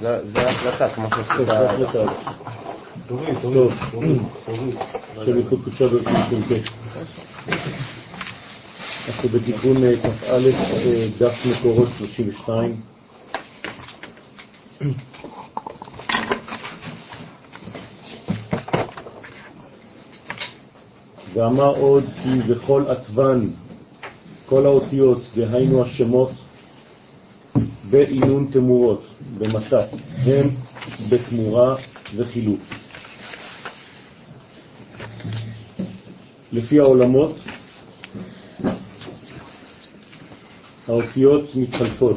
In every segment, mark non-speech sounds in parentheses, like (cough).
זה ההחלטה, כמו שעשית. קודשה ברשות קודש. אנחנו בתיקון כ"א, דף מקורות 32. ואמר עוד כי בכל עטבן כל האותיות, דהיינו השמות, בעינון תמורות, במתת, הם בתמורה וחילוף. לפי העולמות, האותיות מתחלפות.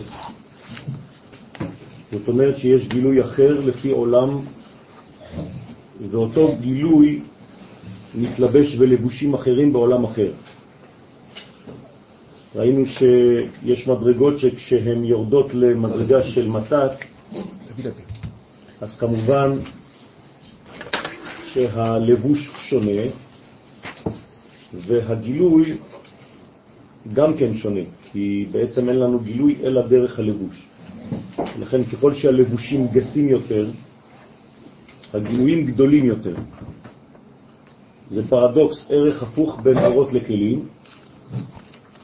זאת אומרת שיש גילוי אחר לפי עולם, ואותו גילוי מתלבש בלבושים אחרים בעולם אחר. ראינו שיש מדרגות שכשהן יורדות למדרגה של מתת, אז כמובן שהלבוש שונה והגילוי גם כן שונה, כי בעצם אין לנו גילוי אלא דרך הלבוש. לכן ככל שהלבושים גסים יותר, הגילויים גדולים יותר. זה פרדוקס, ערך הפוך בין אורות לכלים.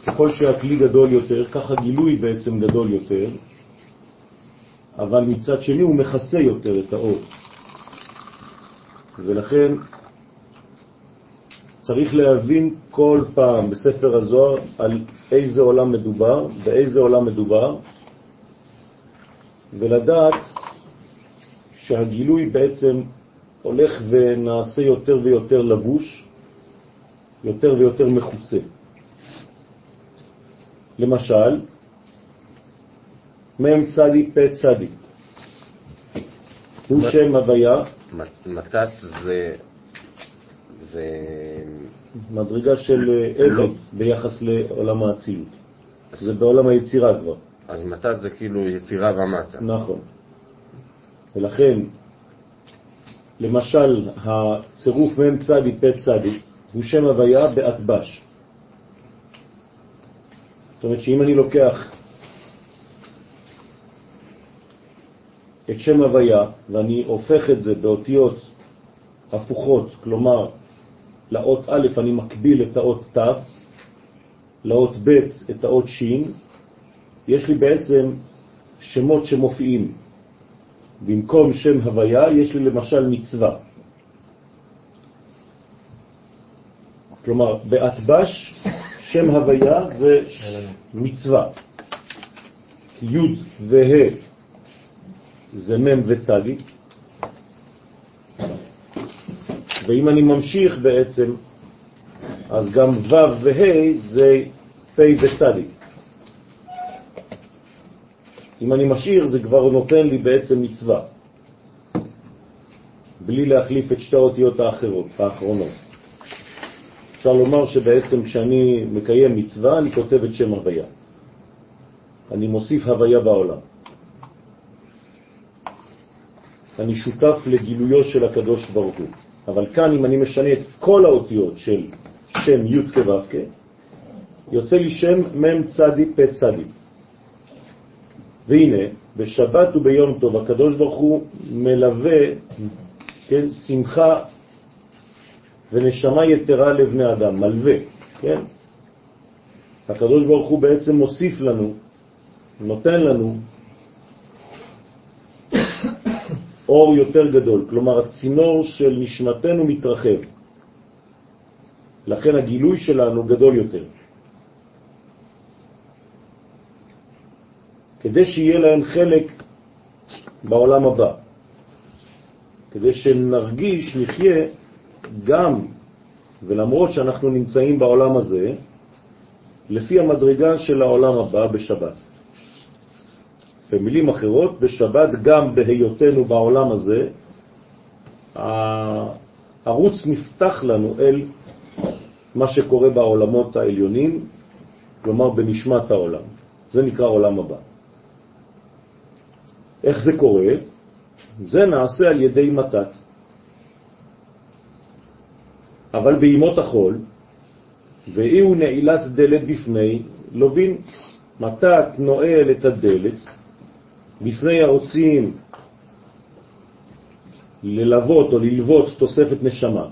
ככל שהכלי גדול יותר, ככה גילוי בעצם גדול יותר, אבל מצד שני הוא מכסה יותר את האור. ולכן צריך להבין כל פעם בספר הזוהר על איזה עולם מדובר, באיזה עולם מדובר, ולדעת שהגילוי בעצם הולך ונעשה יותר ויותר לבוש, יותר ויותר מכוסה. למשל, מם צדי פה צדי. הוא שם הוויה. מתת זה... זה... מדרגה של עבד לא. ביחס לעולם האצילות. זה בעולם היצירה כבר. אז מתת זה כאילו יצירה ומטה. נכון. ולכן, למשל, הצירוף מם צדי פה צדי הוא שם הוויה באטבש. זאת אומרת שאם אני לוקח את שם הוויה ואני הופך את זה באותיות הפוכות, כלומר לאות א' אני מקביל את האות ת', לאות ב' את האות ש', יש לי בעצם שמות שמופיעים. במקום שם הוויה יש לי למשל מצווה. כלומר, באטבש שם הוויה זה מצווה. י' וה' זה מ' וצדי. ואם אני ממשיך בעצם, אז גם ו' וה' זה פ' וצדי. אם אני משאיר זה כבר נותן לי בעצם מצווה, בלי להחליף את שתי האותיות האחרות, האחרונות. אפשר לומר שבעצם כשאני מקיים מצווה, אני כותב את שם הוויה. אני מוסיף הוויה בעולם. אני שותף לגילויו של הקדוש ברוך הוא. אבל כאן אם אני משנה את כל האותיות של שם י' כו' יוצא לי שם מ' צדי פ' צדי. והנה, בשבת וביום טוב הקדוש ברוך הוא מלווה, כן, שמחה ונשמה יתרה לבני אדם, מלווה, כן? הקדוש ברוך הוא בעצם מוסיף לנו, נותן לנו אור יותר גדול, כלומר הצינור של נשמתנו מתרחב. לכן הגילוי שלנו גדול יותר. כדי שיהיה להם חלק בעולם הבא, כדי שנרגיש, נחיה גם, ולמרות שאנחנו נמצאים בעולם הזה, לפי המדרגה של העולם הבא בשבת. במילים אחרות, בשבת גם בהיותנו בעולם הזה, הערוץ נפתח לנו אל מה שקורה בעולמות העליונים, כלומר בנשמת העולם. זה נקרא עולם הבא. איך זה קורה? זה נעשה על ידי מתת. אבל בימות החול, ואי הוא נעילת דלת בפני לובין, מתת נועל את הדלת בפני הרוצים ללוות או ללוות תוספת נשמה.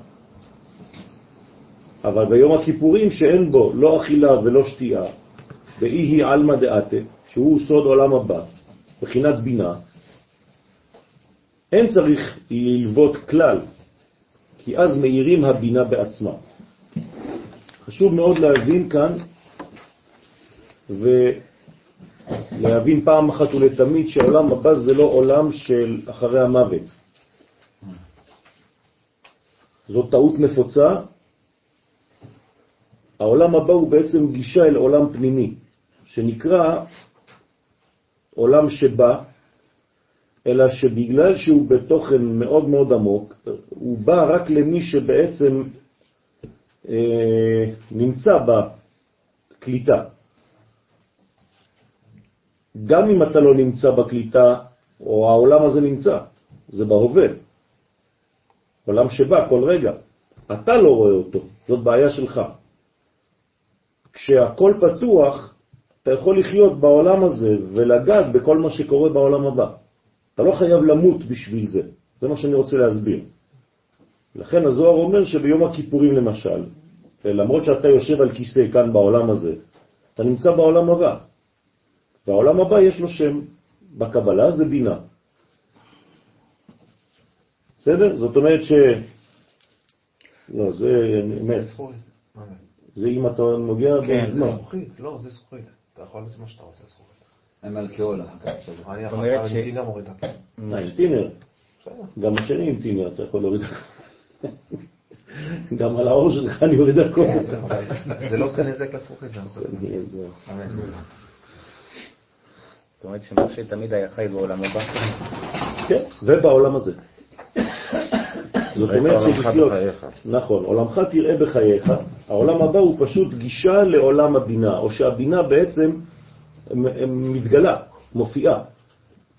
אבל ביום הכיפורים שאין בו לא אכילה ולא שתייה, היא עלמא דעתה, שהוא סוד עולם הבא, בחינת בינה, אין צריך ללוות כלל, כי אז מאירים הבינה בעצמה. חשוב מאוד להבין כאן ולהבין פעם אחת ולתמיד שעולם הבא זה לא עולם של אחרי המוות. זאת טעות נפוצה. העולם הבא הוא בעצם גישה אל עולם פנימי, שנקרא עולם שבא, אלא שבגלל שהוא בתוכן מאוד מאוד עמוק, הוא בא רק למי שבעצם אה, נמצא בקליטה. גם אם אתה לא נמצא בקליטה, או העולם הזה נמצא, זה בהווה. עולם שבא כל רגע. אתה לא רואה אותו, זאת בעיה שלך. כשהכל פתוח, אתה יכול לחיות בעולם הזה ולגעת בכל מה שקורה בעולם הבא. אתה לא חייב למות בשביל זה. זה מה שאני רוצה להסביר. לכן הזוהר אומר שביום הכיפורים למשל, למרות שאתה יושב על כיסא כאן בעולם הזה, אתה נמצא בעולם הבא. והעולם הבא יש לו שם. בקבלה זה בינה. בסדר? זאת אומרת ש... לא, זה אמת. זה אם אתה נוגע... כן, זה? זכוכית, לא, זה זכוכית. אתה יכול לעשות מה שאתה רוצה, זכוכית. הם אלכוהול. אני זאת אומרת אחר ש- כך דינה מורידה. אה, טינר. גם השני עם טינר, אתה יכול להוריד. (laughs) גם על האור שלך אני אוריד הכל. אבל זה לא עושה נזק לזכוכית. זאת אומרת שמשה תמיד היה חי בעולם הבא. כן, ובעולם הזה. (coughs) זאת אומרת שלחיות. נכון, עולמך תראה בחייך, העולם הבא הוא פשוט גישה לעולם הבינה, או שהבינה בעצם מתגלה, מופיעה.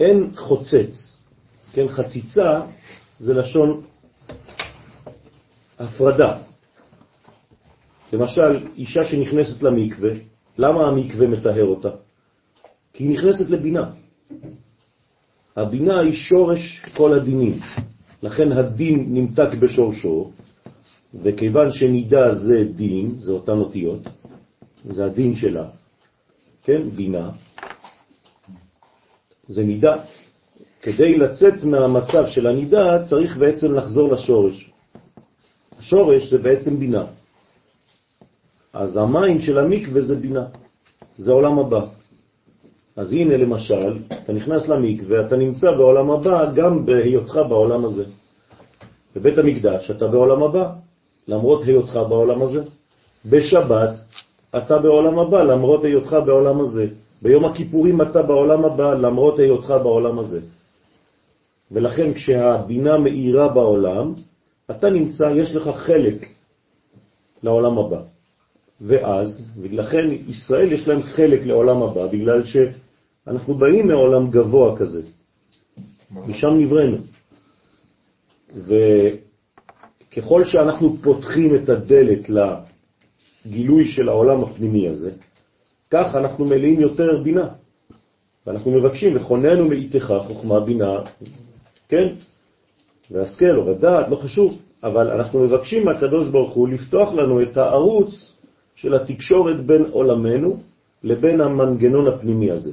אין חוצץ, כן, חציצה זה לשון הפרדה. למשל, אישה שנכנסת למקווה, למה המקווה מטהר אותה? כי היא נכנסת לבינה. הבינה היא שורש כל הדינים. לכן הדין נמתק בשורשו, וכיוון שנידה זה דין, זה אותן אותיות, זה הדין שלה, כן, בינה, זה נידה. כדי לצאת מהמצב של הנידה צריך בעצם לחזור לשורש. השורש זה בעצם בינה. אז המים של המקווה זה בינה, זה עולם הבא. אז הנה למשל, אתה נכנס למקווה, אתה נמצא בעולם הבא גם בהיותך בעולם הזה. בבית המקדש אתה בעולם הבא, למרות היותך בעולם הזה. בשבת אתה בעולם הבא, למרות היותך בעולם הזה. ביום הכיפורים אתה בעולם הבא, למרות היותך בעולם הזה. ולכן כשהבינה מאירה בעולם, אתה נמצא, יש לך חלק לעולם הבא. ואז, ולכן ישראל יש להם חלק לעולם הבא, בגלל שאנחנו באים מעולם גבוה כזה. משם נבראנו. וככל שאנחנו פותחים את הדלת לגילוי של העולם הפנימי הזה, כך אנחנו מלאים יותר בינה. ואנחנו מבקשים, וכוננו מאיתך חוכמה בינה, כן? והשכל או בדעת, לא חשוב, אבל אנחנו מבקשים מהקדוש ברוך הוא לפתוח לנו את הערוץ של התקשורת בין עולמנו לבין המנגנון הפנימי הזה.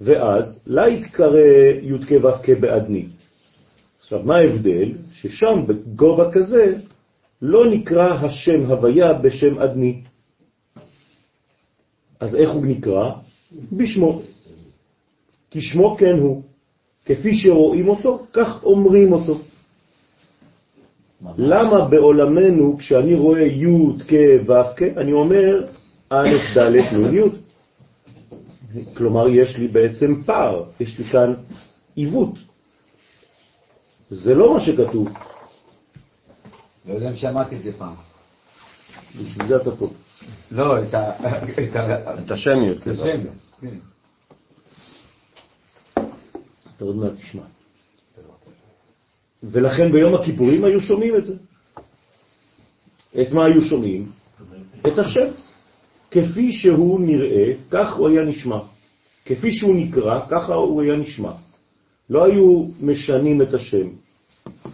ואז, לה יתקרא י"ק ו"ק בעדני. עכשיו, מה ההבדל? ששם בגובה כזה לא נקרא השם הוויה בשם עדני. אז איך הוא נקרא? בשמו. כי שמו כן הוא. כפי שרואים אותו, כך אומרים אותו. למה בעולמנו, כשאני רואה י' כ' ו' כ', אני אומר א', ד', נ', י'. כלומר, יש לי בעצם פער, יש לי כאן עיוות. זה לא מה שכתוב. לא יודע אם שמעתי את זה פעם. בשביל זה אתה פה. לא, את ה... את השמיות. את. השם. כן. אתה עוד מעט תשמע. ולכן ביום הכיפורים היו שומעים את זה. את מה היו שומעים? את השם. כפי שהוא נראה, כך הוא היה נשמע. כפי שהוא נקרא, ככה הוא היה נשמע. לא היו משנים את השם.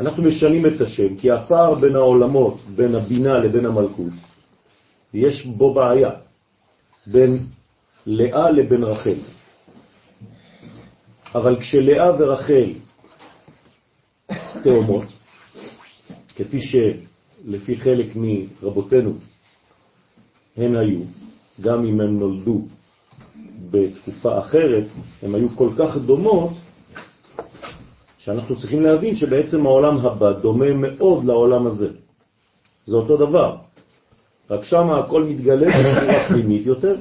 אנחנו משנים את השם, כי הפער בין העולמות, בין הבינה לבין המלכות, יש בו בעיה, בין לאה לבין רחל. אבל כשלאה ורחל תאומות, כפי שלפי חלק מרבותינו הן היו, גם אם הם נולדו בתקופה אחרת, הן היו כל כך דומות, שאנחנו צריכים להבין שבעצם העולם הבא דומה מאוד לעולם הזה. זה אותו דבר, רק שם הכל מתגלה בצורה פנימית יותר,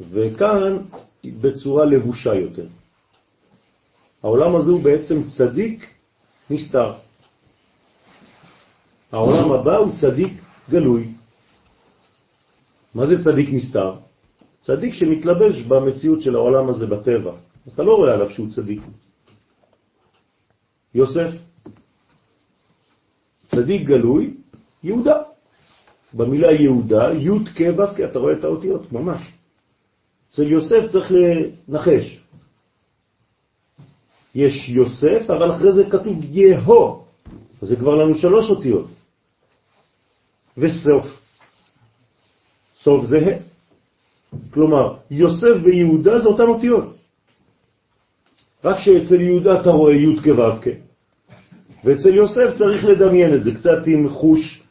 וכאן בצורה לבושה יותר. העולם הזה הוא בעצם צדיק נסתר. העולם הבא הוא צדיק גלוי. מה זה צדיק נסתר? צדיק שמתלבש במציאות של העולם הזה בטבע. אתה לא רואה עליו שהוא צדיק. יוסף, צדיק גלוי, יהודה. במילה יהודה, י' כ' כי אתה רואה את האותיות, ממש. אצל יוסף צריך לנחש. יש יוסף, אבל אחרי זה כתוב יהו, זה כבר לנו שלוש אותיות. וסוף. סוף זה ה'. כלומר, יוסף ויהודה זה אותן אותיות. רק שאצל יהודה אתה רואה י' כו' כ', ואצל יוסף צריך לדמיין את זה, קצת עם חוש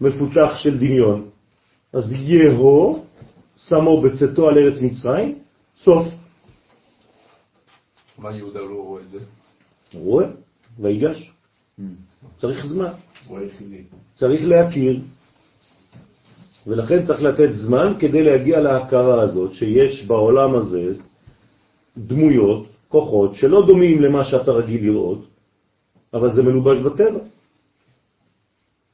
מפותח של דמיון. אז יהו, שמו בצאתו על ארץ מצרים, סוף. מה יהודה לא רואה את זה? הוא רואה, ויגש. צריך זמן. צריך להכיר, ולכן צריך לתת זמן כדי להגיע להכרה הזאת שיש בעולם הזה דמויות, כוחות, שלא דומים למה שאתה רגיל לראות, אבל זה מלובש בטבע.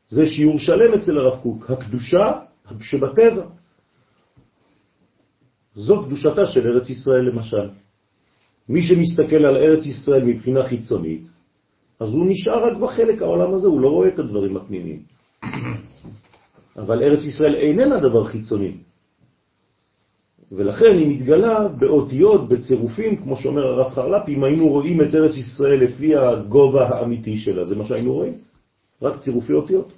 זה שיעור שלם אצל הרב קוק, הקדושה שבטבע. זו קדושתה של ארץ ישראל למשל. מי שמסתכל על ארץ ישראל מבחינה חיצונית, אז הוא נשאר רק בחלק העולם הזה, הוא לא רואה את הדברים הפנימיים. אבל ארץ ישראל איננה דבר חיצוני. ולכן היא מתגלה באותיות, בצירופים, כמו שאומר הרב חרל"פ, אם היינו רואים את ארץ ישראל לפי הגובה האמיתי שלה, זה מה שהיינו רואים, רק צירופי אותיות.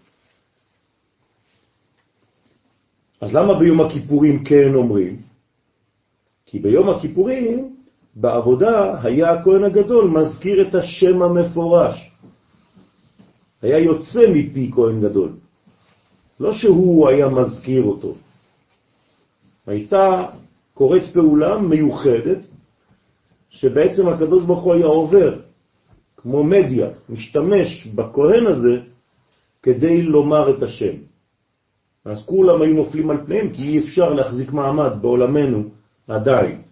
אז למה ביום הכיפורים כן אומרים? כי ביום הכיפורים, בעבודה, היה הכהן הגדול מזכיר את השם המפורש. היה יוצא מפי כהן גדול. לא שהוא היה מזכיר אותו. הייתה קורית פעולה מיוחדת, שבעצם הקדוש ברוך הוא היה עובר, כמו מדיה, משתמש בכהן הזה כדי לומר את השם. אז כולם היו נופלים על פניהם, כי אי אפשר להחזיק מעמד בעולמנו עדיין.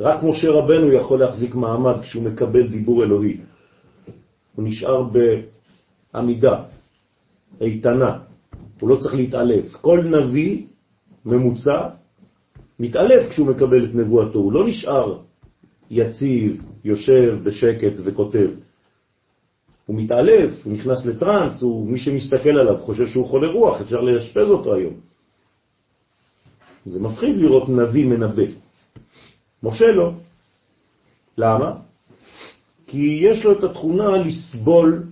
רק משה רבנו יכול להחזיק מעמד כשהוא מקבל דיבור אלוהי. הוא נשאר בעמידה, איתנה, הוא לא צריך להתעלף. כל נביא ממוצע מתעלף כשהוא מקבל את נבואתו, הוא לא נשאר יציב, יושב בשקט וכותב. הוא מתעלף, הוא נכנס לטרנס, הוא, מי שמסתכל עליו חושב שהוא חולה רוח, אפשר להשפז אותו היום. זה מפחיד לראות נביא מנבא. משה לא. למה? כי יש לו את התכונה לסבול,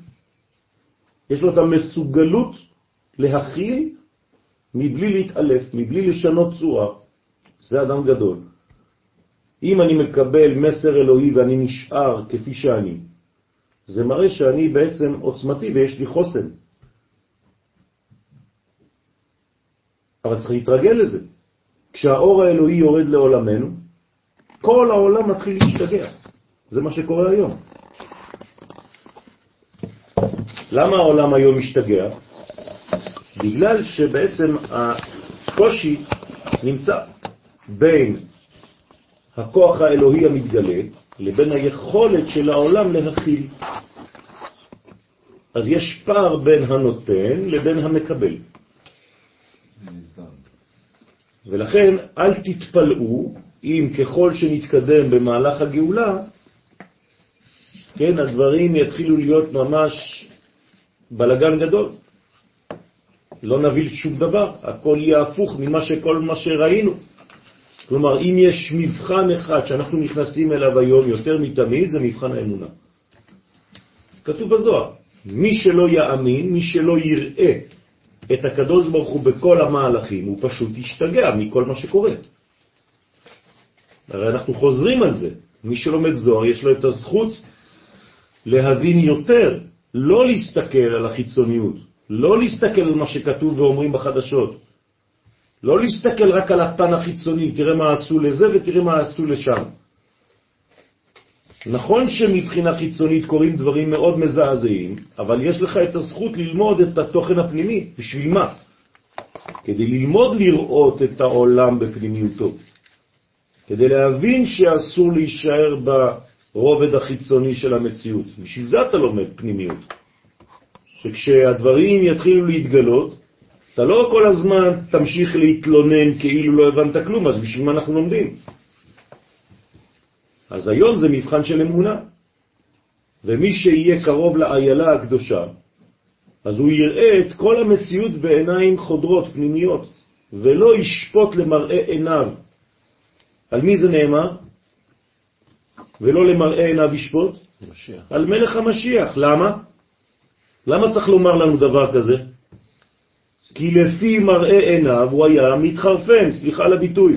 יש לו את המסוגלות להכיל מבלי להתעלף, מבלי לשנות צורה. זה אדם גדול. אם אני מקבל מסר אלוהי ואני נשאר כפי שאני, זה מראה שאני בעצם עוצמתי ויש לי חוסן. אבל צריך להתרגל לזה. כשהאור האלוהי יורד לעולמנו, כל העולם מתחיל להשתגע. זה מה שקורה היום. למה העולם היום משתגע? בגלל שבעצם הקושי נמצא בין הכוח האלוהי המתגלה לבין היכולת של העולם להכיל. אז יש פער בין הנותן לבין המקבל. ולכן אל תתפלאו אם ככל שנתקדם במהלך הגאולה, כן, הדברים יתחילו להיות ממש בלגן גדול. לא נביא שום דבר, הכל יהיה הפוך ממה שכל מה שראינו. כלומר, אם יש מבחן אחד שאנחנו נכנסים אליו היום יותר מתמיד, זה מבחן האמונה. כתוב בזוהר, מי שלא יאמין, מי שלא יראה את הקדוש ברוך הוא בכל המהלכים, הוא פשוט ישתגע מכל מה שקורה. הרי אנחנו חוזרים על זה. מי שלומד זוהר יש לו את הזכות להבין יותר, לא להסתכל על החיצוניות, לא להסתכל על מה שכתוב ואומרים בחדשות, לא להסתכל רק על הפן החיצוני, תראה מה עשו לזה ותראה מה עשו לשם. נכון שמבחינה חיצונית קורים דברים מאוד מזעזעים, אבל יש לך את הזכות ללמוד את התוכן הפנימי. בשביל מה? כדי ללמוד לראות את העולם בפנימיותו. כדי להבין שאסור להישאר ברובד החיצוני של המציאות. בשביל זה אתה לומד פנימיות. שכשהדברים יתחילו להתגלות, אתה לא כל הזמן תמשיך להתלונן כאילו לא הבנת כלום, אז בשביל מה אנחנו לומדים? אז היום זה מבחן של אמונה. ומי שיהיה קרוב לאיילה הקדושה, אז הוא יראה את כל המציאות בעיניים חודרות, פנימיות, ולא ישפוט למראה עיניו. על מי זה נאמר? ולא למראה עיניו ישפוט? משיח. על מלך המשיח. למה? למה צריך לומר לנו דבר כזה? כי לפי מראה עיניו הוא היה מתחרפן, סליחה על הביטוי.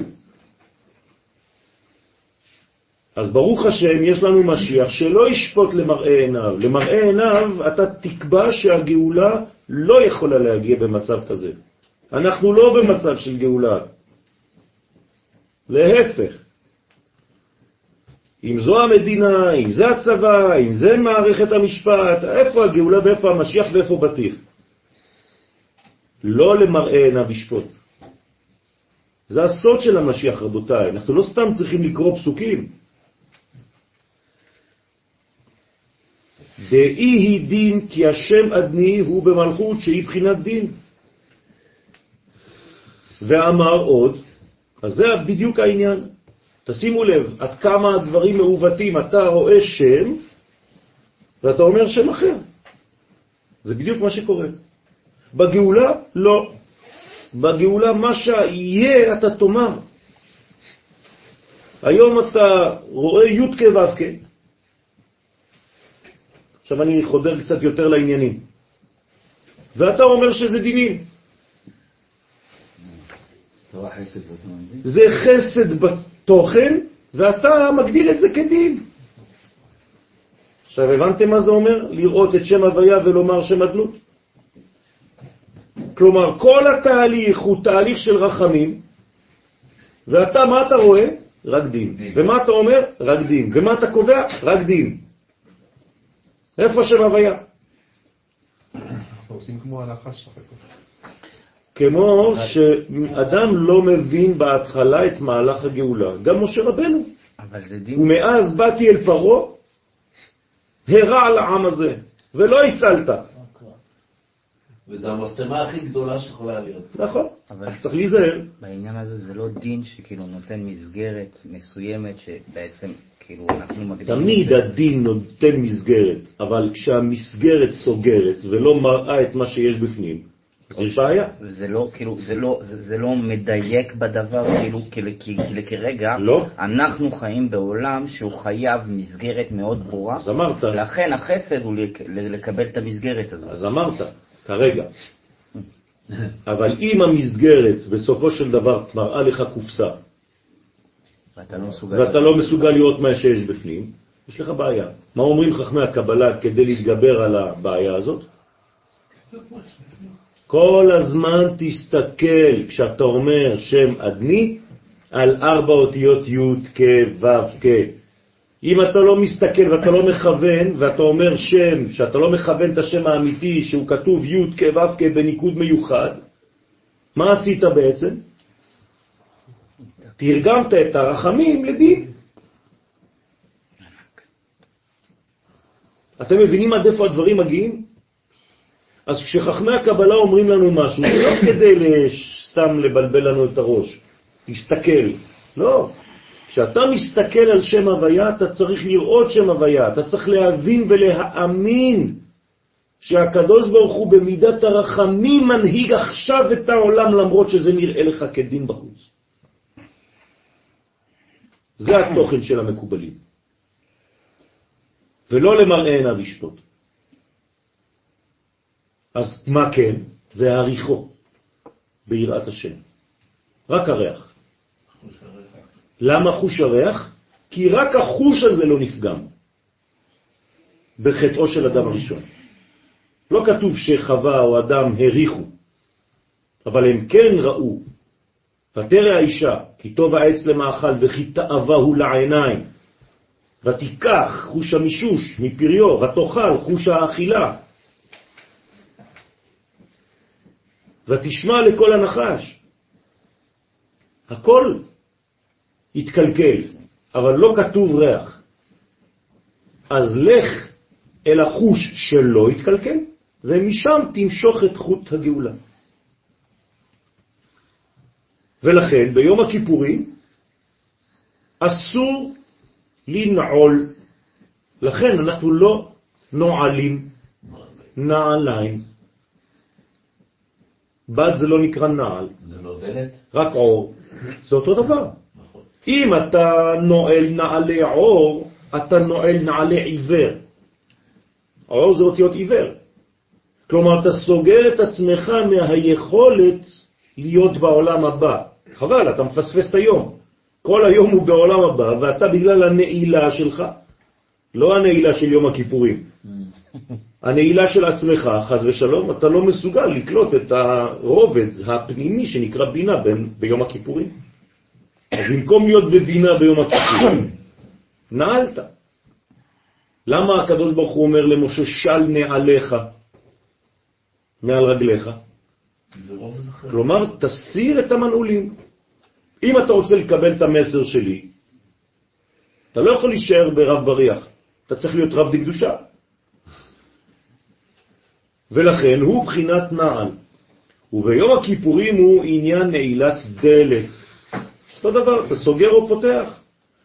אז ברוך השם, יש לנו משיח שלא ישפוט למראה עיניו. למראה עיניו אתה תקבע שהגאולה לא יכולה להגיע במצב כזה. אנחנו לא במצב של גאולה. להפך. אם זו המדינה, אם זה הצבא, אם זה מערכת המשפט, איפה הגאולה ואיפה המשיח ואיפה בטיח? לא למראה עיניו ישפוט. זה הסוד של המשיח, רבותיי. אנחנו לא סתם צריכים לקרוא פסוקים. דאי היא דין כי השם אדני הוא במלכות שהיא בחינת דין. ואמר עוד, אז זה בדיוק העניין. תשימו לב, עד כמה הדברים מעוותים. אתה רואה שם, ואתה אומר שם אחר. זה בדיוק מה שקורה. בגאולה, לא. בגאולה, מה שיהיה, אתה תאמר. היום אתה רואה י' כו'. עכשיו אני חודר קצת יותר לעניינים. ואתה אומר שזה דינים. זה חסד בתוכן, ואתה מגדיר את זה כדין. עכשיו הבנתם מה זה אומר? לראות את שם הוויה ולומר שם אדנות? כלומר, כל התהליך הוא תהליך של רחמים, ואתה, מה אתה רואה? רק דין. דין. ומה אתה אומר? רק דין. ומה אתה קובע? רק דין. איפה שם הוויה? אנחנו עושים כמו הלכה ששחק כמו שאדם לא מבין בהתחלה את מהלך הגאולה, גם משה רבנו. אבל זה דין... ומאז באתי אל פרו, הרע לעם הזה, ולא הצלת. וזו המסתמה הכי גדולה שיכולה להיות. נכון, אבל צריך להיזהר. בעניין הזה זה לא דין שכאילו נותן מסגרת מסוימת שבעצם כאילו אנחנו מגדירים... תמיד הדין נותן מסגרת, אבל כשהמסגרת סוגרת ולא מראה את מה שיש בפנים, יש בעיה. זה לא, כאילו, זה לא, זה, זה לא מדייק בדבר, כאילו, כאילו, כאילו, כרגע, לא. אנחנו חיים בעולם שהוא חייב מסגרת מאוד ברורה. אז אמרת. לכן החסד הוא לק- לקבל את המסגרת הזאת. אז אמרת, כרגע. אבל אם המסגרת בסופו של דבר מראה לך קופסה, ואתה לא מסוגל... ואתה לא מסוגל לראות מה שיש בפנים, יש לך בעיה. מה אומרים חכמי הקבלה כדי להתגבר על הבעיה הזאת? כל הזמן תסתכל, כשאתה אומר שם אדני, על ארבע אותיות י' כ' ו' כ'. אם אתה לא מסתכל ואתה לא מכוון, ואתה אומר שם, שאתה לא מכוון את השם האמיתי, שהוא כתוב י' כ' ו' כ' בניקוד מיוחד, מה עשית בעצם? תרגמת את הרחמים לדין. אתם מבינים עד איפה הדברים מגיעים? אז כשחכמי הקבלה אומרים לנו משהו, זה לא כדי סתם לבלבל לנו את הראש. תסתכל. לא. כשאתה מסתכל על שם הוויה, אתה צריך לראות שם הוויה, אתה צריך להבין ולהאמין שהקדוש ברוך הוא במידת הרחמים מנהיג עכשיו את העולם למרות שזה נראה לך כדין בחוץ. זה התוכן של המקובלים. ולא למראה עיניו ישפוט. אז מה כן? והעריכו ביראת השם. רק הריח. למה חוש הריח? כי רק החוש הזה לא נפגם בחטאו של אדם הראשון. לא כתוב שחווה או אדם הריחו, אבל הם כן ראו. ותרא האישה, כי טוב העץ למאכל וכי תאווה הוא לעיניים. ותיקח חוש המישוש מפריו, ותאכל חוש האכילה. ותשמע לקול הנחש. הכל התקלקל, אבל לא כתוב ריח. אז לך אל החוש שלא התקלקל, ומשם תמשוך את חוט הגאולה. ולכן ביום הכיפורים אסור לנעול. לכן אנחנו לא נועלים נעליים. בד זה לא נקרא נעל, זה לא דלת? רק עור. זה אותו דבר. נכון. אם אתה נועל נעלי עור, אתה נועל נעלי עיוור. עור זה אותיות עיוור. כלומר, אתה סוגר את עצמך מהיכולת להיות בעולם הבא. חבל, אתה מפספס את היום. כל היום הוא בעולם הבא, ואתה בגלל הנעילה שלך, לא הנעילה של יום הכיפורים, (laughs) הנעילה של עצמך, חז ושלום, אתה לא מסוגל לקלוט את הרובד הפנימי שנקרא בינה ב- ביום הכיפורים. אז במקום להיות בבינה ביום הכיפורים, (clears throat) נעלת. למה הקדוש ברוך הוא אומר למשה, של נעליך מעל רגליך? אחר. כלומר, תסיר את המנעולים. אם אתה רוצה לקבל את המסר שלי, אתה לא יכול להישאר ברב בריח, אתה צריך להיות רב דקדושה. ולכן הוא בחינת נעל, וביום הכיפורים הוא עניין נעילת דלת. אותו דבר, אתה סוגר או פותח,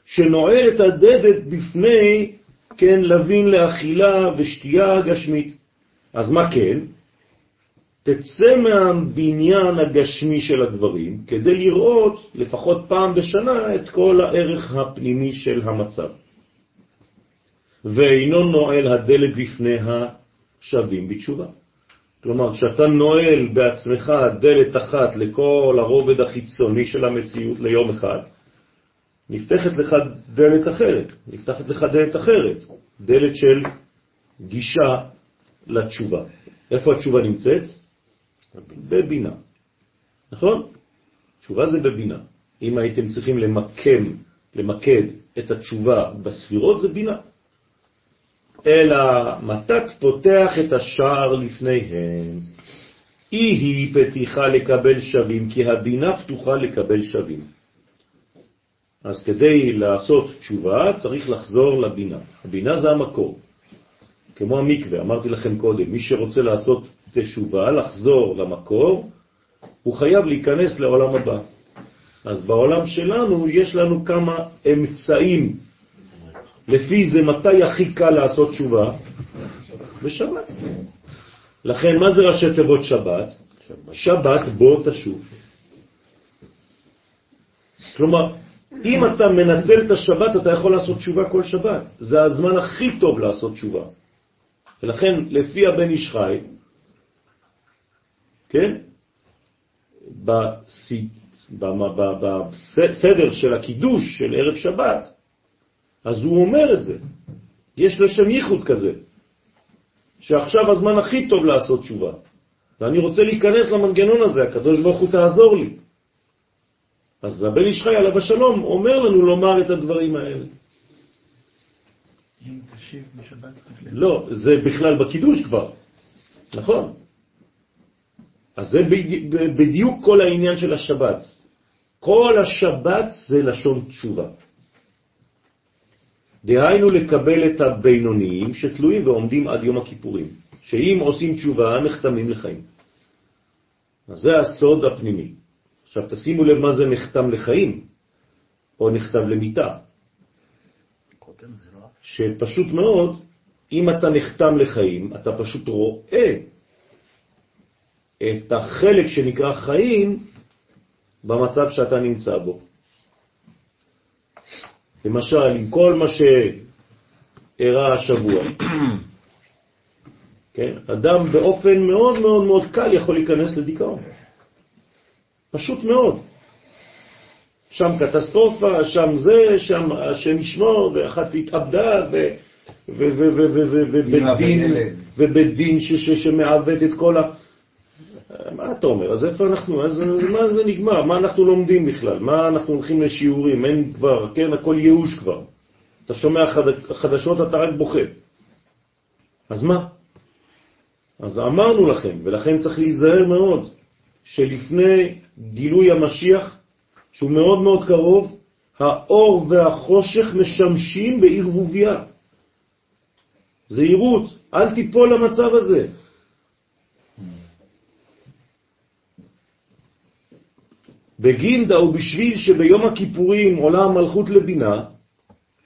שנועל את הדלת בפני, כן, לבין לאכילה ושתייה גשמית. אז מה כן? תצא מהבניין הגשמי של הדברים כדי לראות לפחות פעם בשנה את כל הערך הפנימי של המצב. ואינו נועל הדלת בפני השווים בתשובה. כלומר, כשאתה נועל בעצמך דלת אחת לכל הרובד החיצוני של המציאות ליום אחד, נפתחת לך דלת אחרת, נפתחת לך דלת אחרת, דלת של גישה לתשובה. איפה התשובה נמצאת? בבינה. נכון? תשובה זה בבינה. אם הייתם צריכים למקם, למקד את התשובה בספירות, זה בינה. אלא מתת פותח את השער לפניהם. אי היא פתיחה לקבל שווים, כי הבינה פתוחה לקבל שווים. אז כדי לעשות תשובה צריך לחזור לבינה. הבינה זה המקור. כמו המקווה, אמרתי לכם קודם, מי שרוצה לעשות תשובה, לחזור למקור, הוא חייב להיכנס לעולם הבא. אז בעולם שלנו יש לנו כמה אמצעים. לפי זה מתי הכי קל לעשות תשובה? בשבת. לכן, מה זה ראשי תיבות שבת? שבת בוא תשוב. כלומר, אם אתה מנצל את השבת, אתה יכול לעשות תשובה כל שבת. זה הזמן הכי טוב לעשות תשובה. ולכן, לפי הבן איש חי, כן? בסדר של הקידוש של ערב שבת, אז הוא אומר את זה. יש לו שם ייחוד כזה, שעכשיו הזמן הכי טוב לעשות תשובה. ואני רוצה להיכנס למנגנון הזה, הקדוש ברוך הוא תעזור לי. אז הבן איש חי עליו השלום אומר לנו לומר את הדברים האלה. אם תשיב בשבת. לא, זה בכלל בקידוש כבר, נכון. אז זה בדי- בדיוק כל העניין של השבת. כל השבת זה לשון תשובה. דהיינו לקבל את הבינוניים שתלויים ועומדים עד יום הכיפורים, שאם עושים תשובה נחתמים לחיים. אז זה הסוד הפנימי. עכשיו תשימו לב מה זה נחתם לחיים, או נכתב למיטה. שפשוט מאוד, אם אתה נחתם לחיים, אתה פשוט רואה את החלק שנקרא חיים במצב שאתה נמצא בו. למשל, עם כל מה שאירע השבוע, (coughs) כן? אדם באופן מאוד מאוד מאוד קל יכול להיכנס לדיכאון. פשוט מאוד. שם קטסטרופה, שם זה, שם השם ישמור, ואחת התאבדה, ובית דין שמעוות את כל ה... מה אתה אומר? אז איפה אנחנו? אז מה זה נגמר? מה אנחנו לומדים בכלל? מה אנחנו הולכים לשיעורים? אין כבר, כן, הכל ייאוש כבר. אתה שומע חד... חדשות, אתה רק בוכה. אז מה? אז אמרנו לכם, ולכן צריך להיזהר מאוד, שלפני גילוי המשיח, שהוא מאוד מאוד קרוב, האור והחושך משמשים בערבוביה. זהירות, אל תיפול למצב הזה. בגינדה ובשביל שביום הכיפורים עולה המלכות לבינה,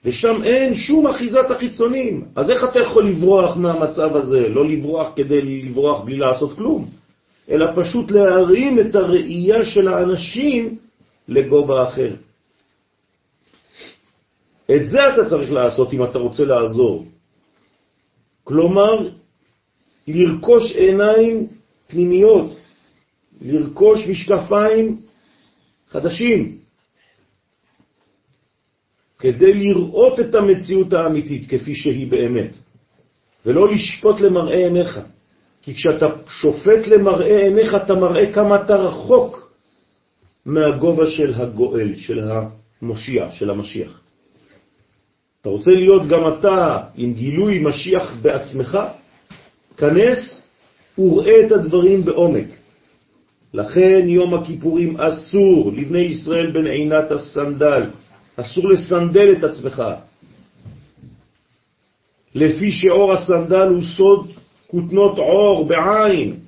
ושם אין שום אחיזת החיצונים. אז איך אתה יכול לברוח מהמצב הזה? לא לברוח כדי לברוח בלי לעשות כלום, אלא פשוט להרים את הראייה של האנשים לגובה אחר. את זה אתה צריך לעשות אם אתה רוצה לעזור. כלומר, לרכוש עיניים פנימיות, לרכוש משקפיים חדשים, כדי לראות את המציאות האמיתית כפי שהיא באמת, ולא לשפוט למראה עיניך. כי כשאתה שופט למראה עיניך, אתה מראה כמה אתה רחוק מהגובה של הגואל, של המושיע, של המשיח. אתה רוצה להיות גם אתה עם גילוי משיח בעצמך? כנס וראה את הדברים בעומק. לכן יום הכיפורים אסור לבני ישראל בין עינת הסנדל, אסור לסנדל את עצמך. לפי שאור הסנדל הוא סוד כותנות עור בעין.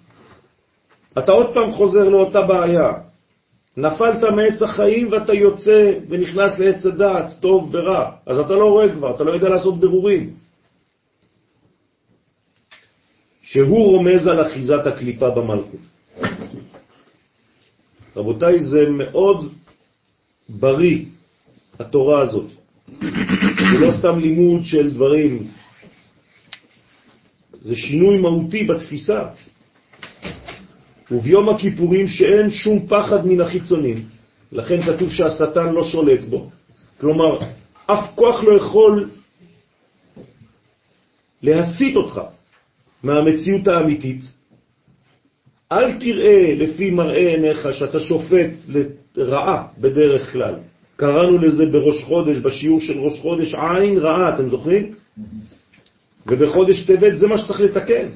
אתה עוד פעם חוזר לאותה בעיה. נפלת מעץ החיים ואתה יוצא ונכנס לעץ הדעת, טוב ורע. אז אתה לא רואה כבר, אתה לא יודע לעשות ברורים. שהוא רומז על אחיזת הקליפה במלכות. רבותיי, זה מאוד בריא, התורה הזאת. זה לא סתם לימוד של דברים, זה שינוי מהותי בתפיסה. וביום הכיפורים שאין שום פחד מן החיצונים, לכן כתוב שהשטן לא שולט בו. כלומר, אף כוח לא יכול להסיט אותך מהמציאות האמיתית. אל תראה לפי מראה עיניך שאתה שופט לרעה בדרך כלל. קראנו לזה בראש חודש, בשיעור של ראש חודש, עין רעה, אתם זוכרים? ובחודש טבת זה מה שצריך לתקן.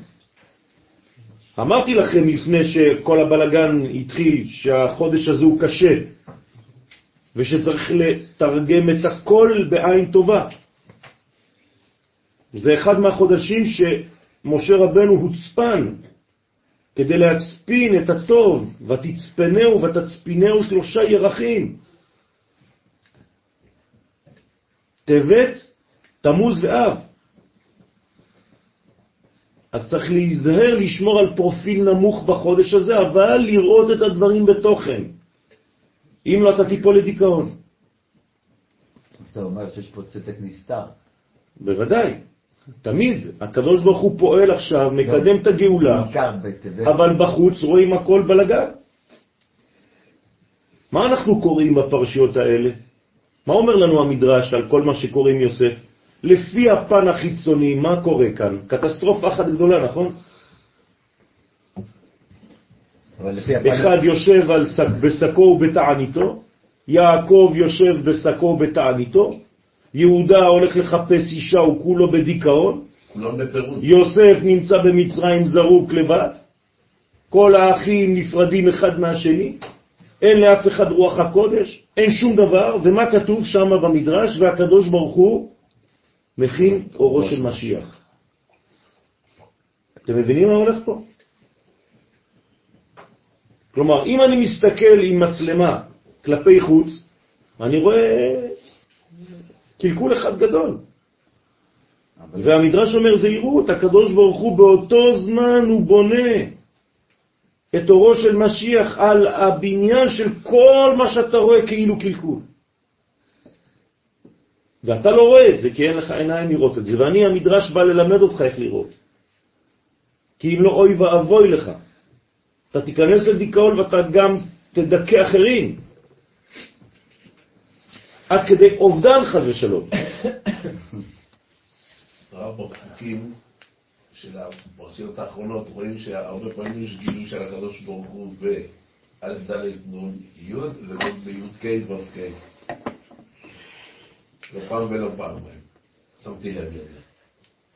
אמרתי לכם לפני שכל הבלגן התחיל שהחודש הזה הוא קשה ושצריך לתרגם את הכל בעין טובה. זה אחד מהחודשים שמשה רבנו הוצפן כדי להצפין את הטוב, ותצפנהו ותצפינהו שלושה ירחים. טבת, תמוז ואב. אז צריך להיזהר לשמור על פרופיל נמוך בחודש הזה, אבל לראות את הדברים בתוכן. אם לא, אתה תיפול לדיכאון. אז אתה אומר שיש פה צדק נסתר. בוודאי, תמיד. הקדוש ברוך הוא פועל עכשיו, מקדם את הגאולה. אבל בחוץ רואים הכל בלגן. מה אנחנו קוראים בפרשיות האלה? מה אומר לנו המדרש על כל מה שקוראים יוסף? לפי הפן החיצוני, מה קורה כאן? קטסטרופה אחת גדולה, נכון? אחד יושב על שק, בשקו ובתעניתו, יעקב יושב בשקו ובתעניתו, יהודה הולך לחפש אישה, הוא כולו בדיכאון. יוסף נמצא במצרים זרוק לבד, כל האחים נפרדים אחד מהשני, אין לאף אחד רוח הקודש, אין שום דבר, ומה כתוב שם במדרש? והקדוש ברוך הוא מכין אורו של משיח. אתם מבינים מה הולך פה? כלומר, אם אני מסתכל עם מצלמה כלפי חוץ, אני רואה קלקול אחד גדול. והמדרש אומר זהירות, הקדוש ברוך הוא באותו זמן הוא בונה את אורו של משיח על הבניין של כל מה שאתה רואה כאילו קלקול. ואתה לא רואה את זה, כי אין לך עיניים לראות את זה, ואני, המדרש בא ללמד אותך איך לראות. כי אם לא אוי ואבוי לך, אתה תיכנס לדיכאון ואתה גם תדכא אחרים. עד כדי אובדן חס ושלום. הרב בפסוקים של הפרשיות האחרונות רואים שהרבה פעמים יש גילוי של הקדוש ברוך הוא באלף ד' נון י' וגם בי' ק' ו' ק'. לא פעם ולא פעם. שמתי לב לזה.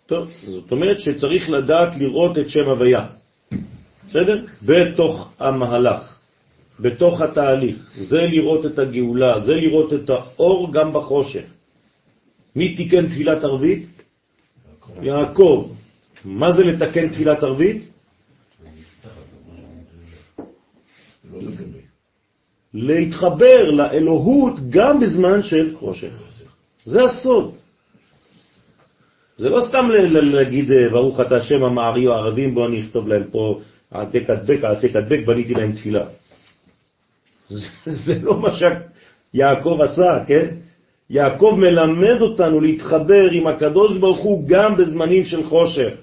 טוב, זאת אומרת שצריך לדעת לראות את שם הוויה. בסדר? בתוך המהלך, בתוך התהליך. זה לראות את הגאולה, זה לראות את האור גם בחושך. מי תיקן תפילת ערבית? יעקב. מה זה לתקן תפילת ערבית? להתחבר לאלוהות גם בזמן של חושך. זה הסוד. זה לא סתם להגיד אה, ברוך אתה השם המערי או הערבים, בוא אני אכתוב להם פה העתק הדבק, העתק הדבק, בניתי להם תפילה. זה, לא מה שיעקב עשה, כן? יעקב מלמד אותנו להתחבר עם הקדוש ברוך הוא גם בזמנים של חושך.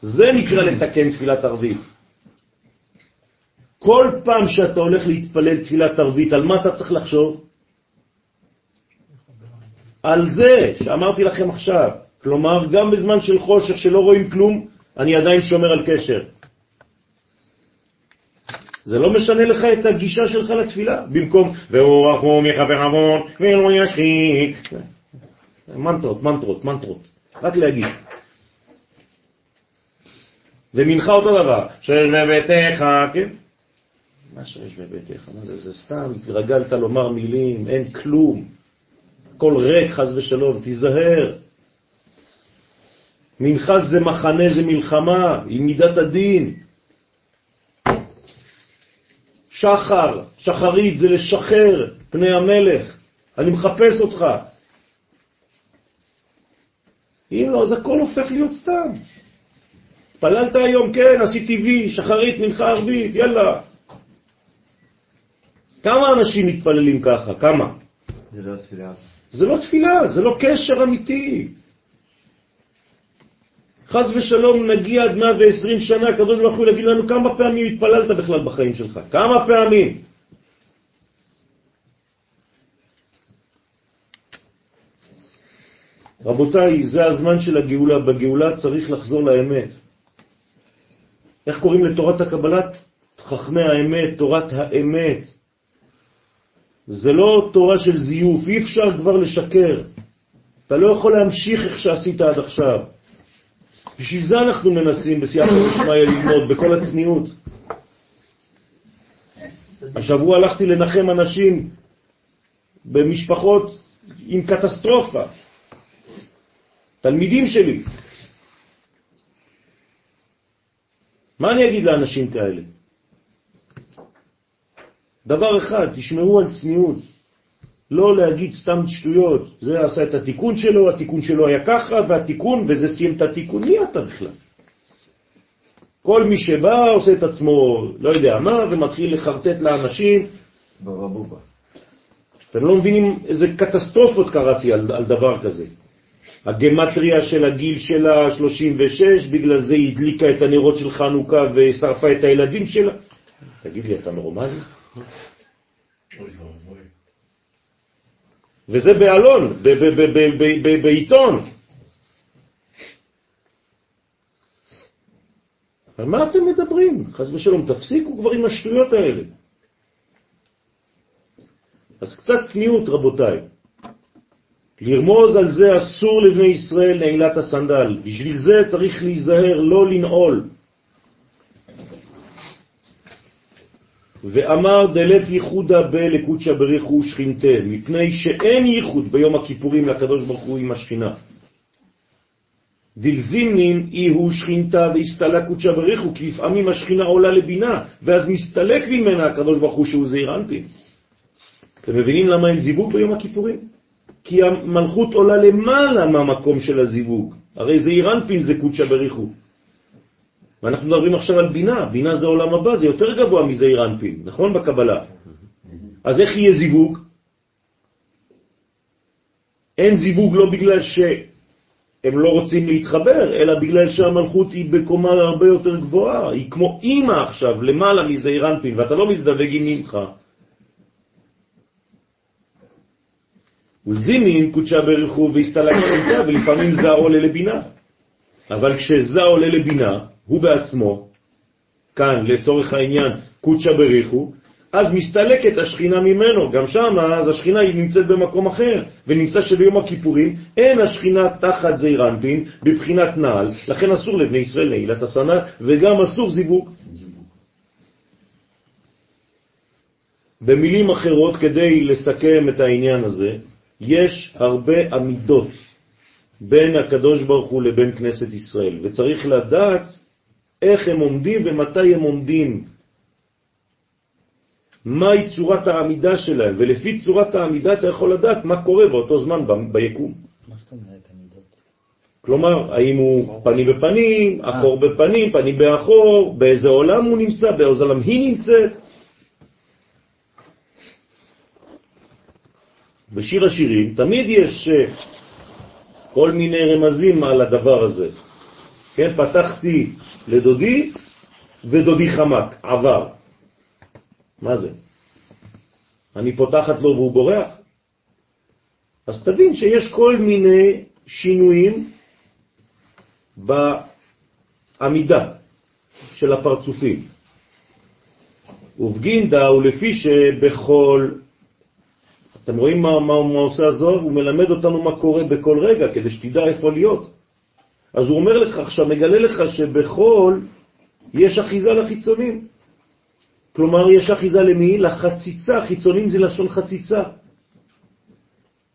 זה נקרא לתקן תפילת ערבית. כל פעם שאתה הולך להתפלל תפילת ערבית, על מה אתה צריך לחשוב? על זה שאמרתי לכם עכשיו. כלומר, גם בזמן של חושך שלא רואים כלום, אני עדיין שומר על קשר. זה לא משנה לך את הגישה שלך לתפילה, במקום והוא רחום יחבר עוון ולא ישחית. מנטרות, מנטרות, מנטרות, רק להגיד. ומנחה אותו דבר, שיש בביתך, כן? מה שיש בביתך? מה זה? זה סתם, התרגלת לומר מילים, אין כלום. הכל ריק, חז ושלום, תיזהר. מנחה זה מחנה, זה מלחמה, עם מידת הדין. שחר, שחרית זה לשחרר פני המלך, אני מחפש אותך. אם לא, אז הכל הופך להיות סתם. פללת היום, כן, עשיתי וי, שחרית, מנחה ערבית, יאללה. כמה אנשים מתפללים ככה? כמה? זה לא תפילה. זה לא תפילה, זה לא קשר אמיתי. חז ושלום נגיע עד 120 שנה, הקדוש ברוך הוא יגיד לנו כמה פעמים התפללת בכלל בחיים שלך, כמה פעמים. רבותיי, זה הזמן של הגאולה, בגאולה צריך לחזור לאמת. איך קוראים לתורת הקבלת? חכמי האמת, תורת האמת. זה לא תורה של זיוף, אי אפשר כבר לשקר. אתה לא יכול להמשיך איך שעשית עד עכשיו. בשביל זה אנחנו מנסים בסייעתא דשמיא ללמוד, בכל הצניעות. השבוע הלכתי לנחם אנשים במשפחות עם קטסטרופה, תלמידים שלי. מה אני אגיד לאנשים כאלה? דבר אחד, תשמרו על צניעות. לא להגיד סתם שטויות. זה עשה את התיקון שלו, התיקון שלו היה ככה, והתיקון, וזה סיים את התיקון. מי אתה בכלל? כל מי שבא עושה את עצמו, לא יודע מה, ומתחיל לחרטט לאנשים. בבא בובה. אתם לא מבינים איזה קטסטרופות קראתי על, על דבר כזה. הגמטריה של הגיל שלה 36, בגלל זה היא הדליקה את הנרות של חנוכה ושרפה את הילדים שלה. תגיד לי, אתה נורמלי? וזה באלון, בעיתון. על מה אתם מדברים? חס ושלום, תפסיקו כבר עם השטויות האלה. אז קצת צניעות, רבותיי. לרמוז על זה אסור לבני ישראל נעילת הסנדל. בשביל זה צריך להיזהר, לא לנעול. ואמר דלת ייחודה בלקודשא בריחו שכינתה, מפני שאין ייחוד ביום הכיפורים לקדוש ברוך הוא עם השכינה. דלזימנין אי הוא שכינתה והסתלה קודשה בריחו, כי לפעמים השכינה עולה לבינה, ואז מסתלק ממנה הקדוש ברוך הוא שהוא זעיר אנפין. אתם מבינים למה אין זיווג ביום הכיפורים? כי המלכות עולה למעלה מהמקום של הזיווג. הרי זעיר אנפין זה קודשה בריחו. ואנחנו מדברים עכשיו על בינה, בינה זה עולם הבא, זה יותר גבוה מזעיר אנפין, נכון? בקבלה. אז איך יהיה זיווג? אין זיווג לא בגלל שהם לא רוצים להתחבר, אלא בגלל שהמלכות היא בקומה הרבה יותר גבוהה, היא כמו אימא עכשיו, למעלה מזעיר אנפין, ואתה לא מזדווג עם אימך. ולזימין קודשה ברכו והסתלק שליטה, ולפעמים זה עולה לבינה. אבל כשזה עולה לבינה, הוא בעצמו, כאן לצורך העניין קודשה בריחו, אז מסתלקת השכינה ממנו, גם שם, אז השכינה היא נמצאת במקום אחר, ונמצא שביום הכיפורים אין השכינה תחת זעירנטין בבחינת נעל, לכן אסור לבני ישראל נעילת הסנה, וגם אסור זיווג. במילים אחרות, כדי לסכם את העניין הזה, יש הרבה עמידות בין הקדוש ברוך הוא לבין כנסת ישראל, וצריך לדעת איך הם עומדים ומתי הם עומדים. מהי צורת העמידה שלהם, ולפי צורת העמידה אתה יכול לדעת מה קורה באותו זמן ב- ביקום. מה זאת אומרת עמידות? כלומר, האם הוא פנים בפנים, אחור בפנים, פנים באחור, באיזה עולם הוא נמצא, באיזה עולם היא נמצאת. בשיר השירים תמיד יש אה, כל מיני רמזים על הדבר הזה. כן, פתחתי לדודי ודודי חמק, עבר. מה זה? אני פותחת לו והוא בורח? אז תבין שיש כל מיני שינויים בעמידה של הפרצופים. ובגינדה ולפי שבכל, אתם רואים מה, מה, מה עושה הזוהר? הוא מלמד אותנו מה קורה בכל רגע, כדי שתדע איפה להיות. אז הוא אומר לך עכשיו, מגלה לך שבכל יש אחיזה לחיצונים. כלומר, יש אחיזה למי? לחציצה, חיצונים זה לשון חציצה.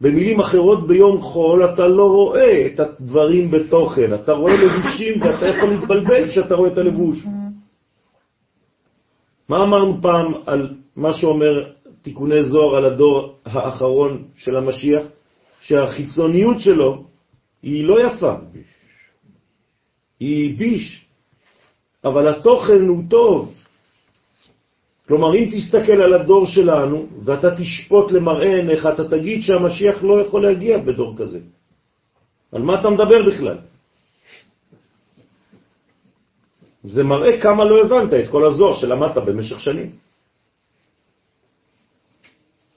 במילים אחרות, ביום חול אתה לא רואה את הדברים בתוכן, אתה רואה לבושים ואתה יכול להתבלבל כשאתה רואה את הלבוש. מה אמרנו פעם על מה שאומר תיקוני זוהר על הדור האחרון של המשיח? שהחיצוניות שלו היא לא יפה, היא ביש, אבל התוכן הוא טוב. כלומר, אם תסתכל על הדור שלנו ואתה תשפוט למראה עיניך, אתה תגיד שהמשיח לא יכול להגיע בדור כזה. על מה אתה מדבר בכלל? זה מראה כמה לא הבנת את כל הזוהר שלמדת במשך שנים.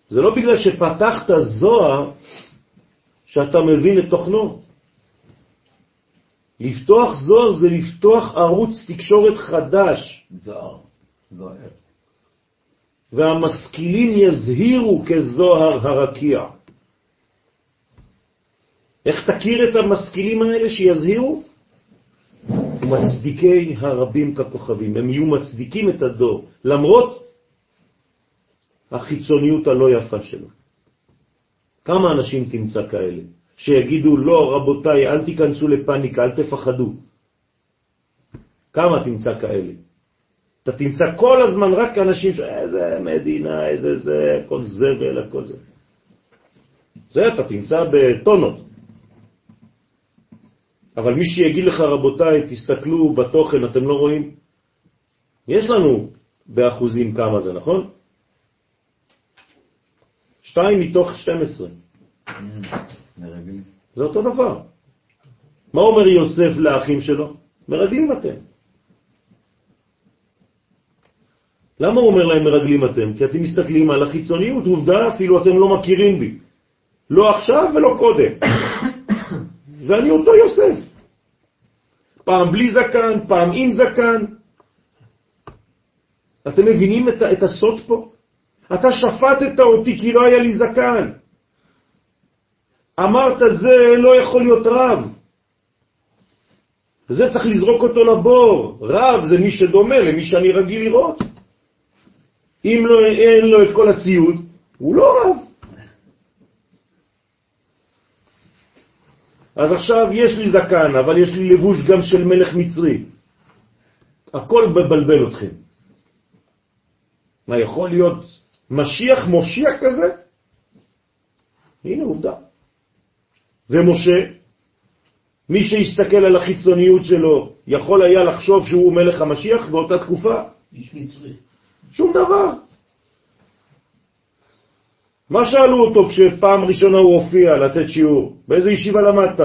זה לא בגלל שפתחת זוהר שאתה מבין את תוכנו. לפתוח זוהר זה לפתוח ערוץ תקשורת חדש. זוהר, זוהר. והמשכילים יזהירו כזוהר הרקיע. איך תכיר את המשכילים האלה שיזהירו? מצדיקי הרבים ככוכבים, הם יהיו מצדיקים את הדור, למרות החיצוניות הלא יפה שלו. כמה אנשים תמצא כאלה שיגידו, לא, רבותיי, אל תיכנסו לפניקה, אל תפחדו. כמה תמצא כאלה? אתה תמצא כל הזמן רק אנשים ש... איזה מדינה, איזה זה, הכל זבל, הכל זה. זה אתה תמצא בטונות. אבל מי שיגיד לך, רבותיי, תסתכלו בתוכן, אתם לא רואים? יש לנו באחוזים כמה זה, נכון? שתיים מתוך 12. מרגלים. זה אותו דבר. מה אומר יוסף לאחים שלו? מרגלים אתם. למה הוא אומר להם מרגלים אתם? כי אתם מסתכלים על החיצוניות, עובדה, אפילו אתם לא מכירים בי. לא עכשיו ולא קודם. (coughs) ואני אותו יוסף. פעם בלי זקן, פעם עם זקן. אתם מבינים את, את הסוד פה? אתה שפטת אותי כי לא היה לי זקן. אמרת זה לא יכול להיות רב. זה צריך לזרוק אותו לבור. רב זה מי שדומה למי שאני רגיל לראות. אם לא, אין לו את כל הציוד, הוא לא רב. אז עכשיו יש לי זקן, אבל יש לי לבוש גם של מלך מצרי. הכל מבלבל אתכם. מה, יכול להיות משיח מושיע כזה? הנה עובדה. ומשה, מי שיסתכל על החיצוניות שלו, יכול היה לחשוב שהוא מלך המשיח באותה תקופה? איש מצרי. שום דבר. מה שאלו אותו כשפעם ראשונה הוא הופיע לתת שיעור? באיזה ישיבה למדת?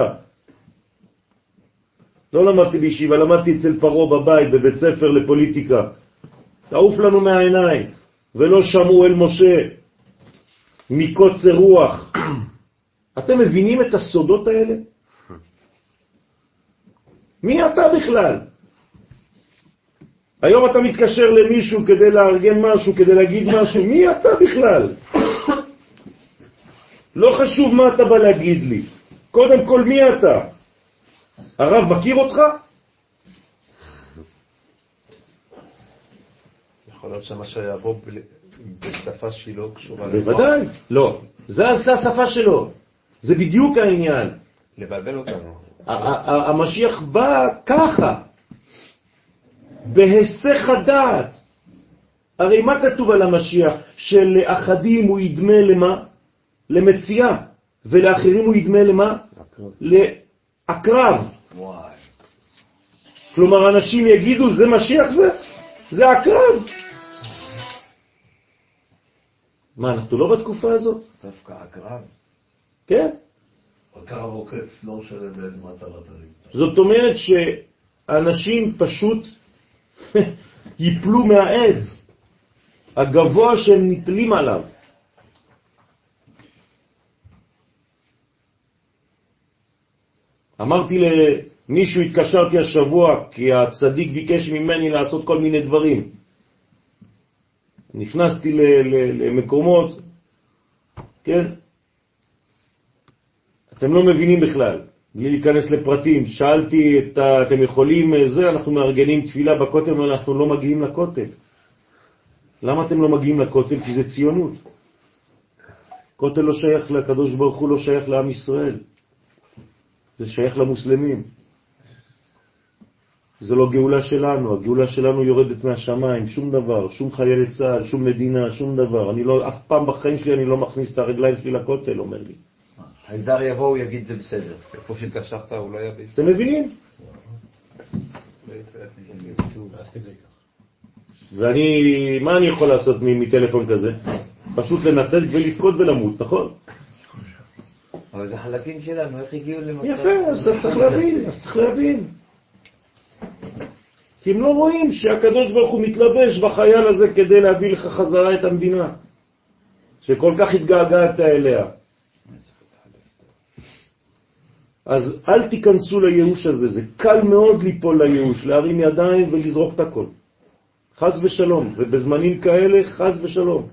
לא למדתי בישיבה, למדתי אצל פרו בבית, בבית ספר לפוליטיקה. תעוף לנו מהעיניים, ולא שמעו אל משה מקוצר רוח. אתם מבינים את הסודות האלה? מי אתה בכלל? היום אתה מתקשר למישהו כדי לארגן משהו, כדי להגיד משהו, מי אתה בכלל? לא חשוב מה אתה בא להגיד לי, קודם כל מי אתה? הרב מכיר אותך? יכול להיות שמה שיבוא בשפה שהיא לא קשורה בוודאי, לא. זה זה השפה שלו, זה בדיוק העניין. לבלבל אותנו. המשיח בא ככה, בהיסח הדעת. הרי מה כתוב על המשיח? שלאחדים הוא ידמה למה? למציאה, ולאחרים הוא ידמה למה? לעקרב. כלומר, אנשים יגידו, זה משיח זה? זה עקרב. מה, אנחנו לא בתקופה הזאת? דווקא הקרב. כן. הקרב עוקץ, לא משנה באיזה מצב אתה. זאת אומרת שאנשים פשוט (laughs) ייפלו מהעץ הגבוה שהם נתלים עליו. אמרתי למישהו, התקשרתי השבוע, כי הצדיק ביקש ממני לעשות כל מיני דברים. נכנסתי למקומות, כן? אתם לא מבינים בכלל, בלי להיכנס לפרטים. שאלתי, את ה... אתם יכולים, אה, זה, אנחנו מארגנים תפילה בכותל, אבל אנחנו לא מגיעים לכותל. למה אתם לא מגיעים לכותל? כי זה ציונות. כותל לא שייך לקדוש ברוך הוא, לא שייך לעם ישראל. זה שייך למוסלמים. זה לא גאולה שלנו, הגאולה שלנו יורדת מהשמיים, שום דבר, שום חיילי צה"ל, שום מדינה, שום דבר. אני לא, אף פעם בחיים שלי אני לא מכניס את הרגליים שלי לכותל, אומר לי. חייזר יבוא, הוא יגיד זה בסדר. איפה שהתקשרת הוא לא היה בישראל. אתם מבינים? ואני, מה אני יכול לעשות מטלפון כזה? פשוט לנתק ולבכות ולמות, נכון? אבל זה חלקים שלנו, איך הגיעו למצב... יפה, אז צריך להבין, אז צריך להבין. כי הם לא רואים שהקדוש ברוך הוא מתלבש בחייל הזה כדי להביא לך חזרה את המדינה, שכל כך התגעגעת אליה. אז אל תיכנסו לייאוש הזה, זה קל מאוד ליפול לייאוש, להרים ידיים ולזרוק את הכל. חז ושלום, ובזמנים כאלה חז ושלום.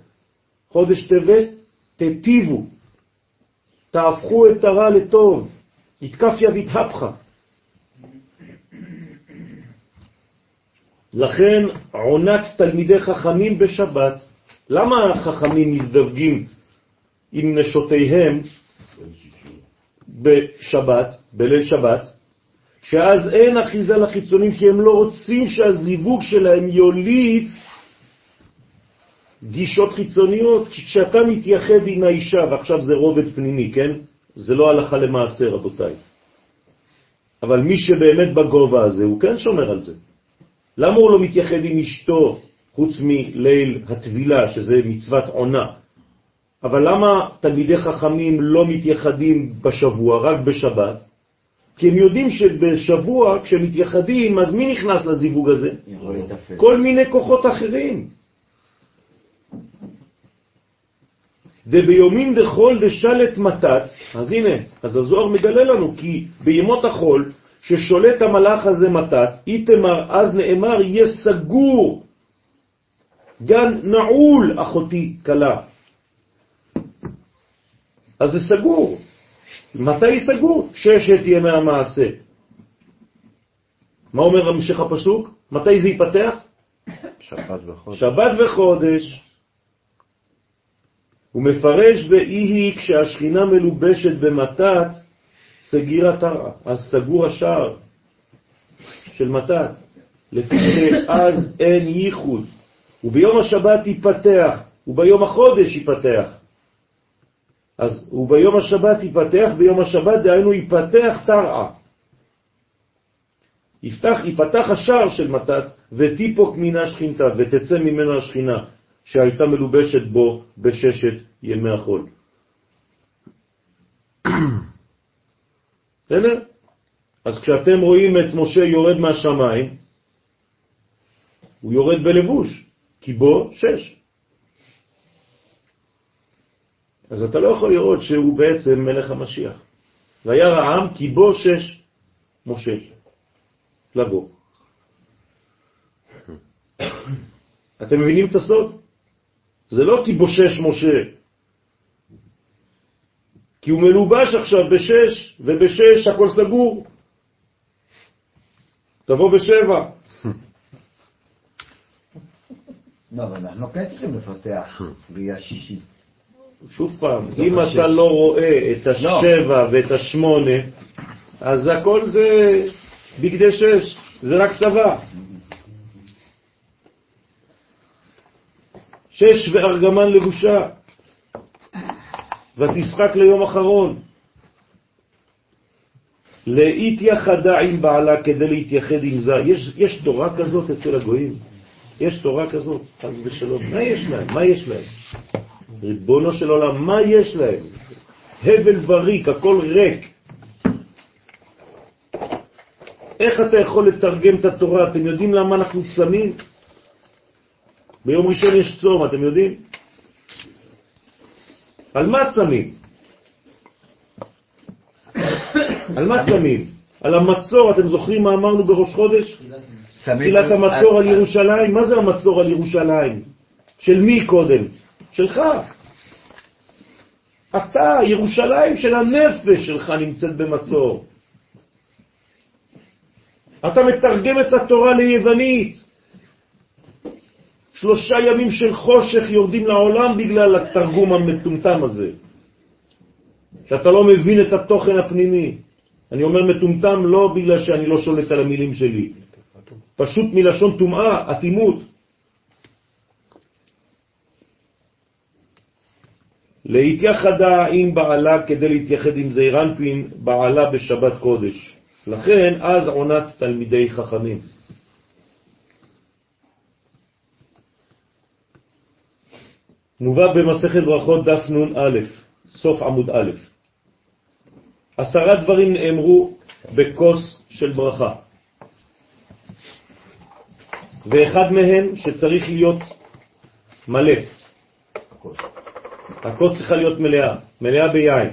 חודש טבת, תטיבו, תהפכו את הרע לטוב, יתקפיה ויתהפכה. לכן עונת תלמידי חכמים בשבת, למה החכמים מזדווגים עם נשותיהם בשבת, בליל שבת? שאז אין אחיזה לחיצונים כי הם לא רוצים שהזיווג שלהם יוליד גישות חיצוניות, כשאתה מתייחד עם האישה, ועכשיו זה רובד פנימי, כן? זה לא הלכה למעשה, רבותיי. אבל מי שבאמת בגובה הזה, הוא כן שומר על זה. למה הוא לא מתייחד עם אשתו, חוץ מליל הטבילה, שזה מצוות עונה? אבל למה תלמידי חכמים לא מתייחדים בשבוע, רק בשבת? כי הם יודעים שבשבוע, כשמתייחדים, אז מי נכנס לזיווג הזה? כל מיני כוחות אחרים. דביומין דחול דשלט מתת, אז הנה, אז הזוהר מגלה לנו, כי בימות החול, ששולט המלאך הזה מתת, איתמר, אז נאמר, יהיה סגור, גן נעול, אחותי כלה. אז זה סגור. מתי סגור? ששת ימי המעשה. מה אומר המשך הפסוק? מתי זה ייפתח? שבת וחודש. שבת וחודש. הוא מפרש באיהי כשהשכינה מלובשת במתת, סגירה תרעה, אז סגור השער של מתת, לפי שאז אין ייחוד, וביום השבת ייפתח, וביום החודש ייפתח. אז וביום השבת ייפתח, ביום השבת דהיינו ייפתח תרעה. יפתח, יפתח השער של מתת, ותיפוק מן השכינתה, ותצא ממנו השכינה, שהייתה מלובשת בו בששת ימי החול. (coughs) בסדר? אז כשאתם רואים את משה יורד מהשמיים, הוא יורד בלבוש, כי בו שש. אז אתה לא יכול לראות שהוא בעצם מלך המשיח. וירא העם כי בו שש משה. לבוא. אתם מבינים את הסוד? זה לא כי בושש משה, כי הוא מלובש עכשיו בשש, ובשש הכל סגור. תבוא בשבע. לא, אבל אנחנו כן צריכים לפתח ראייה שישית. שוב פעם, מתוך אם. אתה לא רואה את השבע ואת השמונה, אז הכל זה בגדי שש, זה רק צבא. שש וארגמן לבושה, ותשחק ליום אחרון. להתייחדה עם בעלה כדי להתייחד עם זה. יש, יש תורה כזאת אצל הגויים? יש תורה כזאת, חס ושלום. מה יש להם? מה יש להם? ריבונו של עולם, מה יש להם? הבל וריק, הכל ריק. איך אתה יכול לתרגם את התורה? אתם יודעים למה אנחנו צמים? ביום ראשון יש צום, אתם יודעים? על מה צמים? על מה צמים? על המצור, אתם זוכרים מה אמרנו בראש חודש? תחילת המצור על ירושלים, מה זה המצור על ירושלים? של מי קודם? שלך. אתה, ירושלים של הנפש שלך נמצאת במצור. אתה מתרגם את התורה ליוונית. שלושה ימים של חושך יורדים לעולם בגלל התרגום המטומטם הזה. שאתה לא מבין את התוכן הפנימי. אני אומר מטומטם לא בגלל שאני לא שולט על המילים שלי. פשוט מלשון טומאה, אטימות. להתייחדה עם בעלה כדי להתייחד עם זעירנפין בעלה בשבת קודש. לכן אז עונת תלמידי חכמים. מובא במסכת ברכות דף נ"א, סוף עמוד א'. עשרה דברים נאמרו בכוס של ברכה. ואחד מהם שצריך להיות מלא. הכוס צריכה להיות מלאה, מלאה ביין.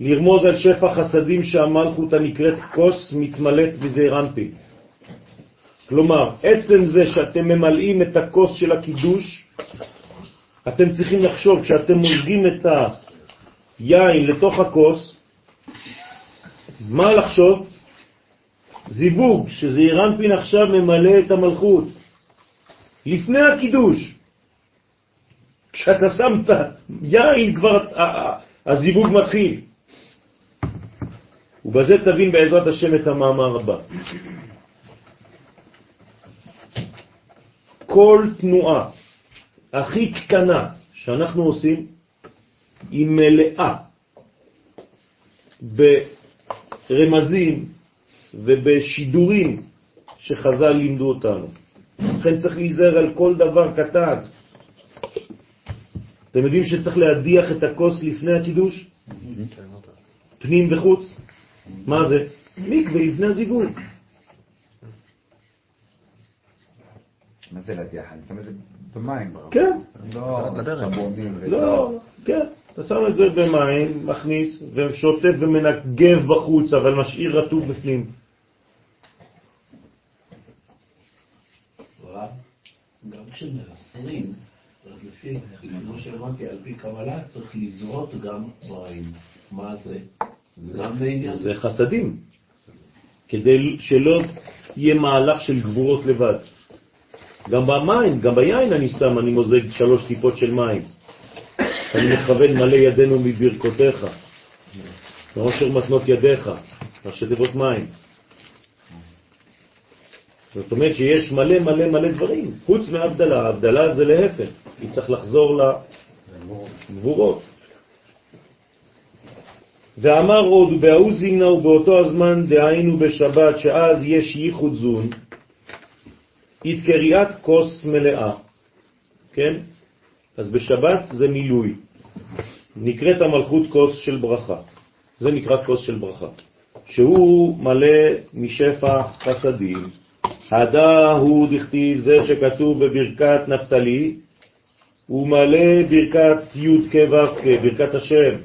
לרמוז על שפע חסדים שהמלכות הנקראת כוס מתמלאת בזעיר אנפין. כלומר, עצם זה שאתם ממלאים את הכוס של הקידוש, אתם צריכים לחשוב, כשאתם מוזגים את היין לתוך הכוס, מה לחשוב? זיווג, שזעיר אנפין עכשיו ממלא את המלכות. לפני הקידוש. כשאתה שם את היין כבר הזיווג מתחיל. ובזה תבין בעזרת השם את המאמר הבא. כל תנועה הכי קטנה שאנחנו עושים היא מלאה ברמזים ובשידורים שחז"ל לימדו אותנו. לכן צריך להיזהר על כל דבר קטן. אתם יודעים שצריך להדיח את הכוס לפני הקידוש? פנים וחוץ? מה זה? מקווה לפני הזיווג. מה זה להדיח? אני שם את זה במים. כן. לא לא, כן. אתה שם את זה במים, מכניס, ושוטף ומנגב בחוץ, אבל משאיר רטוב בפנים. גם כשמנסרים, אז לפי, כמו שהבנתי, על פי קבלה צריך לזרות גם מים. מה זה? זה גם. זה חסדים, כדי שלא יהיה מהלך של גבורות לבד. גם במים, גם ביין אני שם, אני מוזג שלוש טיפות של מים. אני מכוון מלא ידינו מברכותיך. מעושר מתנות ידיך, ראשי תיבות מים. זאת אומרת שיש מלא מלא מלא דברים, חוץ מהבדלה. הבדלה זה להפך, כי צריך לחזור לגבורות. ואמר עוד, זימנה ובאותו הזמן דהיינו בשבת, שאז יש ייחוד זון, התקריאת כוס מלאה, כן? אז בשבת זה מילוי. נקראת המלכות כוס של ברכה. זה נקרא כוס של ברכה. שהוא מלא משפע חסדים. הדה הוא דכתיב זה שכתוב בברכת נפתלי, הוא מלא ברכת י' כו' ברכת השם.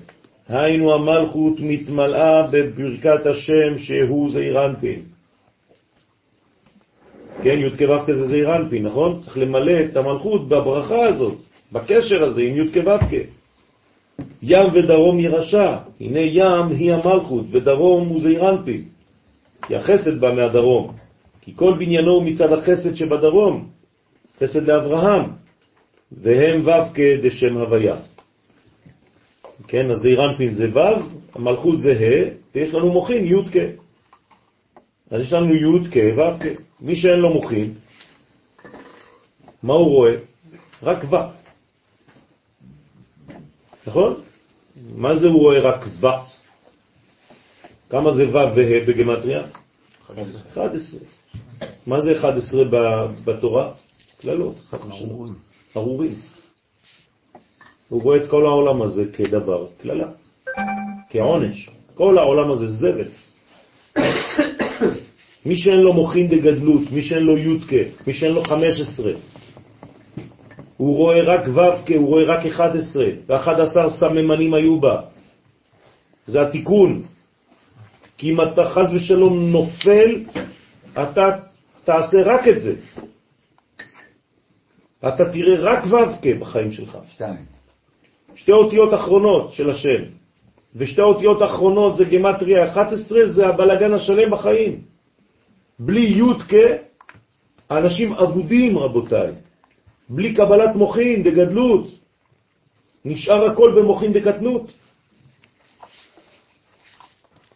היינו המלכות מתמלאה בברכת השם שהוא זעיר אנפין. כן, י' כו' זה זעיר אנפין, נכון? צריך למלא את המלכות בברכה הזאת, בקשר הזה עם י' כו' ים ודרום ירשע, הנה ים היא המלכות ודרום הוא זעיר אנפין. כי החסד בא מהדרום, כי כל בניינו מצד החסד שבדרום, חסד לאברהם, והם ו' כדשם הוויה. כן, אז זעירנפין זה ו', המלכות זה ה', ויש לנו מוחין י' כ'. אז יש לנו י' כ' ו' כ'. מי שאין לו מוחין, מה הוא רואה? רק ו'. נכון? מה זה הוא רואה רק ו'? כמה זה ו' וה' בגמטריה? 11. מה זה 11 בתורה? כללות. ארורים. הוא רואה את כל העולם הזה כדבר כללה, כעונש. כל העולם הזה זבל. (coughs) מי שאין לו מוכין דגדלות, מי שאין לו יודקה, מי שאין לו 15, הוא רואה רק ו"ק, הוא רואה רק 11, ו-11 סממנים היו בה. זה התיקון. כי אם אתה חז ושלום נופל, אתה תעשה רק את זה. אתה תראה רק ו"ק בחיים שלך. שתיים. שתי אותיות אחרונות של השם. ושתי אותיות אחרונות זה גמטריה 11, זה הבלגן השלם בחיים. בלי יודקה, אנשים אבודים, רבותיי. בלי קבלת מוחין דגדלות. נשאר הכל במוחין דקטנות.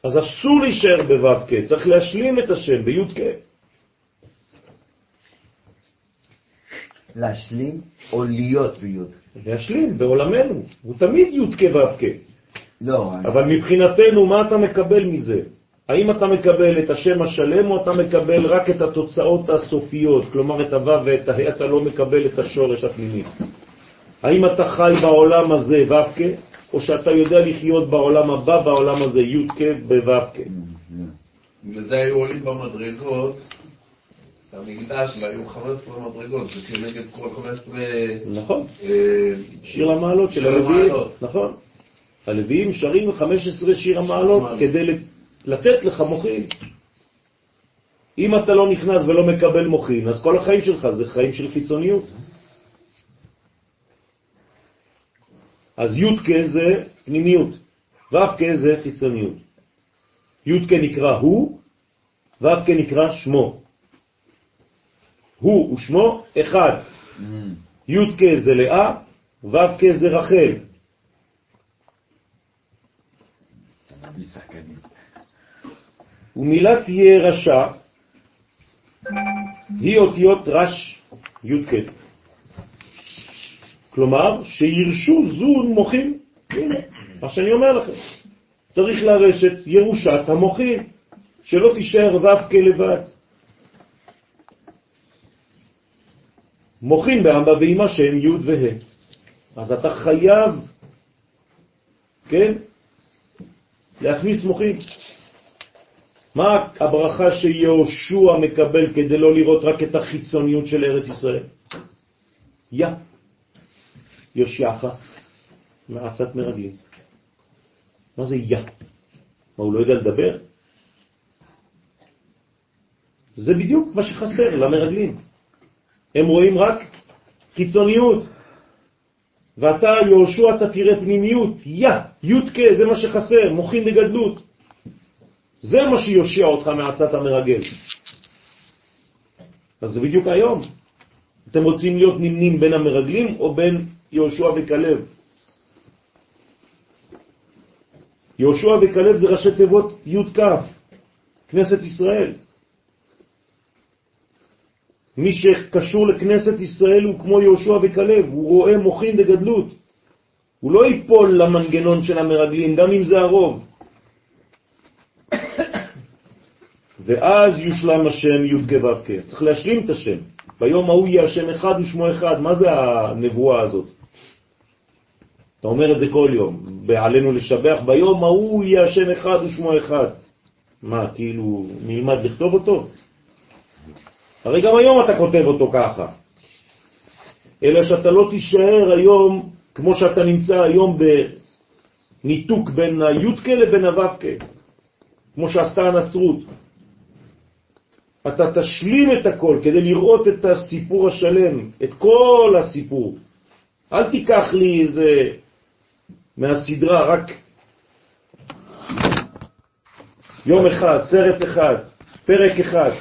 אז אסור להישאר בו"ק, צריך להשלים את השם בי"ק. להשלים או להיות ביוד? להשלים בעולמנו, הוא תמיד י"ק ו"ק. לא, אבל מבחינתנו, מה אתה מקבל מזה? האם אתה מקבל את השם השלם או אתה מקבל רק את התוצאות הסופיות, כלומר את הו' ואת ה', אתה לא מקבל את השורש הפנימי? האם אתה חי בעולם הזה ו"ק, או שאתה יודע לחיות בעולם הבא, בעולם הזה י"ק בו"ק? וזה היו עולים במדרגות, המקדש, והיו 15 מדרגות, זה כנגד כל 15... נכון, אה, שיר המעלות של הלוויים. נכון. הלוויים שרים 15 שיר המעלות. כדי לתת לך מוחין. אם אתה לא נכנס ולא מקבל מוחין, אז כל החיים שלך זה חיים של חיצוניות. אז י' זה פנימיות, ו' זה חיצוניות. י' נקרא הוא, ו' נקרא שמו. הוא ושמו אחד. י' זה לאה, ו' זה רחל. (laughs) ומילת תהיה רשע היא אותיות רש י"ק. כלומר, שירשו זון מוחים. הנה, מה שאני אומר לכם. צריך לרשת ירושת המוחים, שלא תישאר ו"ק לבד. מוחין באמא ואמא שהם י' וה'. אז אתה חייב, כן, להכניס מוחין. מה הברכה שיהושע מקבל כדי לא לראות רק את החיצוניות של ארץ ישראל? יא, יושיעך, מעצת מרגלים. מה זה יא? מה, הוא לא יודע לדבר? זה בדיוק מה שחסר למרגלים. הם רואים רק חיצוניות. ואתה, יהושע, אתה תראה פנימיות, יא, יודקה, זה מה שחסר, מוחין לגדלות. זה מה שיושיע אותך מעצת המרגל. אז זה בדיוק היום. אתם רוצים להיות נמנים בין המרגלים או בין יהושע וכלב? יהושע וכלב זה ראשי תיבות י' כ', כנסת ישראל. מי שקשור לכנסת ישראל הוא כמו יהושע וכלב, הוא רואה מוכין בגדלות. הוא לא ייפול למנגנון של המרגלים, גם אם זה הרוב. ואז יושלם השם י' כו' צריך להשלים את השם. ביום ההוא יהיה השם אחד ושמו אחד. מה זה הנבואה הזאת? אתה אומר את זה כל יום, בעלינו לשבח, ביום ההוא יהיה השם אחד ושמו אחד. מה, כאילו, נלמד לכתוב אותו? הרי גם היום אתה כותב אותו ככה. אלא שאתה לא תישאר היום כמו שאתה נמצא היום בניתוק בין הי"ק לבין הו"ק, כמו שעשתה הנצרות. אתה תשלים את הכל כדי לראות את הסיפור השלם, את כל הסיפור. אל תיקח לי איזה מהסדרה, רק יום אחד, סרט אחד, פרק אחד.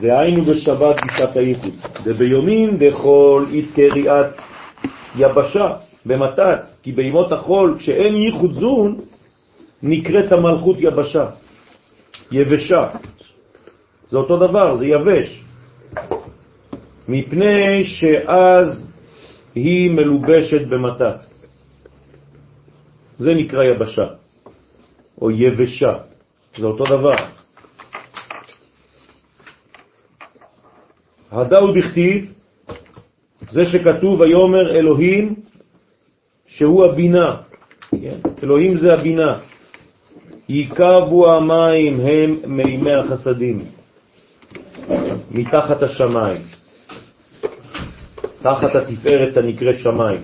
והיינו בשבת בשעת הייחוד, וביומין דכל אית קריאת יבשה במתת, כי בימות החול, כשאין ייחוד זון, נקראת המלכות יבשה, יבשה. זה אותו דבר, זה יבש. מפני שאז היא מלובשת במתת. זה נקרא יבשה, או יבשה, זה אותו דבר. הדאו בכתיב, זה שכתוב ויאמר אלוהים שהוא הבינה, כן? אלוהים זה הבינה, ייקבו המים הם מימי החסדים, מתחת השמיים, תחת התפארת הנקראת שמיים,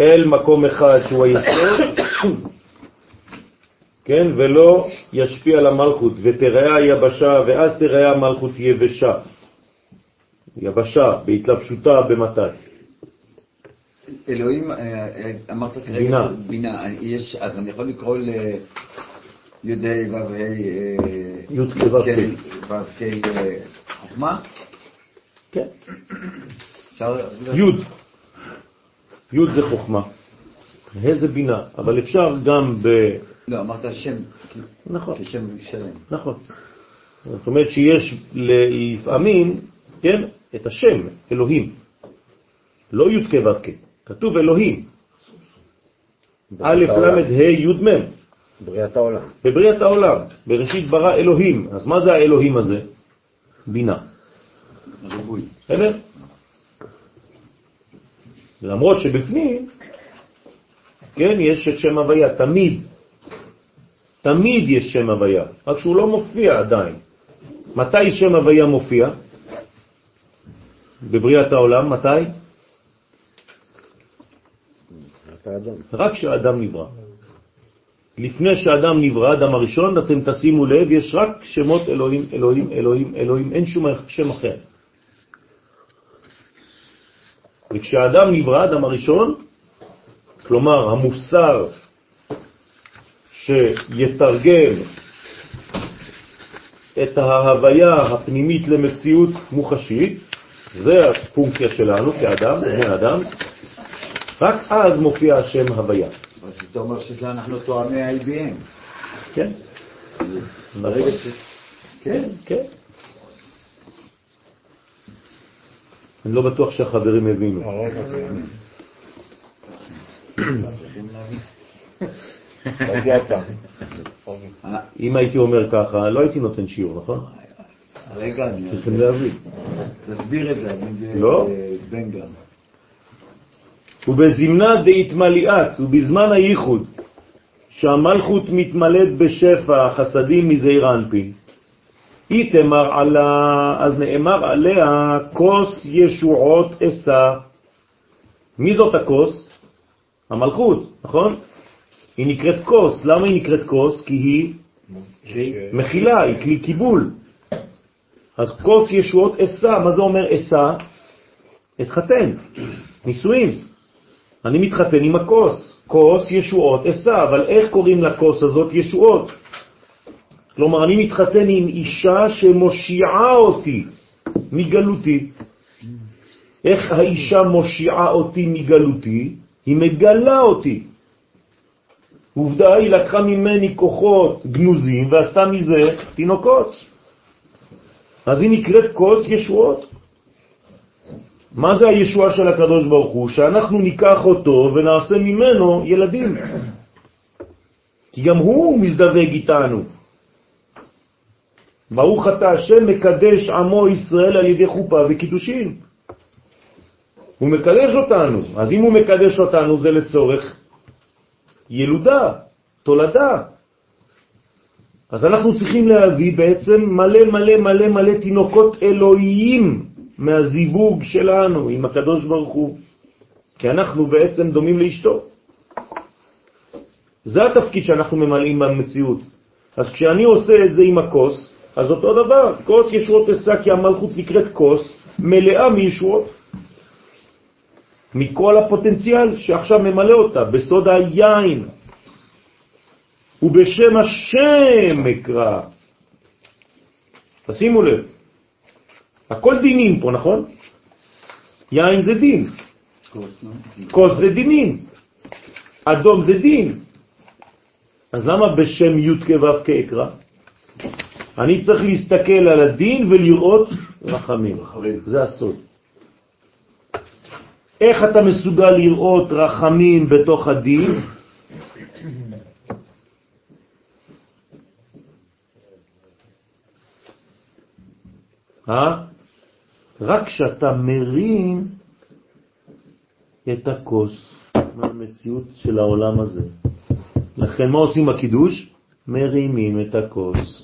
אל מקום אחד שהוא היסוד, כן, ולא ישפיע על המלכות, ותראה היבשה, ואז תראה המלכות יבשה, יבשה, בהתלבשותה במתת. אלוהים, אה, אה, אמרת כרגע, בינה. בינה, יש, אז אני יכול לקרוא ל... י"ה ו"ה, י' כו' כ'. ו"ק חוכמה? כן. י', י' זה חוכמה, ה' זה בינה, אבל אפשר גם ב... לא, אמרת שם, נכון, כשם שלם. נכון. זאת אומרת שיש לפעמים, כן, את השם, אלוהים. לא י' כ' ו' כ', כתוב אלוהים. א', ל', ה', י', מ'. בריאת העולם. בבריאת העולם, בראשית ברא אלוהים. אז מה זה האלוהים הזה? בינה. ריבוי. בסדר? למרות שבפנים, כן, יש את שם הוויה, תמיד. תמיד יש שם הוויה, רק שהוא לא מופיע עדיין. מתי שם הוויה מופיע? בבריאת העולם, מתי? רק כשהאדם נברא. לפני שהאדם נברא, אדם הראשון, אתם תשימו לב, יש רק שמות אלוהים, אלוהים, אלוהים, אלוהים, אין שום שם אחר. וכשהאדם נברא, אדם הראשון, כלומר המוסר שיתרגם את ההוויה הפנימית למציאות מוחשית, זה הפונקציה שלנו כאדם, בני אדם, רק אז מופיע השם הוויה. אז אתה אומר שזה אנחנו תואמי ה-IBM. כן? ש... כן, כן. אני לא בטוח שהחברים הבינו. אם הייתי אומר ככה, לא הייתי נותן שיעור, נכון? רגע, אני... צריכים להבין. תסביר את זה, לא. בן גם. ובזמנה דהתמליאת, ובזמן הייחוד, שהמלכות מתמלאת בשפע חסדים מזעיר אנפין, היא תמר עלה, אז נאמר עליה כוס ישועות אסה. מי זאת הכוס? המלכות, נכון? היא נקראת כוס. למה היא נקראת כוס? כי היא מכילה, היא כלי קיבול. אז כוס ישועות אסה, מה זה אומר אסה? התחתן, נישואים. אני מתחתן עם הכוס, כוס ישועות אסה, אבל איך קוראים לכוס הזאת ישועות? כלומר, אני מתחתן עם אישה שמושיעה אותי מגלותי. איך האישה מושיעה אותי מגלותי? היא מגלה אותי. עובדה היא לקחה ממני כוחות גנוזים ועשתה מזה תינוקות. אז היא נקראת כוס ישועות. מה זה הישועה של הקדוש ברוך הוא? שאנחנו ניקח אותו ונעשה ממנו ילדים. כי גם הוא מזדווג איתנו. ברוך אתה השם מקדש עמו ישראל על ידי חופה וקידושין. הוא מקדש אותנו, אז אם הוא מקדש אותנו זה לצורך ילודה, תולדה. אז אנחנו צריכים להביא בעצם מלא מלא מלא מלא תינוקות אלוהיים מהזיווג שלנו עם הקדוש ברוך הוא, כי אנחנו בעצם דומים לאשתו. זה התפקיד שאנחנו ממלאים במציאות. אז כשאני עושה את זה עם הכוס, אז אותו דבר, כוס ישועות אשא כי המלכות נקראת כוס מלאה מישועות. מכל הפוטנציאל שעכשיו ממלא אותה, בסוד היין, ובשם השם אקרא. תשימו לב, הכל דינים פה, נכון? יין זה דין, כוס זה דינים, אדום זה דין. אז למה בשם י' כו' כאקרא? אני צריך להסתכל על הדין ולראות רחמים. זה הסוד. איך אתה מסוגל לראות רחמים בתוך הדין? אה? רק כשאתה מרים את הכוס מהמציאות של העולם הזה. לכן מה עושים בקידוש? מרימים את הכוס.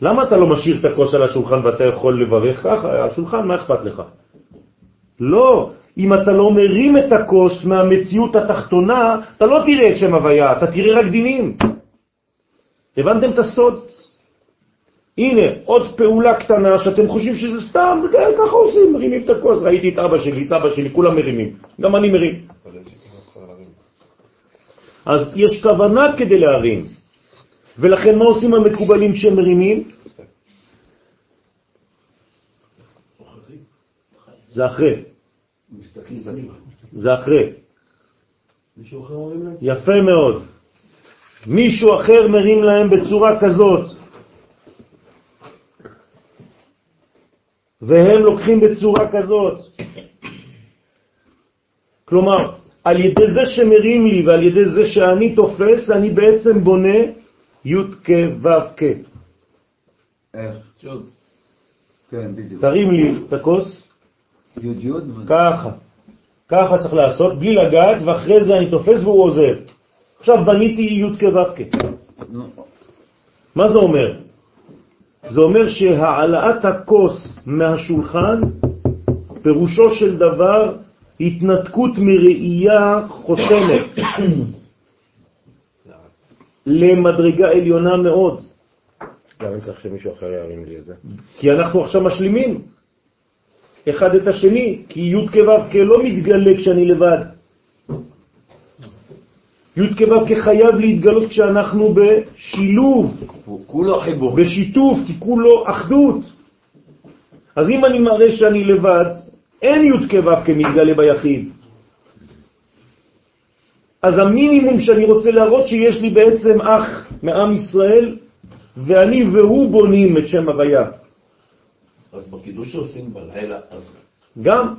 למה אתה לא משאיר את הכוס על השולחן ואתה יכול לברך ככה? השולחן, מה אכפת לך? לא, אם אתה לא מרים את הכוס מהמציאות התחתונה, אתה לא תראה את שם הוויה, אתה תראה רק דינים. הבנתם את הסוד? הנה, עוד פעולה קטנה שאתם חושבים שזה סתם, ככה עושים, מרימים את הכוס. ראיתי את אבא שלי, סבא שלי, כולם מרימים. גם אני מרים. אז יש כוונה כדי להרים. ולכן מה עושים המקובלים כשהם מרימים? זה אחרי. זה אחרי. יפה מאוד. מישהו אחר מרים להם בצורה כזאת. והם לוקחים בצורה כזאת. כלומר, על ידי זה שמרים לי ועל ידי זה שאני תופס, אני בעצם בונה י' כ' ו' כ'. איך? כן, בדיוק. תרים לי את הכוס, י' י' ככה. ככה צריך לעשות, בלי לגעת, ואחרי זה אני תופס והוא עוזר. עכשיו בניתי י' כ' ו' כ'. נו, מה זה אומר? זה אומר שהעלאת הכוס מהשולחן, פירושו של דבר התנתקות מראייה חותמת למדרגה עליונה מאוד. למה אני צריך שמישהו אחר ירים לי את זה? כי אנחנו עכשיו משלימים אחד את השני, כי י' כו' כ' לא מתגלה כשאני לבד. י' כו' כ' חייב להתגלות כשאנחנו בשילוב, כולו חיבור. בשיתוף, כי כולו אחדות. אז אם אני מראה שאני לבד, אין י' כו' כמתגלה ביחיד. אז המינימום שאני רוצה להראות שיש לי בעצם אח מעם ישראל, ואני והוא בונים את שם הוויה. אז בקידוש שעושים בלילה, אז גם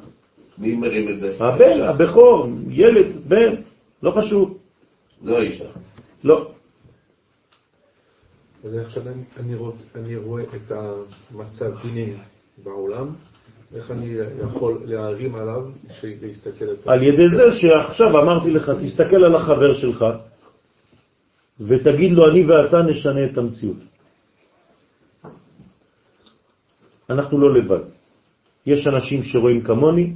מי מרים את זה? הבן. הבכור, ילד, בן, לא חשוב. לא האישה. לא. אז עכשיו אני, אני, רוצ, אני רואה את המצב דיני בעולם, איך אני יכול להרים עליו, להסתכל את על ידי זה שעכשיו אמרתי לך, תסתכל על החבר שלך ותגיד לו, אני ואתה נשנה את המציאות. אנחנו לא לבד. יש אנשים שרואים כמוני,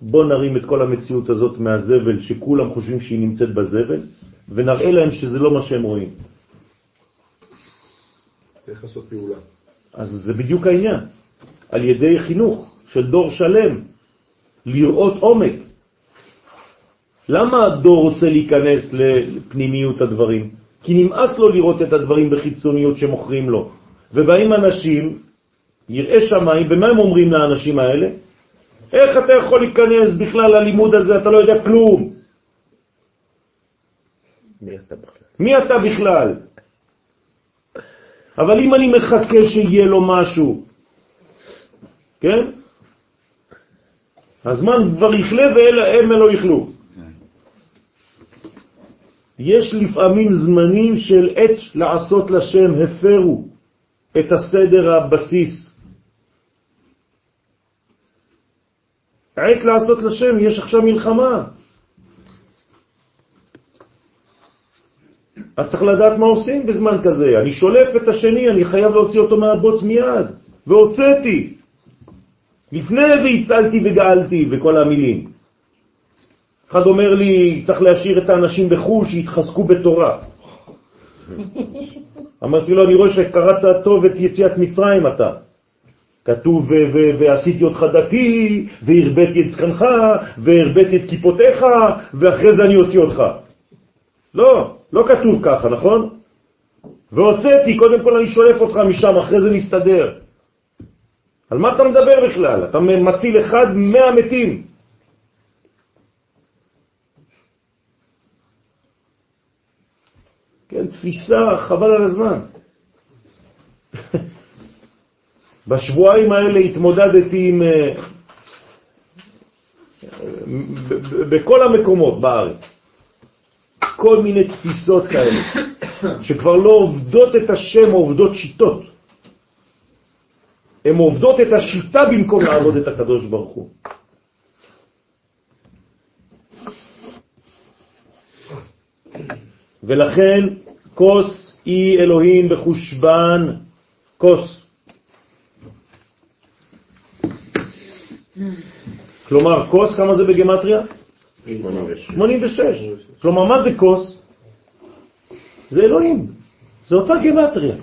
בוא נרים את כל המציאות הזאת מהזבל שכולם חושבים שהיא נמצאת בזבל, ונראה להם שזה לא מה שהם רואים. צריך לעשות פעולה. אז זה בדיוק העניין. על ידי חינוך של דור שלם, לראות עומק. למה הדור רוצה להיכנס לפנימיות הדברים? כי נמאס לו לראות את הדברים בחיצוניות שמוכרים לו. ובאים אנשים, יראה שמיים, ומה הם אומרים לאנשים האלה? איך אתה יכול להיכנס בכלל ללימוד הזה? אתה לא יודע כלום. מי אתה בכלל? מי אתה בכלל? אבל אם אני מחכה שיהיה לו משהו, כן? הזמן כבר יכלה והם לא יכלו. יש לפעמים זמנים של עת לעשות לשם, הפרו את הסדר הבסיס. עת לעשות לשם, יש עכשיו מלחמה. אז צריך לדעת מה עושים בזמן כזה. אני שולף את השני, אני חייב להוציא אותו מהבוץ מיד, והוצאתי. לפני והצלתי וגאלתי וכל המילים. אחד אומר לי, צריך להשאיר את האנשים בחו"ל שיתחזקו בתורה. (laughs) אמרתי לו, אני רואה שקראת טוב את יציאת מצרים אתה. כתוב, ועשיתי אותך דתי, והרבאתי את זקנך, והרבאתי את כיפותיך, ואחרי זה אני אוציא אותך. לא, לא כתוב ככה, נכון? והוצאתי, קודם כל אני שולף אותך משם, אחרי זה נסתדר. על מה אתה מדבר בכלל? אתה מציל אחד מאה מתים. כן, תפיסה, חבל על הזמן. (laughs) בשבועיים האלה התמודדתי עם... אה, בכל המקומות בארץ. כל מיני תפיסות כאלה, (coughs) שכבר לא עובדות את השם, עובדות שיטות. הן עובדות את השיטה במקום לעבוד את הקדוש ברוך הוא. ולכן כוס אי אלוהים בחושבן, כוס. כלומר, כוס, כמה זה בגמטריה? 86. 86. כלומר, מה זה כוס? זה אלוהים. זה אותה גמטריה.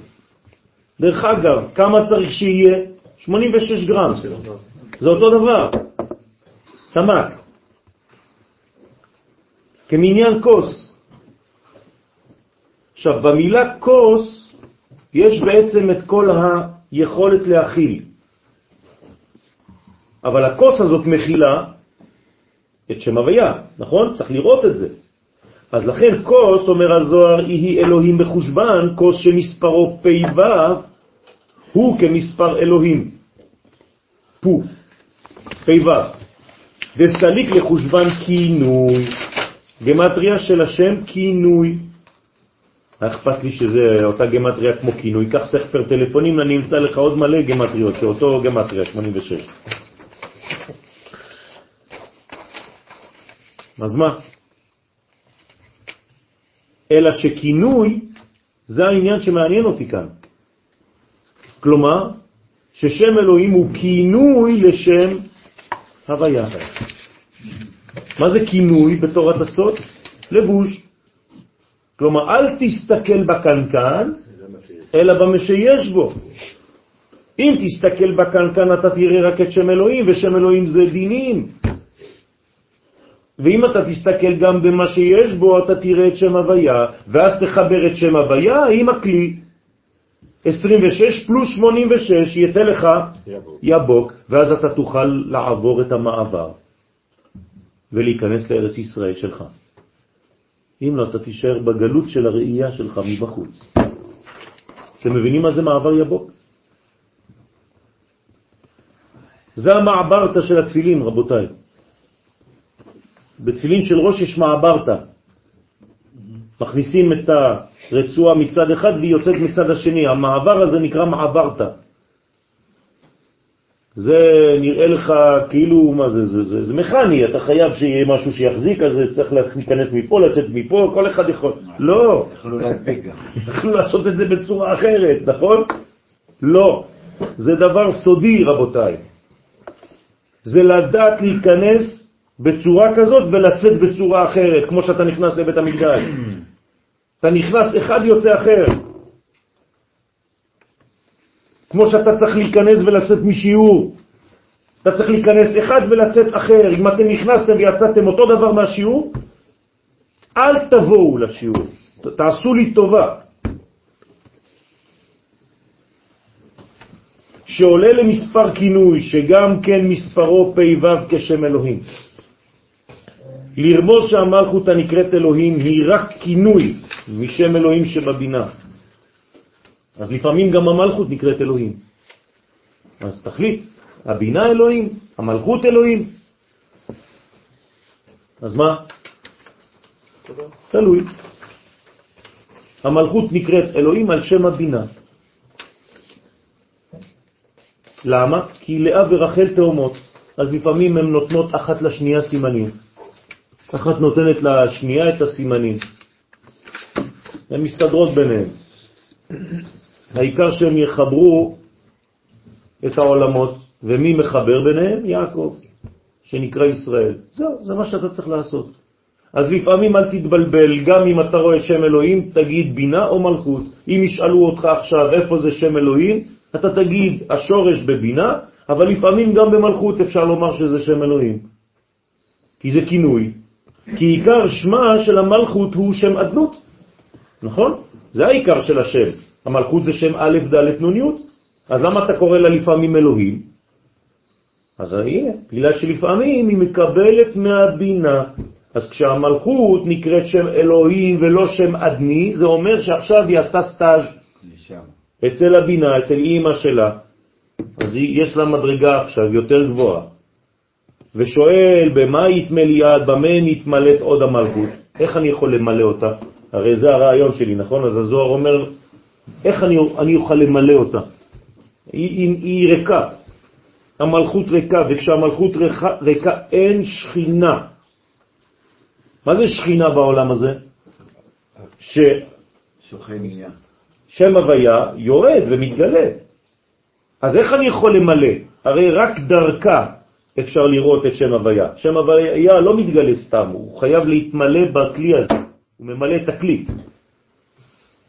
דרך אגב, כמה צריך שיהיה? 86 גרם. זה אותו דבר. סמק. כמניין כוס. עכשיו, במילה כוס יש בעצם את כל היכולת להכיל. אבל הכוס הזאת מכילה את שם הוויה, נכון? צריך לראות את זה. אז לכן כוס, אומר הזוהר, היא אלוהים בחושבן, כוס שמספרו פ"ו הוא כמספר אלוהים. פו, פ"ו. וסליק לחושבן כינוי, גמטריה של השם כינוי. אכפת לי שזה אותה גמטריה כמו כינוי, קח ספר טלפונים, אני אמצא לך עוד מלא גמטריות, שאותו גמטריה, 86. אז מה? אלא שכינוי זה העניין שמעניין אותי כאן. כלומר, ששם אלוהים הוא כינוי לשם הוויה. מה זה כינוי בתורת הסוד? לבוש. כלומר, אל תסתכל בקנקן, אלא במה שיש בו. אם תסתכל בקנקן אתה תראה רק את שם אלוהים, ושם אלוהים זה דינים. ואם אתה תסתכל גם במה שיש בו, אתה תראה את שם הוויה, ואז תחבר את שם הוויה עם הכלי. 26 פלוס 86 יצא לך יבוק. יבוק, ואז אתה תוכל לעבור את המעבר ולהיכנס לארץ ישראל שלך. אם לא, אתה תישאר בגלות של הראייה שלך מבחוץ. אתם מבינים מה זה מעבר יבוק? זה המעברתא של התפילין, רבותיי. בתפילין של ראש יש מעברתא. מכניסים את הרצועה מצד אחד והיא יוצאת מצד השני. המעבר הזה נקרא מעברתא. זה נראה לך כאילו, מה זה, זה, זה, זה מכני, אתה חייב שיהיה משהו שיחזיק, אז צריך להיכנס מפה, לצאת מפה, כל אחד יכול. לא. יכלו להדביק גם. יכלו לעשות את זה בצורה אחרת, נכון? לא. זה דבר סודי, רבותיי. זה לדעת להיכנס בצורה כזאת ולצאת בצורה אחרת, כמו שאתה נכנס לבית המקדש. אתה נכנס, אחד יוצא אחר. כמו שאתה צריך להיכנס ולצאת משיעור. אתה צריך להיכנס אחד ולצאת אחר. אם אתם נכנסתם ויצאתם אותו דבר מהשיעור, אל תבואו לשיעור. תעשו לי טובה. שעולה למספר כינוי, שגם כן מספרו פ"ו כשם אלוהים. לרמוז שהמלכות הנקראת אלוהים היא רק כינוי משם אלוהים שבבינה. אז לפעמים גם המלכות נקראת אלוהים. אז תחליט, הבינה אלוהים, המלכות אלוהים. אז מה? תלוי. המלכות נקראת אלוהים על שם הבינה. למה? כי לאה ורחל תאומות, אז לפעמים הן נותנות אחת לשנייה סימנים. אחת נותנת לשנייה את הסימנים. הן מסתדרות ביניהן. העיקר שהם יחברו את העולמות, ומי מחבר ביניהם? יעקב, שנקרא ישראל. זהו, זה מה שאתה צריך לעשות. אז לפעמים אל תתבלבל, גם אם אתה רואה שם אלוהים, תגיד בינה או מלכות. אם ישאלו אותך עכשיו איפה זה שם אלוהים, אתה תגיד השורש בבינה, אבל לפעמים גם במלכות אפשר לומר שזה שם אלוהים. כי זה כינוי. כי עיקר שמה של המלכות הוא שם אדנות, נכון? זה העיקר של השם. המלכות זה שם א' ד' נ'. אז למה אתה קורא לה לפעמים אלוהים? אז הנה, בגלל שלפעמים היא מקבלת מהבינה. אז כשהמלכות נקראת שם אלוהים ולא שם אדני, זה אומר שעכשיו היא עשתה סטאז' אצל הבינה, אצל אימא שלה. אז יש לה מדרגה עכשיו יותר גבוהה. ושואל, במה יתמלא יד, במה נתמלאת עוד המלכות? איך אני יכול למלא אותה? הרי זה הרעיון שלי, נכון? אז הזוהר אומר, איך אני, אני אוכל למלא אותה? היא, היא, היא ריקה, המלכות ריקה, וכשהמלכות ריקה, ריקה אין שכינה. מה זה שכינה בעולם הזה? ש... שוכן נהיה. שם הוויה יורד ומתגלה. אז איך אני יכול למלא? הרי רק דרכה אפשר לראות את שם הוויה. שם הוויה לא מתגלה סתם, הוא חייב להתמלא בכלי הזה, הוא ממלא את הכלי.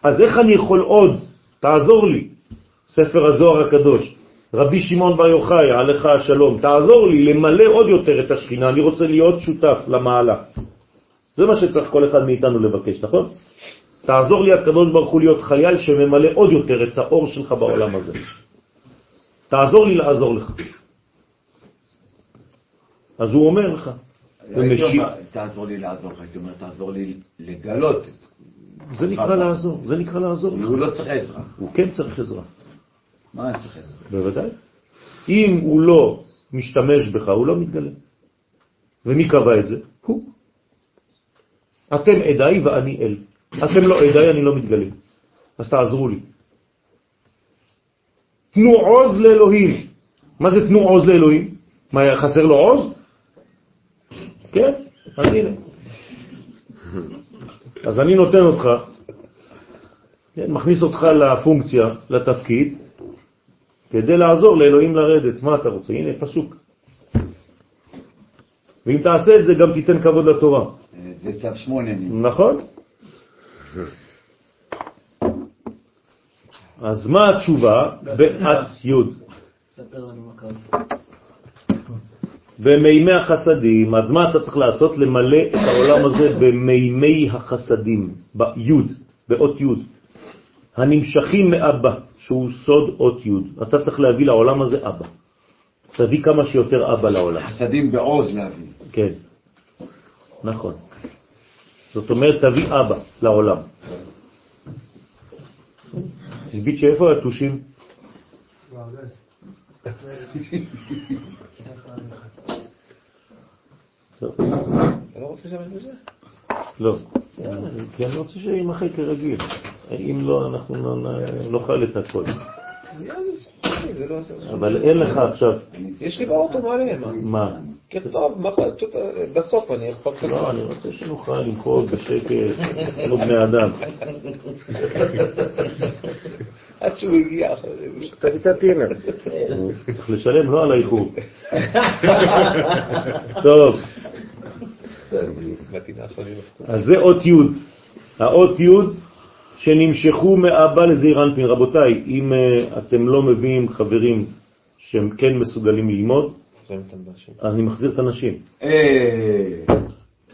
אז איך אני יכול עוד? תעזור לי. ספר הזוהר הקדוש. רבי שמעון בר יוחאי, עליך השלום, תעזור לי למלא עוד יותר את השכינה, אני רוצה להיות שותף למעלה. זה מה שצריך כל אחד מאיתנו לבקש, נכון? תעזור לי הקדוש ברוך הוא להיות חייל שממלא עוד יותר את האור שלך בעולם הזה. תעזור לי לעזור לך. אז הוא אומר לך, תעזור לי לעזור לך, הייתי אומר, תעזור לי לגלות. זה נקרא לעזור, זה נקרא לעזור. הוא לא צריך עזרה. הוא כן צריך עזרה. מה אני צריך עזרה? בוודאי. אם הוא לא משתמש בך, הוא לא מתגלה. ומי קבע את זה? הוא. אתם עדיי ואני אל. אתם לא עדיי, אני לא מתגלה. אז תעזרו לי. תנו עוז לאלוהים. מה זה תנו עוז לאלוהים? מה, חסר לו עוז? כן, אז הנה. אז אני נותן אותך, כן, מכניס אותך לפונקציה, לתפקיד, כדי לעזור לאלוהים לרדת. מה אתה רוצה? הנה, פסוק. ואם תעשה את זה, גם תיתן כבוד לתורה. זה צו שמונה. נכון. אז מה התשובה? בעת י' ספר לנו מה קרה. במימי החסדים, אז מה אתה צריך לעשות? למלא את העולם הזה במימי החסדים, ביוד, באות יוד, הנמשכים מאבא, שהוא סוד אות יוד. אתה צריך להביא לעולם הזה אבא. תביא כמה שיותר אבא לעולם. חסדים בעוז להביא. כן, נכון. זאת אומרת, תביא אבא לעולם. תסבית שאיפה התושים? (laughs) אתה לא רוצה להשתמש בזה? לא, כי אני רוצה שימחה כרגיל. אם לא, אנחנו לא נאכל את הכל. לא... אבל אין לך עכשיו, יש לי באוטו מלא, מה? מה? כתוב, בסוף אני יכול. לא, אני רוצה שנוכל למחול בשקט, כמו בני אדם. (laughs) עד שהוא הגיע. תביא טינר. צריך לשלם לא על האיחור. טוב, (laughs) הסטור. אז זה אות י'. האות י' שנמשכו מאבא לזעיר אנפין. רבותיי, אם אה, אתם לא מביאים חברים שהם כן מסוגלים ללמוד. אני מחזיר את הנשים. אה,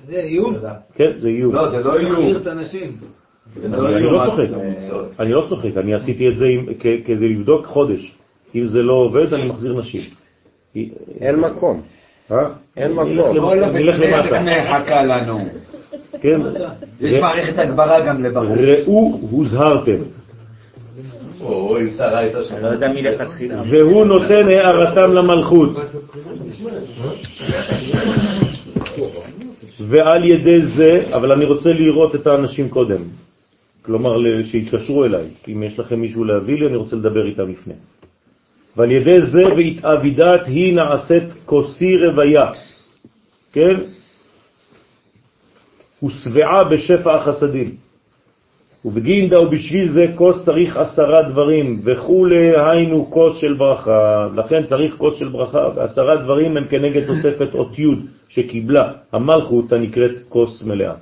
זה איום? כן, זה איום. לא, זה לא מחזיר איום. את האנשים. זה אני לא צוחק, אני לא צוחק, אני עשיתי את זה כדי לבדוק חודש. אם זה לא עובד, אני מחזיר נשים. אין מקום. אה? אין מקום. למטה, כל הבית מחכה לנו. כן? יש מערכת הגברה גם לבחור. ראו הוזהרתם. או אם שרה הייתה שם. אני לא יודע מלכתחילה. והוא נותן הערתם למלכות. ועל ידי זה, אבל אני רוצה לראות את האנשים קודם. כלומר, שיתקשרו אליי. אם יש לכם מישהו להביא לי, אני רוצה לדבר איתם לפני. ועל ידי זה והתאבידת היא נעשית כוסי רוויה. כן? ושבעה בשפע החסדים. ובגינדה ובשביל זה כוס צריך עשרה דברים וכולי, היינו כוס של ברכה. לכן צריך כוס של ברכה, ועשרה דברים הם כנגד תוספת אות י' שקיבלה המלכות הנקראת כוס מלאה.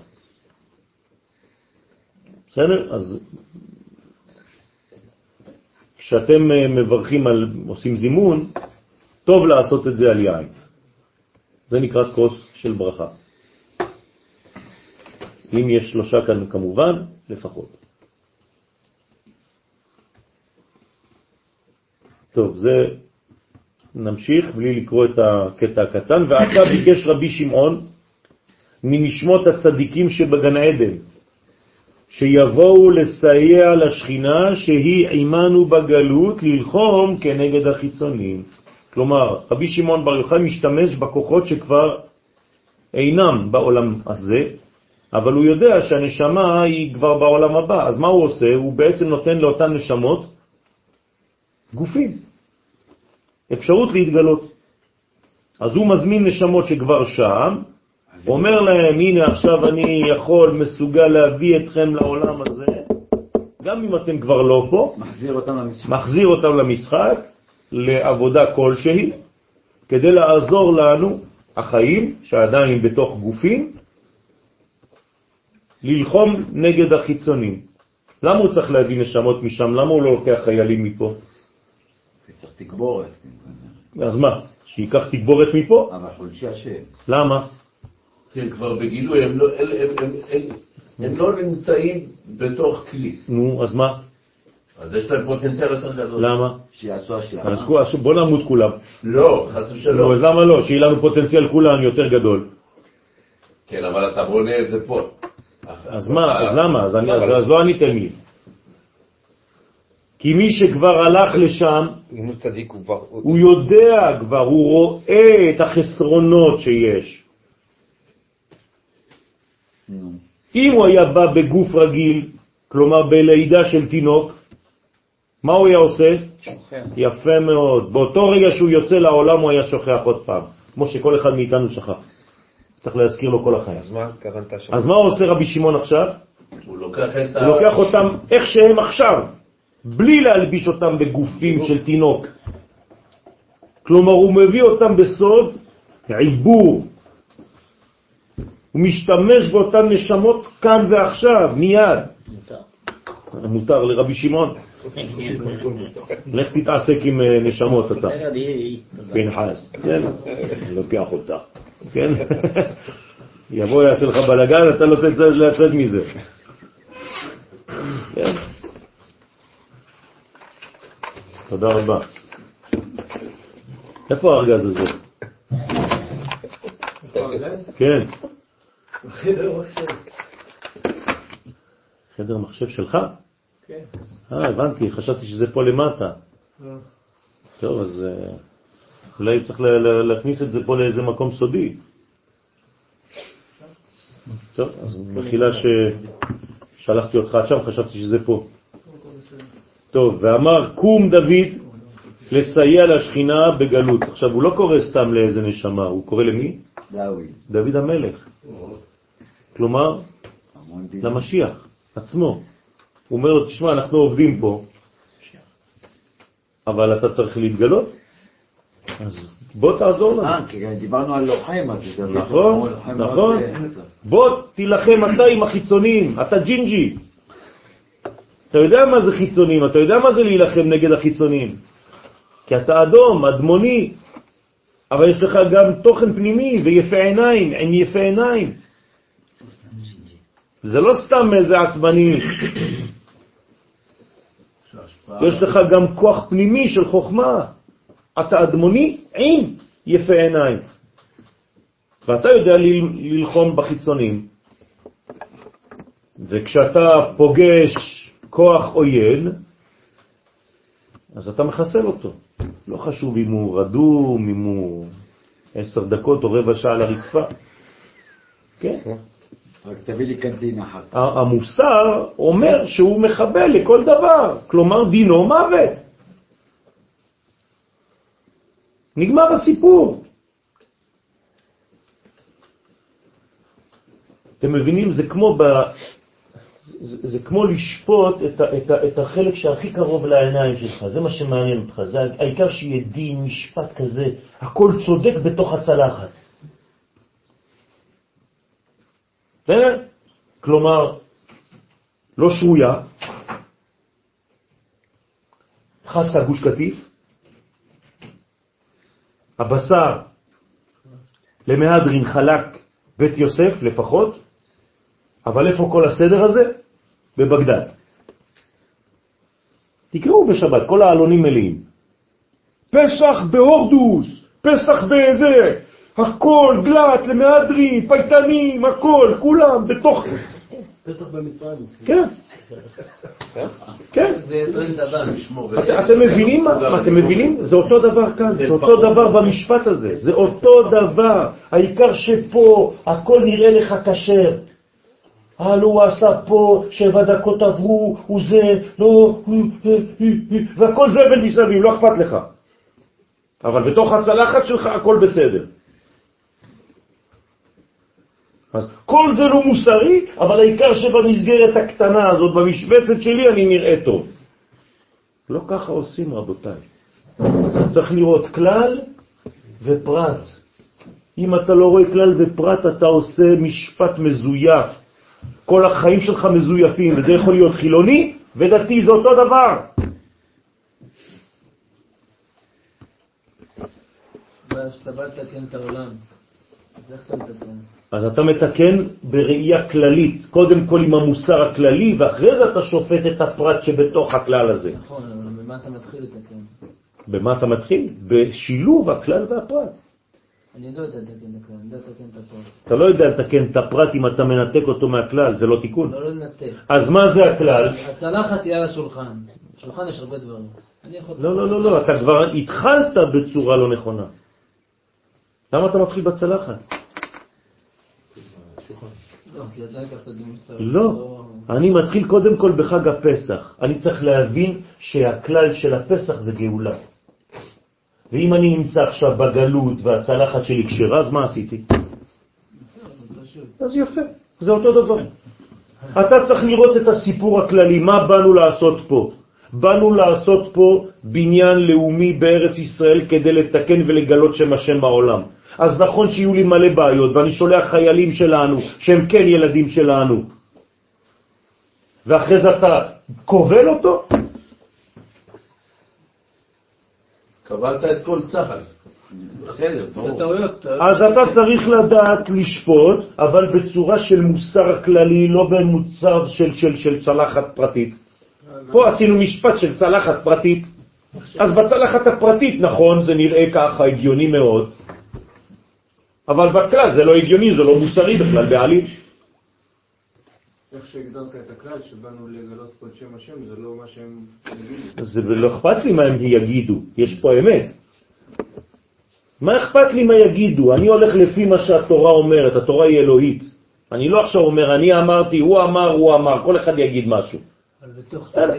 בסדר? אז כשאתם אה, מברכים על, עושים זימון, טוב לעשות את זה על יין. זה נקרא כוס של ברכה. אם יש שלושה כאן כמובן, לפחות. טוב, זה נמשיך בלי לקרוא את הקטע הקטן. ועתה ביקש רבי שמעון מנשמות הצדיקים שבגן עדן, שיבואו לסייע לשכינה שהיא עימנו בגלות ללחום כנגד החיצונים. כלומר, רבי שמעון בר יוחאי משתמש בכוחות שכבר אינם בעולם הזה, אבל הוא יודע שהנשמה היא כבר בעולם הבא. אז מה הוא עושה? הוא בעצם נותן לאותן נשמות גופים, אפשרות להתגלות. אז הוא מזמין נשמות שכבר שם, אומר להם, הנה עכשיו אני יכול, מסוגל להביא אתכם לעולם הזה, גם אם אתם כבר לא פה, מחזיר אותם למשחק. מחזיר אותם למשחק, לעבודה כלשהי, כדי לעזור לנו, החיים, שעדיין בתוך גופים, ללחום נגד החיצונים. למה הוא צריך להביא נשמות משם? למה הוא לא לוקח חיילים מפה? צריך תגבורת. אז מה? שייקח תגבורת מפה? אבל חולשי השם. למה? כי הם כבר בגילוי, הם לא- הם- הם- הם- הם- הם לא נמצאים בתוך כלי. נו, אז מה? אז יש להם פוטנציאל יותר גדול. למה? שיעשו השלמה. בוא נמות כולם. לא, חס ושלום. אז למה לא? שיהיה לנו פוטנציאל כולם יותר גדול. כן, אבל אתה בונה את זה פה. אז מה? אז למה? אז אני- אז- אז לא עניתם לי. כי מי שכבר הלך לשם, אם הוא צדיק הוא כבר... הוא יודע כבר, הוא רואה את החסרונות שיש. אם הוא היה בא בגוף רגיל, כלומר בלידה של תינוק, מה הוא היה עושה? שוכח. יפה מאוד. באותו רגע שהוא יוצא לעולם הוא היה שוכח עוד פעם, כמו שכל אחד מאיתנו שכח. צריך להזכיר לו כל החיים. אז מה התכוונת שם? אז מה עושה רבי שמעון עכשיו? הוא לוקח את ה... הוא לוקח אותם איך שהם עכשיו, בלי להלביש אותם בגופים של תינוק. כלומר, הוא מביא אותם בסוד עיבור. הוא משתמש באותן נשמות כאן ועכשיו, מיד. מותר. מותר לרבי שמעון. לך תתעסק עם אה, נשמות אתה. פנחס, כן, אני לוקח אותה, כן? יבוא יעשה לך בלגן, אתה לא תצא לצאת מזה. כן. תודה רבה. איפה הארגז הזה? כן. חדר מחשב שלך? כן. אה, הבנתי, חשבתי שזה פה למטה. טוב, אז אה, אולי צריך להכניס את זה פה לאיזה מקום סודי. טוב, אז מחילה ששלחתי אותך עד שם, חשבתי שזה פה. טוב, ואמר קום דוד לסייע לשכינה בגלות. עכשיו, הוא לא קורא סתם לאיזה נשמה, הוא קורא למי? דאווי. דוד המלך. כלומר. למשיח עצמו. הוא אומר לו, תשמע, אנחנו עובדים פה, אבל אתה צריך להתגלות, אז בוא תעזור לנו. אה, כי דיברנו על לוחם, אז זה נכון, נכון. בוא תילחם אתה עם החיצונים, אתה ג'ינג'י. אתה יודע מה זה חיצונים, אתה יודע מה זה להילחם נגד החיצונים. כי אתה אדום, אדמוני, אבל יש לך גם תוכן פנימי ויפה עיניים, עם יפה עיניים. זה לא סתם איזה עצבני. יש לך גם כוח פנימי של חוכמה. אתה אדמוני עם יפה עיניים. ואתה יודע ללחום בחיצונים. וכשאתה פוגש כוח עוין, אז אתה מחסל אותו. לא חשוב אם הוא רדום, אם הוא עשר דקות או רבע שעה על הרצפה. כן. רק תביא לי קנטינה אחת. המוסר אומר שהוא מחבל לכל דבר, כלומר דינו מוות. נגמר הסיפור. אתם מבינים? זה כמו, ב... זה, זה כמו לשפוט את, ה, את, ה, את החלק שהכי קרוב לעיניים שלך, זה מה שמעניין אותך, זה העיקר שיהיה דין, משפט כזה, הכל צודק בתוך הצלחת. בסדר? כלומר, לא שרויה, חסה גוש קטיף, הבשר למהדרין חלק בית יוסף לפחות, אבל איפה כל הסדר הזה? בבגדד. תקראו בשבת, כל העלונים מלאים. פסח בהורדוס, פסח באיזה, הכל, גלת, למהדרין, פייטנים, הכל, כולם בתוך... פסח במצרים. כן. כן. אתם מבינים מה? אתם מבינים? זה אותו דבר כאן, זה אותו דבר במשפט הזה, זה אותו דבר. העיקר שפה הכל נראה לך כשר. הלו הוא עשה פה, שבע דקות עברו, הוא זה, לא, והכל זבל מסביב, לא אכפת לך. אבל בתוך הצלחת שלך הכל בסדר. אז כל זה לא מוסרי, אבל העיקר שבמסגרת הקטנה הזאת, במשבצת שלי, אני נראה טוב. לא ככה עושים, רבותיי. צריך לראות כלל ופרט. אם אתה לא רואה כלל ופרט, אתה עושה משפט מזויף. כל החיים שלך מזויפים, וזה יכול להיות חילוני ודתי, זה אותו דבר. כשאתה בא לתקן את העולם, אז איך אתה מתקן? אז אתה מתקן בראייה כללית, קודם כל עם המוסר הכללי, ואחרי זה אתה שופט את הפרט שבתוך הכלל הזה. נכון, אבל במה אתה מתחיל לתקן? במה אתה מתחיל? בשילוב הכלל והפרט. אני לא יודע לתקן את הכלל, אני יודע לתקן את הפרט. אתה לא יודע לתקן את הפרט אם אתה מנתק אותו מהכלל, זה לא תיקון. לא לנתק. אז מה זה הכלל? הצלחת תהיה על השולחן. בשולחן יש הרבה דברים. לא, לא, לא, לא, אתה כבר התחלת בצורה לא נכונה. למה אתה מתחיל בצלחת? לא, אני מתחיל קודם כל בחג הפסח. אני צריך להבין שהכלל של הפסח זה גאולה. ואם אני נמצא עכשיו בגלות והצלחת שלי כשרה, אז מה עשיתי? אז יפה, זה אותו דבר. אתה צריך לראות את הסיפור הכללי, מה באנו לעשות פה? באנו לעשות פה בניין לאומי בארץ ישראל כדי לתקן ולגלות שם השם בעולם. אז נכון שיהיו לי מלא בעיות, ואני שולח חיילים שלנו, שהם כן ילדים שלנו, ואחרי זה אתה כובל אותו? קבלת את כל צה"ל. אז אתה צריך לדעת לשפוט, אבל בצורה של מוסר כללי, לא במוצר של, של, של צלחת פרטית. פה עשינו משפט של צלחת פרטית. אז בצלחת הפרטית, נכון, זה נראה ככה הגיוני מאוד, אבל בכלל זה לא הגיוני, זה לא מוסרי בכלל בעליל. איך שהגדרת את הכלל שבאנו לגלות פה את שם השם, זה לא מה שהם יגידו. זה לא אכפת לי מה הם יגידו, יש פה אמת. מה אכפת לי מה יגידו? אני הולך לפי מה שהתורה אומרת, התורה היא אלוהית. אני לא עכשיו אומר, אני אמרתי, הוא אמר, הוא אמר, כל אחד יגיד משהו.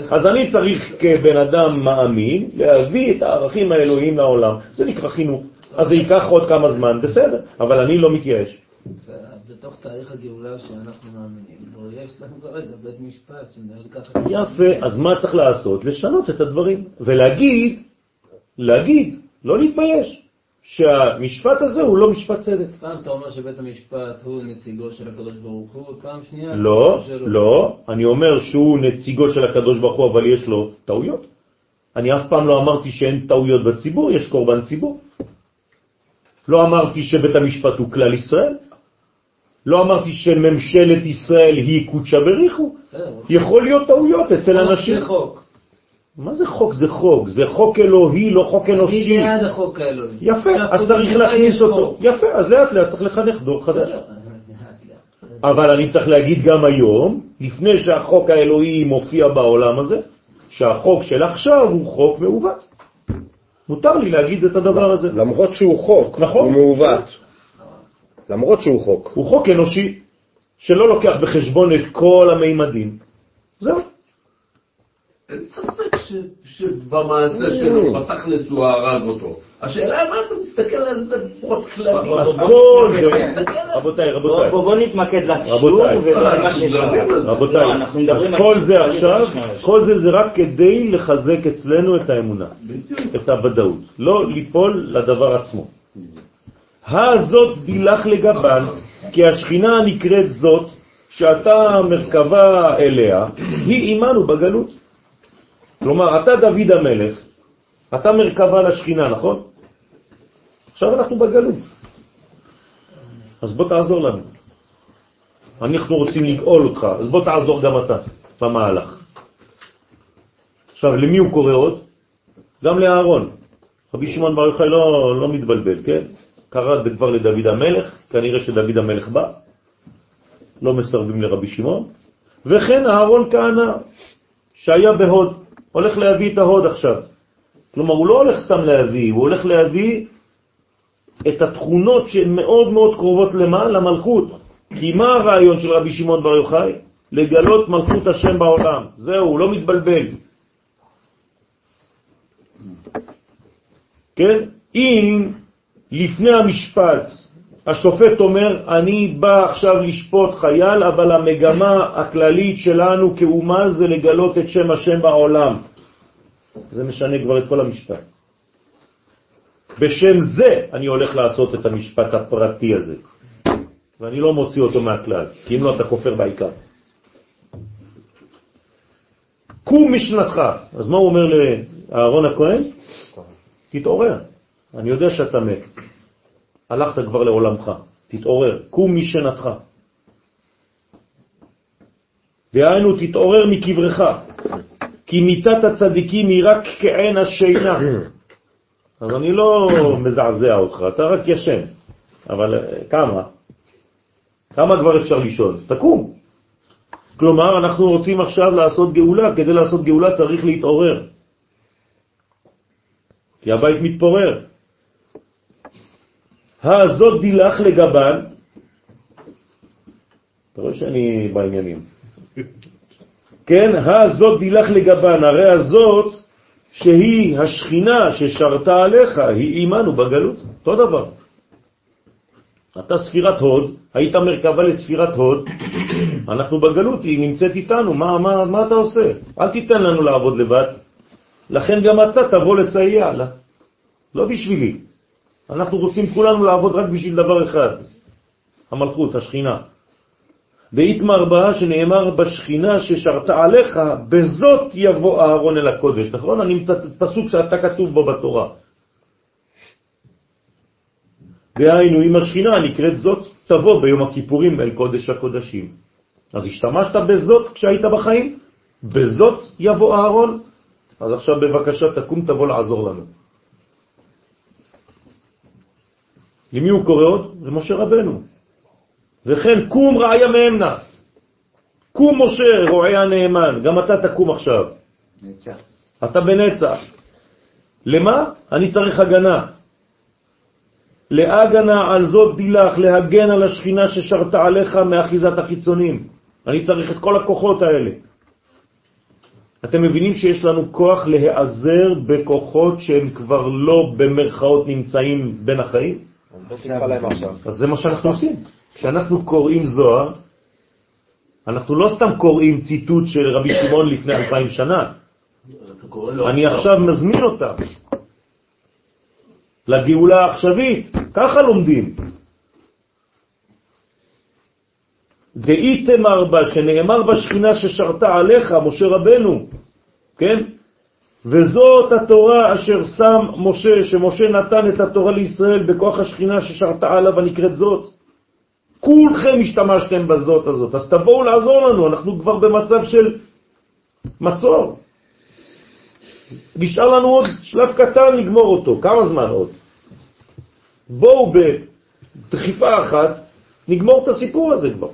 אז אני צריך כבן אדם מאמין להביא את הערכים האלוהיים לעולם. זה נקרא חינוך. אז זה ייקח עוד כמה זמן, בסדר, אבל אני לא מתייאש. בתוך תהליך הגאולה שאנחנו מאמינים בו, יש לנו כרגע בית משפט שמנהל ככה. יפה, אז מה צריך לעשות? לשנות את הדברים, ולהגיד, להגיד, לא להתבייש, שהמשפט הזה הוא לא משפט צדק. פעם אתה אומר שבית המשפט הוא נציגו של הקדוש ברוך הוא, ופעם שנייה... לא, לא, אני אומר שהוא נציגו של הקדוש ברוך הוא, אבל יש לו טעויות. אני אף פעם לא אמרתי שאין טעויות בציבור, יש קורבן ציבור. לא אמרתי שבית המשפט הוא כלל ישראל, לא אמרתי שממשלת ישראל היא קודשא בריחו. יכול להיות טעויות אצל אנשים. מה זה חוק? זה חוק. זה חוק אלוהי, לא חוק אנושי. אני בעד החוק האלוהי. יפה, אז צריך להכניס אותו. יפה, אז לאט לאט צריך לחנך דור חדש. אבל אני צריך להגיד גם היום, לפני שהחוק האלוהי מופיע בעולם הזה, שהחוק של עכשיו הוא חוק מעוות. מותר לי להגיד את הדבר הזה. למרות שהוא חוק, נכון. הוא מעוות. למרות שהוא חוק. הוא חוק אנושי שלא לוקח בחשבון את כל המימדים. זהו. אין ספק ש- שבמעשה שלו, בתכלס הוא הרג אותו. השאלה מה אתה מסתכל על זה לפחות כללי. אז כל זה, רבותיי, רבותיי, בוא- בוא נתמקד לשיעור רבותיי. ולמה שאפשר. רבותיי, לא, אז כל זה עכשיו, כל זה זה רק כדי לחזק אצלנו את האמונה. את הוודאות, לא ליפול לדבר עצמו. הזאת דילך לגבן, כי השכינה הנקראת זאת, שאתה מרכבה אליה, היא עמנו בגלות. כלומר, אתה דוד המלך, אתה מרכבה לשכינה, נכון? עכשיו אנחנו בגלות. אז בוא תעזור לנו. אנחנו רוצים לגאול אותך, אז בוא תעזור גם אתה במהלך. עכשיו, למי הוא קורא עוד? גם לאהרון. רבי שמעון בר יוחאי לא, לא מתבלבל, כן? קרא כבר לדוד המלך, כנראה שדוד המלך בא, לא מסרבים לרבי שמעון, וכן אהרון כהנא, שהיה בהוד, הולך להביא את ההוד עכשיו. כלומר, הוא לא הולך סתם להביא, הוא הולך להביא את התכונות שהן מאוד מאוד קרובות למה? למלכות. כי מה הרעיון של רבי שמעון בר יוחאי? לגלות מלכות השם בעולם. זהו, לא מתבלבל. כן? אם לפני המשפט השופט אומר, אני בא עכשיו לשפוט חייל, אבל המגמה הכללית שלנו כאומה זה לגלות את שם השם בעולם. זה משנה כבר את כל המשפט. בשם זה אני הולך לעשות את המשפט הפרטי הזה. ואני לא מוציא אותו מהכלל, כי אם לא אתה כופר בעיקר. קום משנתך. אז מה הוא אומר לאהרון הכהן? תתעורר. אני יודע שאתה מת. הלכת כבר לעולמך. תתעורר. קום משנתך. דהיינו, תתעורר מקברך. כי מיתת הצדיקים היא רק כעין השינה. אז אני לא מזעזע אותך, אתה רק ישן. אבל אה, כמה? כמה כבר אפשר לישון? תקום. כלומר, אנחנו רוצים עכשיו לעשות גאולה, כדי לעשות גאולה צריך להתעורר. כי הבית מתפורר. הזאת דילך לגבן, אתה רואה שאני בעניינים. כן, הזאת דילך לגבן, הרי הזאת שהיא השכינה ששרתה עליך, היא עימנו בגלות, אותו דבר. אתה ספירת הוד, היית מרכבה לספירת הוד, (coughs) אנחנו בגלות, היא נמצאת איתנו, מה, מה, מה אתה עושה? אל תיתן לנו לעבוד לבד, לכן גם אתה תבוא לסייע לה, לא בשבילי. אנחנו רוצים כולנו לעבוד רק בשביל דבר אחד, המלכות, השכינה. ואיתמר בה שנאמר בשכינה ששרתה עליך, בזאת יבוא אהרון אל הקודש, נכון? אני נמצא פסוק שאתה כתוב בו בתורה. דהיינו, אם השכינה הנקראת זאת, תבוא ביום הכיפורים אל קודש הקודשים. אז השתמשת בזאת כשהיית בחיים? בזאת יבוא אהרון? אז עכשיו בבקשה תקום תבוא לעזור לנו. למי הוא קורא עוד? למשה רבנו. וכן קום רעיה מאמנה. קום משה רועי הנאמן, גם אתה תקום עכשיו. נצח. אתה בנצח. למה? אני צריך הגנה. להגנה על זאת דילך, להגן על השכינה ששרתה עליך מאחיזת החיצונים. אני צריך את כל הכוחות האלה. אתם מבינים שיש לנו כוח להיעזר בכוחות שהם כבר לא במרכאות נמצאים בין החיים? אז זה מה שאנחנו עושים. כשאנחנו קוראים זוהר, אנחנו לא סתם קוראים ציטוט של רבי שמעון לפני אלפיים שנה. אני עכשיו. עכשיו מזמין אותם לגאולה העכשווית, ככה לומדים. דאיתמר בה, שנאמר בשכינה ששרתה עליך, משה רבנו, כן? וזאת התורה אשר שם משה, שמשה נתן את התורה לישראל בכוח השכינה ששרתה עליו הנקראת זאת. כולכם השתמשתם בזאת הזאת, אז תבואו לעזור לנו, אנחנו כבר במצב של מצור. נשאר לנו עוד שלב קטן לגמור אותו. כמה זמן עוד? בואו בדחיפה אחת נגמור את הסיפור הזה כבר.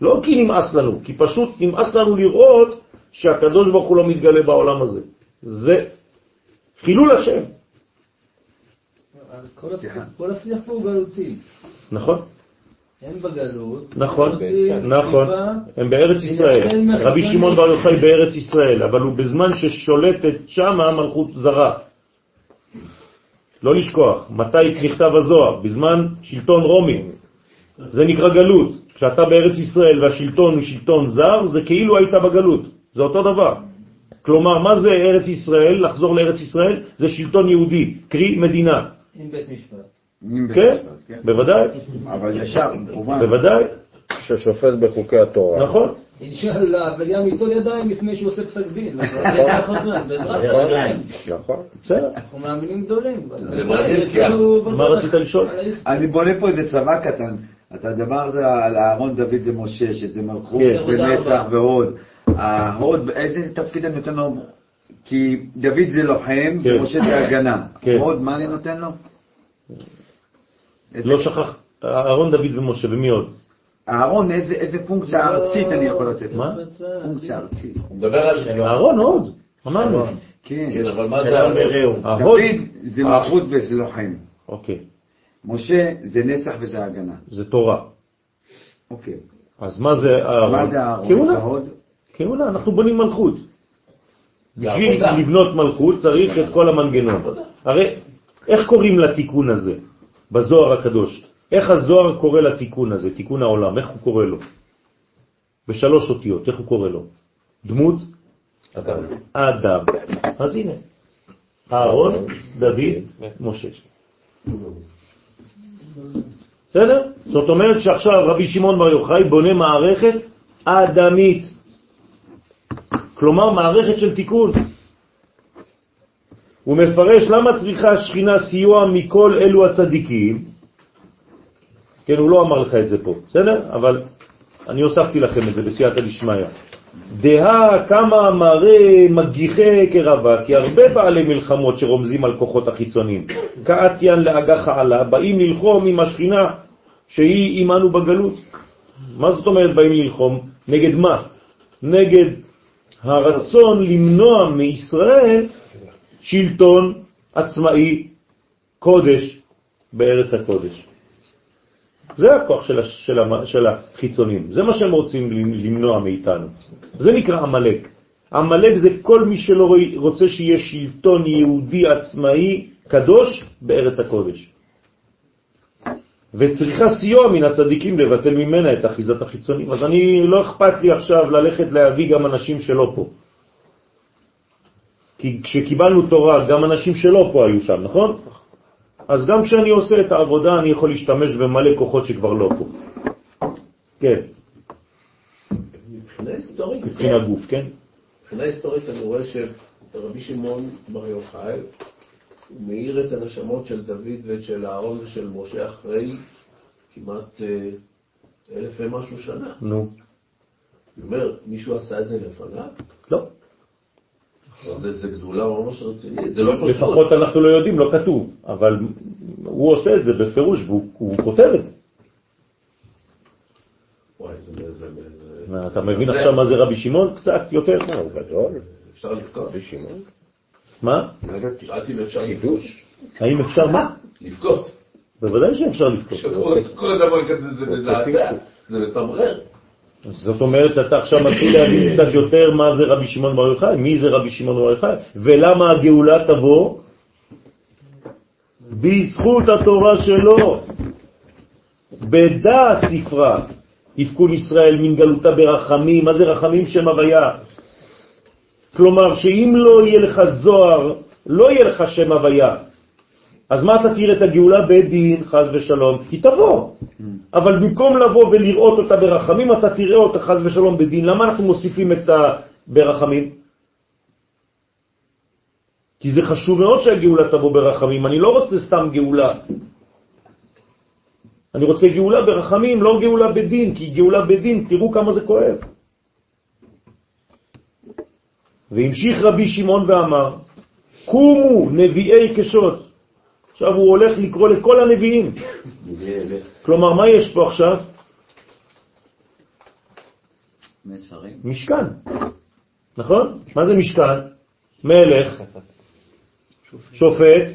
לא כי נמאס לנו, כי פשוט נמאס לנו לראות שהקדוש ברוך הוא לא מתגלה בעולם הזה. זה חילול השם. כל השיח- כל השיח פה הוא גלותי. נכון? הם בגלות. נכון, נכון. הם בארץ ישראל. מהחתנים. רבי שמעון בר יוחאי בארץ ישראל, אבל הוא בזמן ששולטת שמה מלכות זרה. לא לשכוח, מתי נכתב הזוהר? בזמן שלטון רומי. זה נקרא גלות. כשאתה בארץ ישראל והשלטון הוא שלטון זר, זה כאילו היית בגלות. זה אותו דבר. כלומר, מה זה ארץ ישראל? לחזור לארץ ישראל? זה שלטון יהודי, קרי מדינה. עם בית משפט. כן? משפט, כן? בוודאי, אבל ישר, כמובן. בוודאי, ששופט בחוקי התורה. נכון. אינשאללה, וגם ייטול ידיים לפני שהוא עושה פסק דין. בעזרת השם. נכון. בסדר. אנחנו מאמינים גדולים. זה מעניין, לנו מה. רצית לשאול? אני בונה פה איזה צבא קטן. אתה דיברת על אהרון, דוד ומשה, שזה מלכות כן. ונצח והוד. ההוד, איזה תפקיד אני נותן לו? כי דוד זה לוחם, כן. ומשה זה הגנה. כן. הוד, מה אני נותן לו? לא שכח, אהרון, דוד ומשה, ומי עוד? אהרון, איזה איזה פונקציה ארצית אני יכול לתת? מה? פונקציה ארצית. הוא מדבר על... אהרון עוד, אמרנו. כן. כן, אבל מה זה... ההוד. דוד זה אה, מלכות וזה לוחם. אוקיי, משה זה נצח וזה הגנה. זה תורה. אוקיי. אז מה זה אהרון? מה זה אהרון? כהונה. אנחנו בונים מלכות. בשביל. לבנות מלכות צריך את כל המנגנון. הרי איך קוראים לתיקון הזה בזוהר הקדוש? איך הזוהר קורא לתיקון הזה, תיקון העולם, איך הוא קורא לו? בשלוש אותיות, איך הוא קורא לו? דמות? אדם. אדם. אז הנה, אהרון, דוד, משה. בסדר? זאת אומרת שעכשיו רבי שמעון בר יוחאי בונה מערכת אדמית. כלומר מערכת של תיקון. הוא מפרש למה צריכה השכינה סיוע מכל אלו הצדיקים. כן, הוא לא אמר לך את זה פה, בסדר? אבל אני הוספתי לכם את זה בסייעתא דשמיא. דהה כמה מראה מגיחי קרבה, כי הרבה בעלי מלחמות שרומזים על כוחות החיצוניים, כאתיין לאגח העלה, באים ללחום עם השכינה שהיא עמנו בגלות. מה זאת אומרת באים ללחום? נגד מה? נגד הרצון למנוע מישראל שלטון עצמאי קודש בארץ הקודש. זה הכוח של, של, של החיצונים, זה מה שהם רוצים למנוע מאיתנו. זה נקרא עמלק. עמלק זה כל מי שלא רוצה שיהיה שלטון יהודי עצמאי קדוש בארץ הקודש. וצריכה סיוע מן הצדיקים לבטל ממנה את אחיזת החיצונים. אז אני, לא אכפת לי עכשיו ללכת להביא גם אנשים שלא פה. כי כשקיבלנו תורה, גם אנשים שלא פה היו שם, נכון? אז גם כשאני עושה את העבודה, אני יכול להשתמש במלא כוחות שכבר לא פה. כן, מבחינה היסטורית, מבחינת גוף, כן? מבחינה היסטורית אני רואה שרבי שמעון בר יוחאי הוא מאיר את הנשמות של דוד ושל אהרון ושל משה אחרי כמעט אה, אלף ומשהו שנה. נו, אני אומר, מישהו עשה את זה לפניו? לא. זה, זה גדולה ממש רצינית, זה לא פשוט. לפחות אנחנו לא יודעים, לא כתוב, אבל הוא עושה את זה בפירוש והוא הוא כותב את זה. וואי, זה... זה, זה, אתה מבין עכשיו מה זה רבי שמעון? קצת יותר. הוא גדול, אפשר לבכות? רבי שמעון. מה? לא ידעתי. שאלתי אם אפשר חידוש. האם אפשר מה? לבכות. בוודאי שאפשר לבכות. כל הדבר כזה זה מזעזע, זה מצמרר. זאת אומרת, אתה עכשיו מתחיל להבין קצת יותר מה זה רבי שמעון בר יוחאי, מי זה רבי שמעון בר יוחאי, ולמה הגאולה תבוא בזכות התורה שלו. בדעת ספרה, יפקון ישראל מן גלותה ברחמים, מה זה רחמים שם הוויה? כלומר, שאם לא יהיה לך זוהר, לא יהיה לך שם הוויה. אז מה תראה את הגאולה בדין, חז ושלום? היא תבוא. אבל במקום לבוא ולראות אותה ברחמים, אתה תראה אותה חז ושלום בדין. למה אנחנו מוסיפים את ה... ברחמים? כי זה חשוב מאוד שהגאולה תבוא ברחמים. אני לא רוצה סתם גאולה. אני רוצה גאולה ברחמים, לא גאולה בדין, כי גאולה בדין, תראו כמה זה כואב. והמשיך רבי שמעון ואמר, קומו נביאי קשות. עכשיו הוא הולך לקרוא לכל הנביאים. כלומר, מה יש פה עכשיו? מסרים. משכן. נכון? מה זה משכן? מלך, שופט,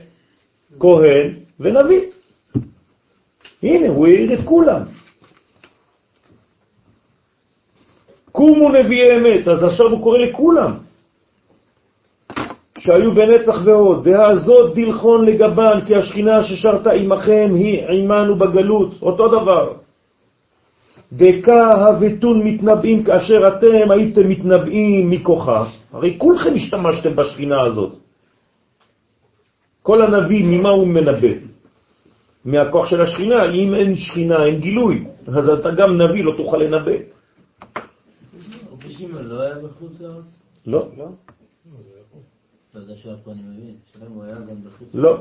כהן ונביא. הנה, הוא העיר את כולם. קומו נביאי אמת, אז עכשיו הוא קורא לכולם. שהיו בנצח ועוד, והזאת דלחון לגבן, כי השכינה ששרתה עמכם היא עמנו בגלות, אותו דבר. דקה הבטון מתנבאים כאשר אתם הייתם מתנבאים מכוחה. הרי כולכם השתמשתם בשכינה הזאת. כל הנביא, ממה הוא מנבא? מהכוח של השכינה. אם אין שכינה, אין גילוי, אז אתה גם נביא, לא תוכל לנבא. שמעון לא היה בחוץ לארץ? לא, לא.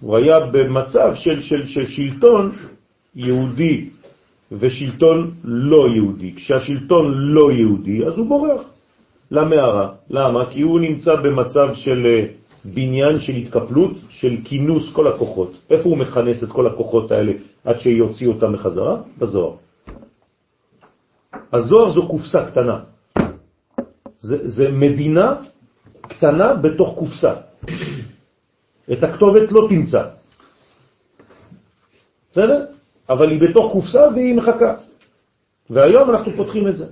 הוא היה במצב של, של, של שלטון יהודי ושלטון לא יהודי. כשהשלטון לא יהודי, אז הוא בורח למערה. למה? כי הוא נמצא במצב של אה, בניין, של התקפלות, של כינוס כל הכוחות. איפה הוא מכנס את כל הכוחות האלה עד שיוציא אותם מחזרה? בזוהר. הזוהר זו קופסה קטנה. זה, זה מדינה קטנה בתוך קופסה. את הכתובת לא תמצא. בסדר? אבל היא בתוך קופסה והיא מחכה. והיום אנחנו פותחים את זה.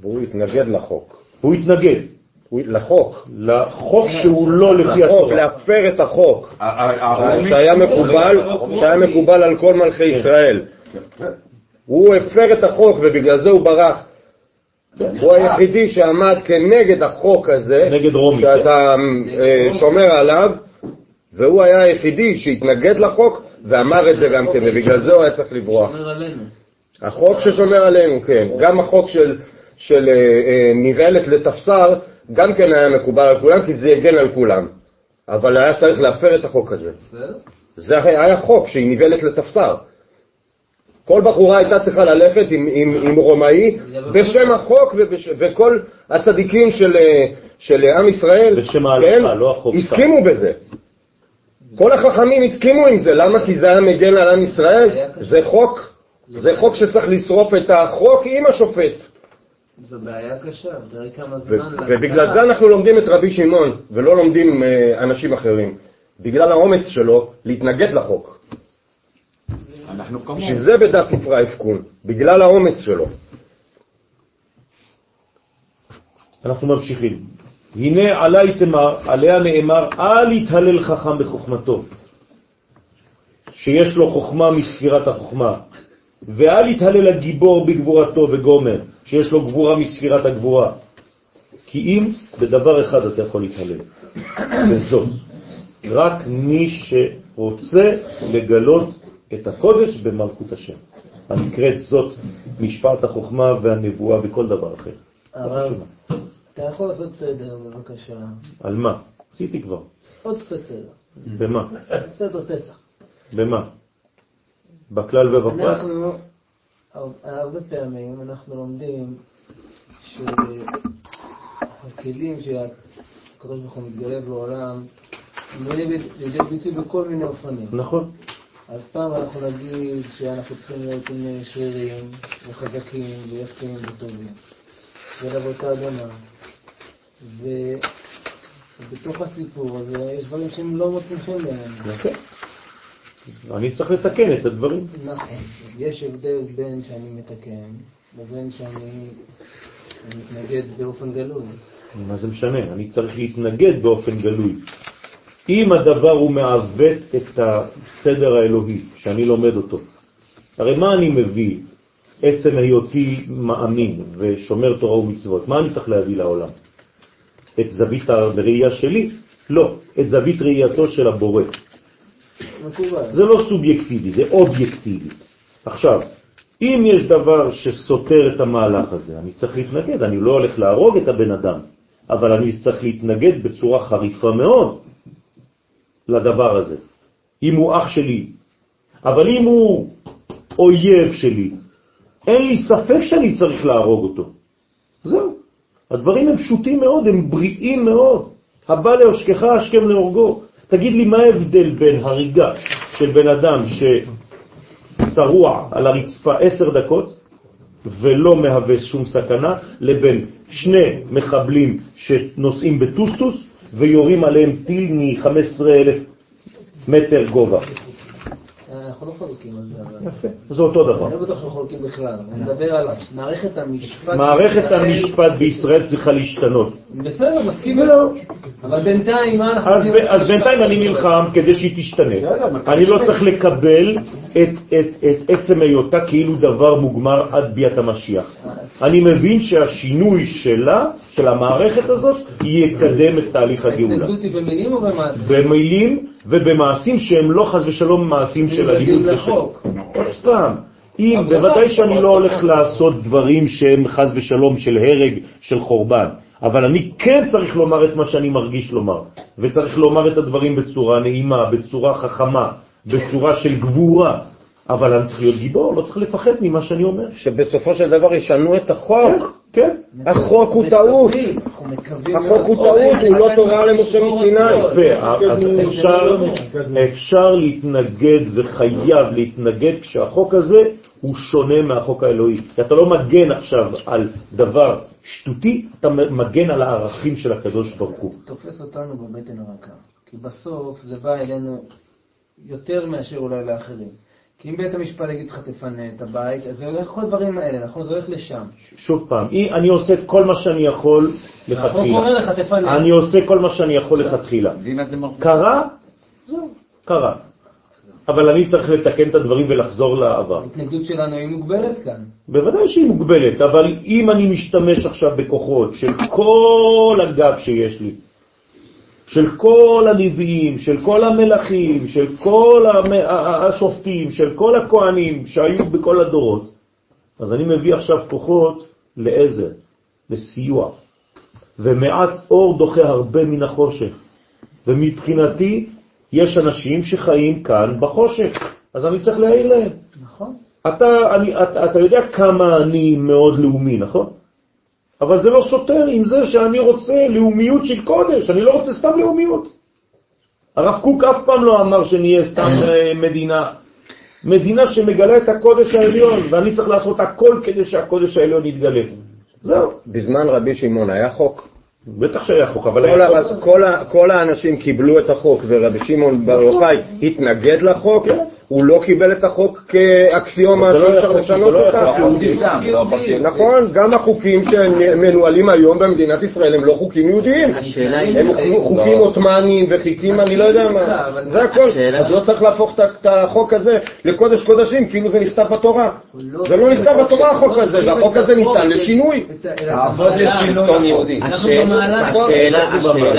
והוא התנגד לחוק. הוא התנגד הוא- לחוק. לחוק שהוא לא לפי לחוק, התורה. להפר את החוק. שהיה מקובל, שהיה מקובל על כל מלכי ישראל. הוא הפר את החוק ובגלל זה הוא ברח. הוא היחידי שעמד כנגד החוק הזה, נגד רומי. שאתה אה, שומר עליו, והוא היה היחידי שהתנגד לחוק ואמר את זה גם כן, ובגלל זה הוא היה צריך לברוח. שומר עלינו. החוק ששומר עלינו, כן. גם החוק של, של אה, אה, נבעלת לתפסר, גם כן היה מקובל על כולם, כי זה הגן על כולם. אבל היה צריך להפר את החוק הזה. זה היה חוק שהיא נבעלת לתפסר. כל בחורה הייתה צריכה ללכת עם, עם, עם רומאי בשם החוק ובש, וכל הצדיקים של, של עם ישראל בשם ההלכה, לא החוק. הסכימו בזה. כל החכמים הסכימו עם זה, למה? כי זה היה מגן על עם ישראל, זה חוק, זה חוק שצריך לשרוף את החוק עם השופט. זו בעיה קשה, תראה כמה ו- זמן... ובגלל. זה אנחנו לומדים את רבי שמעון, ולא לומדים אה, אנשים אחרים. בגלל האומץ שלו להתנגד לחוק. אנחנו כמוהו. בשביל זה בדף ספרה יפקון, בגלל האומץ שלו. אנחנו ממשיכים. הנה עלי תמר, עליה נאמר, אל יתהלל חכם בחוכמתו, שיש לו חוכמה מספירת החוכמה, ואל יתהלל הגיבור בגבורתו וגומר, שיש לו גבורה מספירת הגבורה. כי אם בדבר אחד אתה יכול להתהלל, (coughs) וזאת, רק מי שרוצה לגלות את הקודש במלכות השם. הנקראת זאת משפט החוכמה והנבואה וכל דבר אחר. הרב, אתה יכול לעשות סדר בבקשה. על מה? עשיתי כבר. עוד קצת סדר. במה? סדר פסח. במה? בכלל ובפרט? אנחנו, הרבה פעמים אנחנו לומדים שהכלים שהקדוש ברוך הוא מתגלה בעולם, הם באים לידי ביטוי בכל מיני אופנים. נכון. אז פעם אנחנו נגיד שאנחנו צריכים להיות עם שרירים וחזקים ויפים וטובים, ולבוא האדמה. ו- ובתוך הסיפור הזה יש דברים שהם לא מוצאים חן בעינינו. נכון. אני צריך לתקן את הדברים. נכון. יש הבדל בין שאני מתקן לבין שאני מתנגד באופן גלוי. מה זה משנה? אני צריך להתנגד באופן גלוי. אם הדבר הוא מעוות את הסדר האלוהי, שאני לומד אותו, הרי מה אני מביא? עצם היותי מאמין ושומר תורה ומצוות, מה אני צריך להביא לעולם? את זווית הראייה שלי? לא, את זווית ראייתו של הבורא. זה לא סובייקטיבי, זה אובייקטיבי. עכשיו, אם יש דבר שסותר את המהלך הזה, אני צריך להתנגד, אני לא הולך להרוג את הבן אדם, אבל אני צריך להתנגד בצורה חריפה מאוד לדבר הזה. אם הוא אח שלי, אבל אם הוא אויב שלי, אין לי ספק שאני צריך להרוג אותו. זהו. הדברים הם פשוטים מאוד, הם בריאים מאוד. הבא להושכך השכם להורגו. תגיד לי, מה ההבדל בין הריגה של בן אדם ששרוע על הרצפה עשר דקות ולא מהווה שום סכנה, לבין שני מחבלים שנוסעים בטוסטוס ויורים עליהם טיל מ-15,000 מטר גובה. אנחנו לא חולקים על זה. יפה, זה אותו דבר. אני לא בטוח שאנחנו חולקים בכלל. אני מדבר על מערכת המשפט... מערכת בישראל. המשפט בישראל צריכה להשתנות. בסדר, מסכים. אבל בינתיים, מה אנחנו... אז, עושים? ב- אז בינתיים אני נלחם כדי שהיא תשתנה. אני לא צריך לקבל את, את, את עצם היותה כאילו דבר מוגמר עד ביאת המשיח. אני מבין שהשינוי שלה, של המערכת הזאת, יקדם את תהליך הגאולה. ההתנגדות היא במילים או במעשים? במילים ובמעשים שהם לא חס ושלום מעשים של ושל... לחוק. עוד פעם, אם, בוודאי לא שאני נכון. לא הולך לעשות דברים שהם חס ושלום של הרג, של חורבן, אבל אני כן צריך לומר את מה שאני מרגיש לומר, וצריך לומר את הדברים בצורה נעימה, בצורה חכמה, בצורה של גבורה, אבל אני צריך להיות גיבור, לא צריך לפחד ממה שאני אומר. שבסופו של דבר ישנו את כן, החוק. כן. החוק הוא טעות. החוק הוא טעות, הוא לא תורה למשה מסיני. אפשר, אפשר להתנגד וחייב להתנגד כשהחוק הזה הוא שונה מהחוק האלוהי. כי אתה לא מגן עכשיו על דבר שטותי, אתה מגן על הערכים של הקדוש ברוך הוא. תופס אותנו בבטן הרכה. כי בסוף זה בא אלינו יותר מאשר אולי לאחרים. כי אם בית המשפט יגיד לך תפנה את הבית, אז זה הולך כל הדברים האלה, נכון? זה הולך לשם. שוב פעם, אי- אני עושה את כל מה שאני יכול החוק אומר לכתחילה. לך תפנה. אני עושה כל מה שאני יכול לכתחילה. קרה? זהו, קרה. אבל אני צריך לתקן את הדברים ולחזור לעבר. ההתנגדות שלנו היא מוגבלת כאן. בוודאי שהיא מוגבלת, אבל אם אני משתמש עכשיו בכוחות של כל הגב שיש לי, של כל הנביאים, של כל המלכים, של כל השופטים, של כל הכהנים שהיו בכל הדורות, אז אני מביא עכשיו כוחות לעזר, לסיוע, ומעט אור דוחה הרבה מן החושך. ומבחינתי יש אנשים שחיים כאן בחושך, אז אני צריך להעיר להם. נכון. אתה, אני, אתה, אתה יודע כמה אני מאוד לאומי, נכון? אבל זה לא סותר עם זה שאני רוצה לאומיות של קודש, אני לא רוצה סתם לאומיות. הרב קוק אף פעם לא אמר שנהיה סתם אה, מדינה. מדינה שמגלה את הקודש העליון, ואני צריך לעשות הכל כדי שהקודש העליון יתגלה. זהו. בזמן רבי שמעון היה חוק? בטח שהיה חוק, אבל כל, היה חוק. כל, כל האנשים קיבלו את החוק ורבי שמעון בר יוחאי התנגד לחוק, הוא לא קיבל את החוק כאקסיומה לא שאי אפשר לשנות לא אותה. יהודי. נכון, גם החוקים שמנוהלים היום במדינת ישראל הם לא חוקים יהודיים. הם חו- חוקים עות'מאנים וחוקים, אני לא יודע מה. זה הכל. אז לא צריך להפוך את החוק הזה לקודש קודשים, כאילו זה נכתב בתורה. זה לא נכתב בתורה החוק הזה, והחוק הזה ניתן לשינוי. תעבוד לשלטון יהודי. השאלה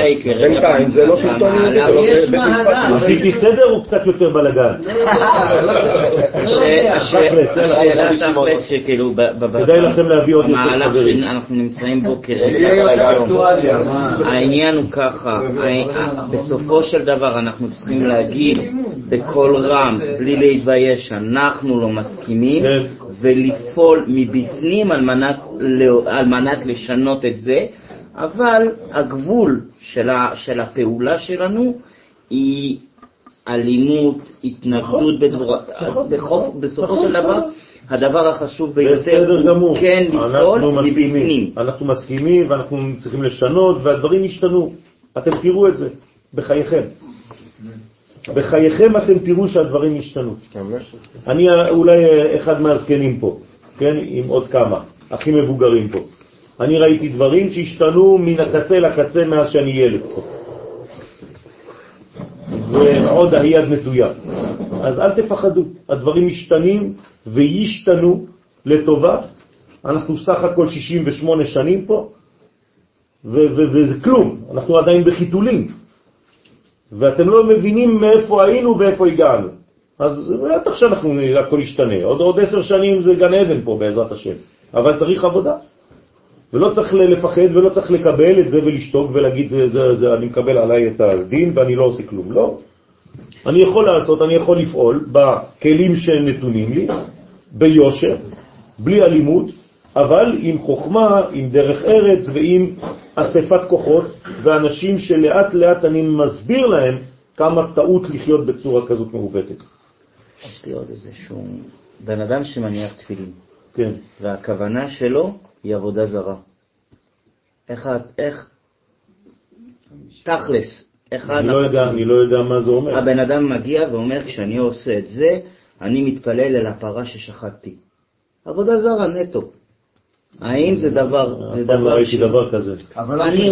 היא כרגע... בינתיים זה לא שלטון יהודי, זה לא בית משפט. עשיתי סדר או קצת יותר בלגן? הש- הש- השאלה תכלס שכאילו כדאי לכם להביא עוד יותר חברים. שאנחנו נמצאים בו כרגע? העניין הוא ככה, בסופו של דבר אנחנו צריכים להגיד בקול רם, בלי להתבייש, שאנחנו לא מסכימים, כן. ולפעול מבפנים על מנת, לא- לשנות את זה, אבל הגבול של הפעולה שלנו היא אלימות, התנגדות בדבורה. נכון, נכון, בסופו נכון, של דבר. הדבר החשוב ביותר בסדר הוא גמור. כן לפעול אנחנו מסכימים. מבפנים. אנחנו מסכימים ואנחנו צריכים לשנות והדברים ישתנו. אתם תראו את זה בחייכם. בחייכם אתם תראו שהדברים ישתנו. אני אולי אחד מהזקנים פה, כן? עם עוד כמה, הכי מבוגרים פה. אני ראיתי דברים שהשתנו מן הקצה לקצה מאז שאני ילד פה. ועוד היד נטויה. אז אל תפחדו, הדברים משתנים וישתנו לטובה. אנחנו סך הכל 68 שנים פה, וזה כלום, אנחנו עדיין בחיתולים. ואתם לא מבינים מאיפה היינו ואיפה הגענו. אז בטח שאנחנו, הכל ישתנה. עוד עשר שנים זה גן עדן פה בעזרת השם. אבל צריך עבודה. ולא צריך לפחד ולא צריך לקבל את זה ולשתוק ולהגיד, זה, זה, אני מקבל עליי את הדין ואני לא עושה כלום. לא. אני יכול לעשות, אני יכול לפעול בכלים שנתונים לי, ביושר, בלי אלימות, אבל עם חוכמה, עם דרך ארץ ועם אספת כוחות, ואנשים שלאט לאט אני מסביר להם כמה טעות לחיות בצורה כזאת מעוותת. יש לי עוד איזשהו בן אדם שמניח תפילין, כן. והכוונה שלו היא עבודה זרה. איך, את- איך, תכלס, איך אני לא יודע, אני לא יודע מה זה אומר. הבן אדם מגיע ואומר, כשאני עושה את זה, אני מתפלל אל הפרה ששחטתי. עבודה זרה נטו. האם זה דבר, זה אף פעם לא דבר ראיתי דבר כזה. אבל לא אני,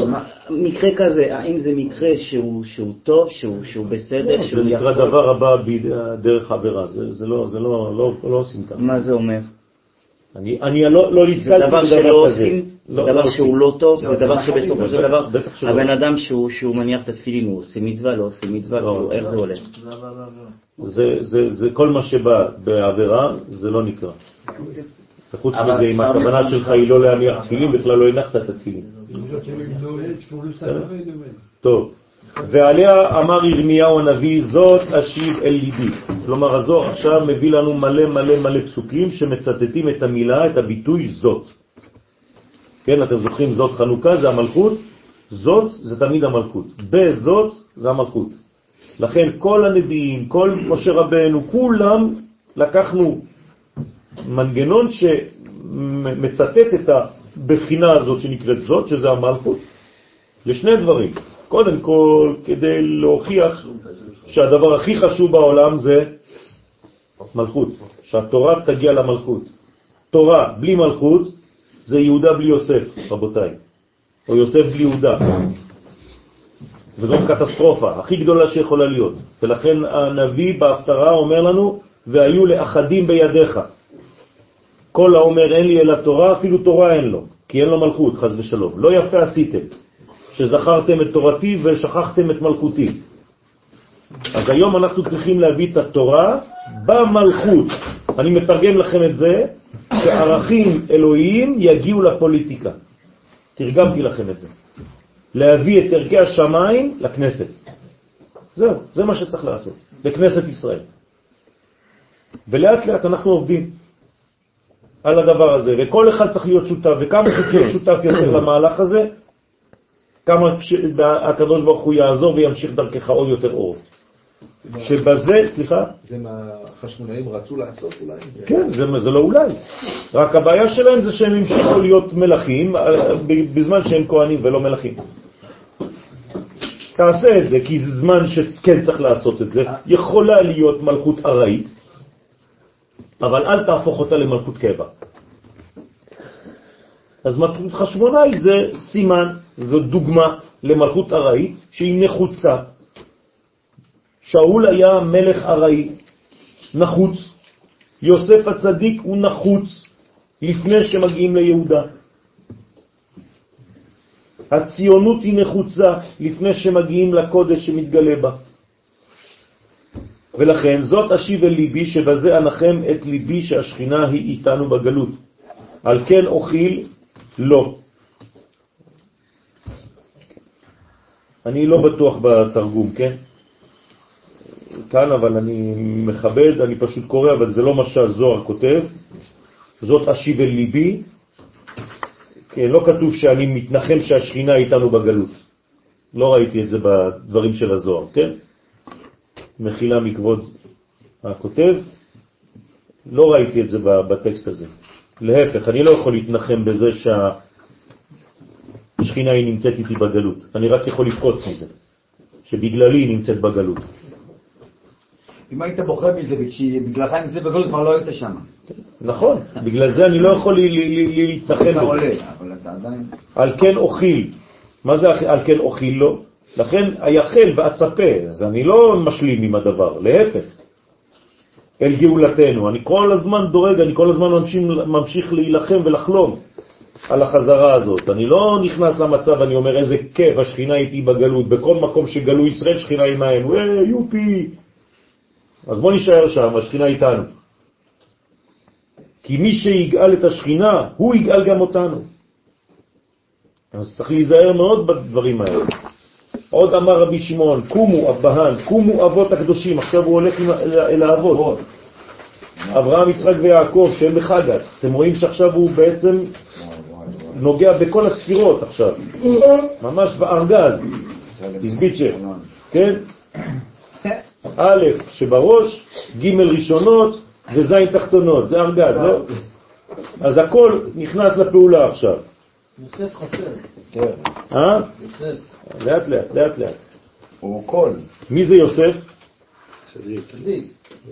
מקרה כזה, האם זה מקרה שהוא, שהוא טוב, שהוא, שהוא בסדר, לא, זה שהוא נקרא יכול... דבר הבא דרך עבירה, זה זה לא זה לא- לא- לא עושים ככה. מה זה אומר? אני אני לא לא זה נתקלתי דבר בדבר שלא כזה. עושים, זה לא- דבר לא שהוא. לא טוב, לא, זה זה דבר שבסופו של דבר, שלא. הבן אדם שהוא שהוא מניח את התפילין, הוא עושה מצווה, לא עושה מצווה, לא. כאילו, איך זה הולך? לא, לא, לא, לא. זה, זה, זה כל מה שבא בעבירה, זה לא נקרא. וחוץ אבל מזה, אם הכוונה שלך. היא לא להניח תפילין, בכלל לא הנחת את התפילין. טוב, ועליה אמר ירמיהו הנביא, זאת אשיב אל ליבי. כלומר, הזוהר עכשיו מביא לנו מלא מלא מלא פסוקים שמצטטים את המילה, את הביטוי זאת. כן, אתם זוכרים, זאת חנוכה זה המלכות, זאת זה תמיד המלכות, בזאת זה המלכות. לכן כל הנביאים, כל משה רבנו, כולם לקחנו מנגנון שמצטט את הבחינה הזאת שנקראת זאת, שזה המלכות, לשני דברים. קודם כל, כדי להוכיח שהדבר הכי חשוב בעולם זה מלכות, שהתורה תגיע למלכות. תורה בלי מלכות זה יהודה בלי יוסף, רבותיי, או יוסף בלי יהודה. וזאת קטסטרופה הכי גדולה שיכולה להיות. ולכן הנביא בהפטרה אומר לנו, והיו לאחדים בידיך. כל האומר אין לי אלא תורה, אפילו תורה אין לו, כי אין לו מלכות, חז ושלום. לא יפה עשיתם, שזכרתם את תורתי ושכחתם את מלכותי. אז היום אנחנו צריכים להביא את התורה במלכות. אני מתרגם לכם את זה, שערכים אלוהיים יגיעו לפוליטיקה. תרגמתי לכם את זה. להביא את ערכי השמיים לכנסת. זהו, זה מה שצריך לעשות, לכנסת ישראל. ולאט לאט אנחנו עובדים על הדבר הזה, וכל אחד צריך להיות שותף, וכמה שותף יותר למהלך הזה, כמה ש- הקדוש ברוך הוא יעזור וימשיך דרכך עוד יותר אור. שבזה, סליחה, זה מה החשמונאים רצו לעשות אולי? כן, זה, זה לא אולי. רק הבעיה שלהם זה שהם המשיכו להיות מלכים אה, בזמן שהם כהנים ולא מלכים. תעשה את זה, כי זה זמן שכן צריך לעשות את זה. יכולה להיות מלכות ארעית, אבל אל תהפוך אותה למלכות קבע. אז מלכות חשמונאי זה סימן, זו דוגמה למלכות ארעית שהיא נחוצה. שאול היה מלך ארעי, נחוץ. יוסף הצדיק הוא נחוץ לפני שמגיעים ליהודה. הציונות היא נחוצה לפני שמגיעים לקודש שמתגלה בה. ולכן זאת אשיב אל ליבי שבזה אנחם את ליבי שהשכינה היא איתנו בגלות. על כן אוכיל לא. אני לא בטוח בתרגום, כן? כאן, אבל אני מכבד, אני פשוט קורא, אבל זה לא מה שהזוהר כותב. זאת אשיב אל ליבי. כן, לא כתוב שאני מתנחם שהשכינה איתנו בגלות. לא ראיתי את זה בדברים של הזוהר, כן? מחילה מכבוד הכותב. לא ראיתי את זה בטקסט הזה. להפך, אני לא יכול להתנחם בזה שהשכינה היא נמצאת איתי בגלות. אני רק יכול לבכות מזה, שבגללי היא נמצאת בגלות. אם היית בוכה מזה, ובגללך אני נמצא בגלות, כבר לא היית שם. נכון, בגלל זה אני לא יכול להתנחם אתה בזה. עולה, אבל אתה עדיין... על כן אוכיל. מה זה על כן אוכיל לו? לכן היחל ואצפה, אז אני לא משלים עם הדבר, להפך. אל גאולתנו. אני כל הזמן דורג, אני כל הזמן ממשיך, ממשיך להילחם ולחלום על החזרה הזאת. אני לא נכנס למצב, אני אומר איזה כיף, השכינה איתי בגלות, בכל מקום שגלו ישראל, שכינה עמנו, אה, יופי. אז בוא נשאר שם, השכינה איתנו. כי מי שיגאל את השכינה, הוא יגאל גם אותנו. אז צריך להיזהר מאוד בדברים האלה. עוד אמר רבי שמעון, קומו אבהן, קומו אבות הקדושים, עכשיו הוא הולך עם- אל אל האבות. אברהם, יצחק ויעקב, שהם בחגת. אתם רואים שעכשיו הוא בעצם נוגע בכל הספירות עכשיו, ממש בארגז, איזביצ'ר, כן? א' שבראש, ג' ראשונות וז' תחתונות, זה ארגז, לא? אז הכל נכנס לפעולה עכשיו. יוסף חסר. אה? יוסף. לאט לאט, לאט לאט. הוא קול. מי זה יוסף?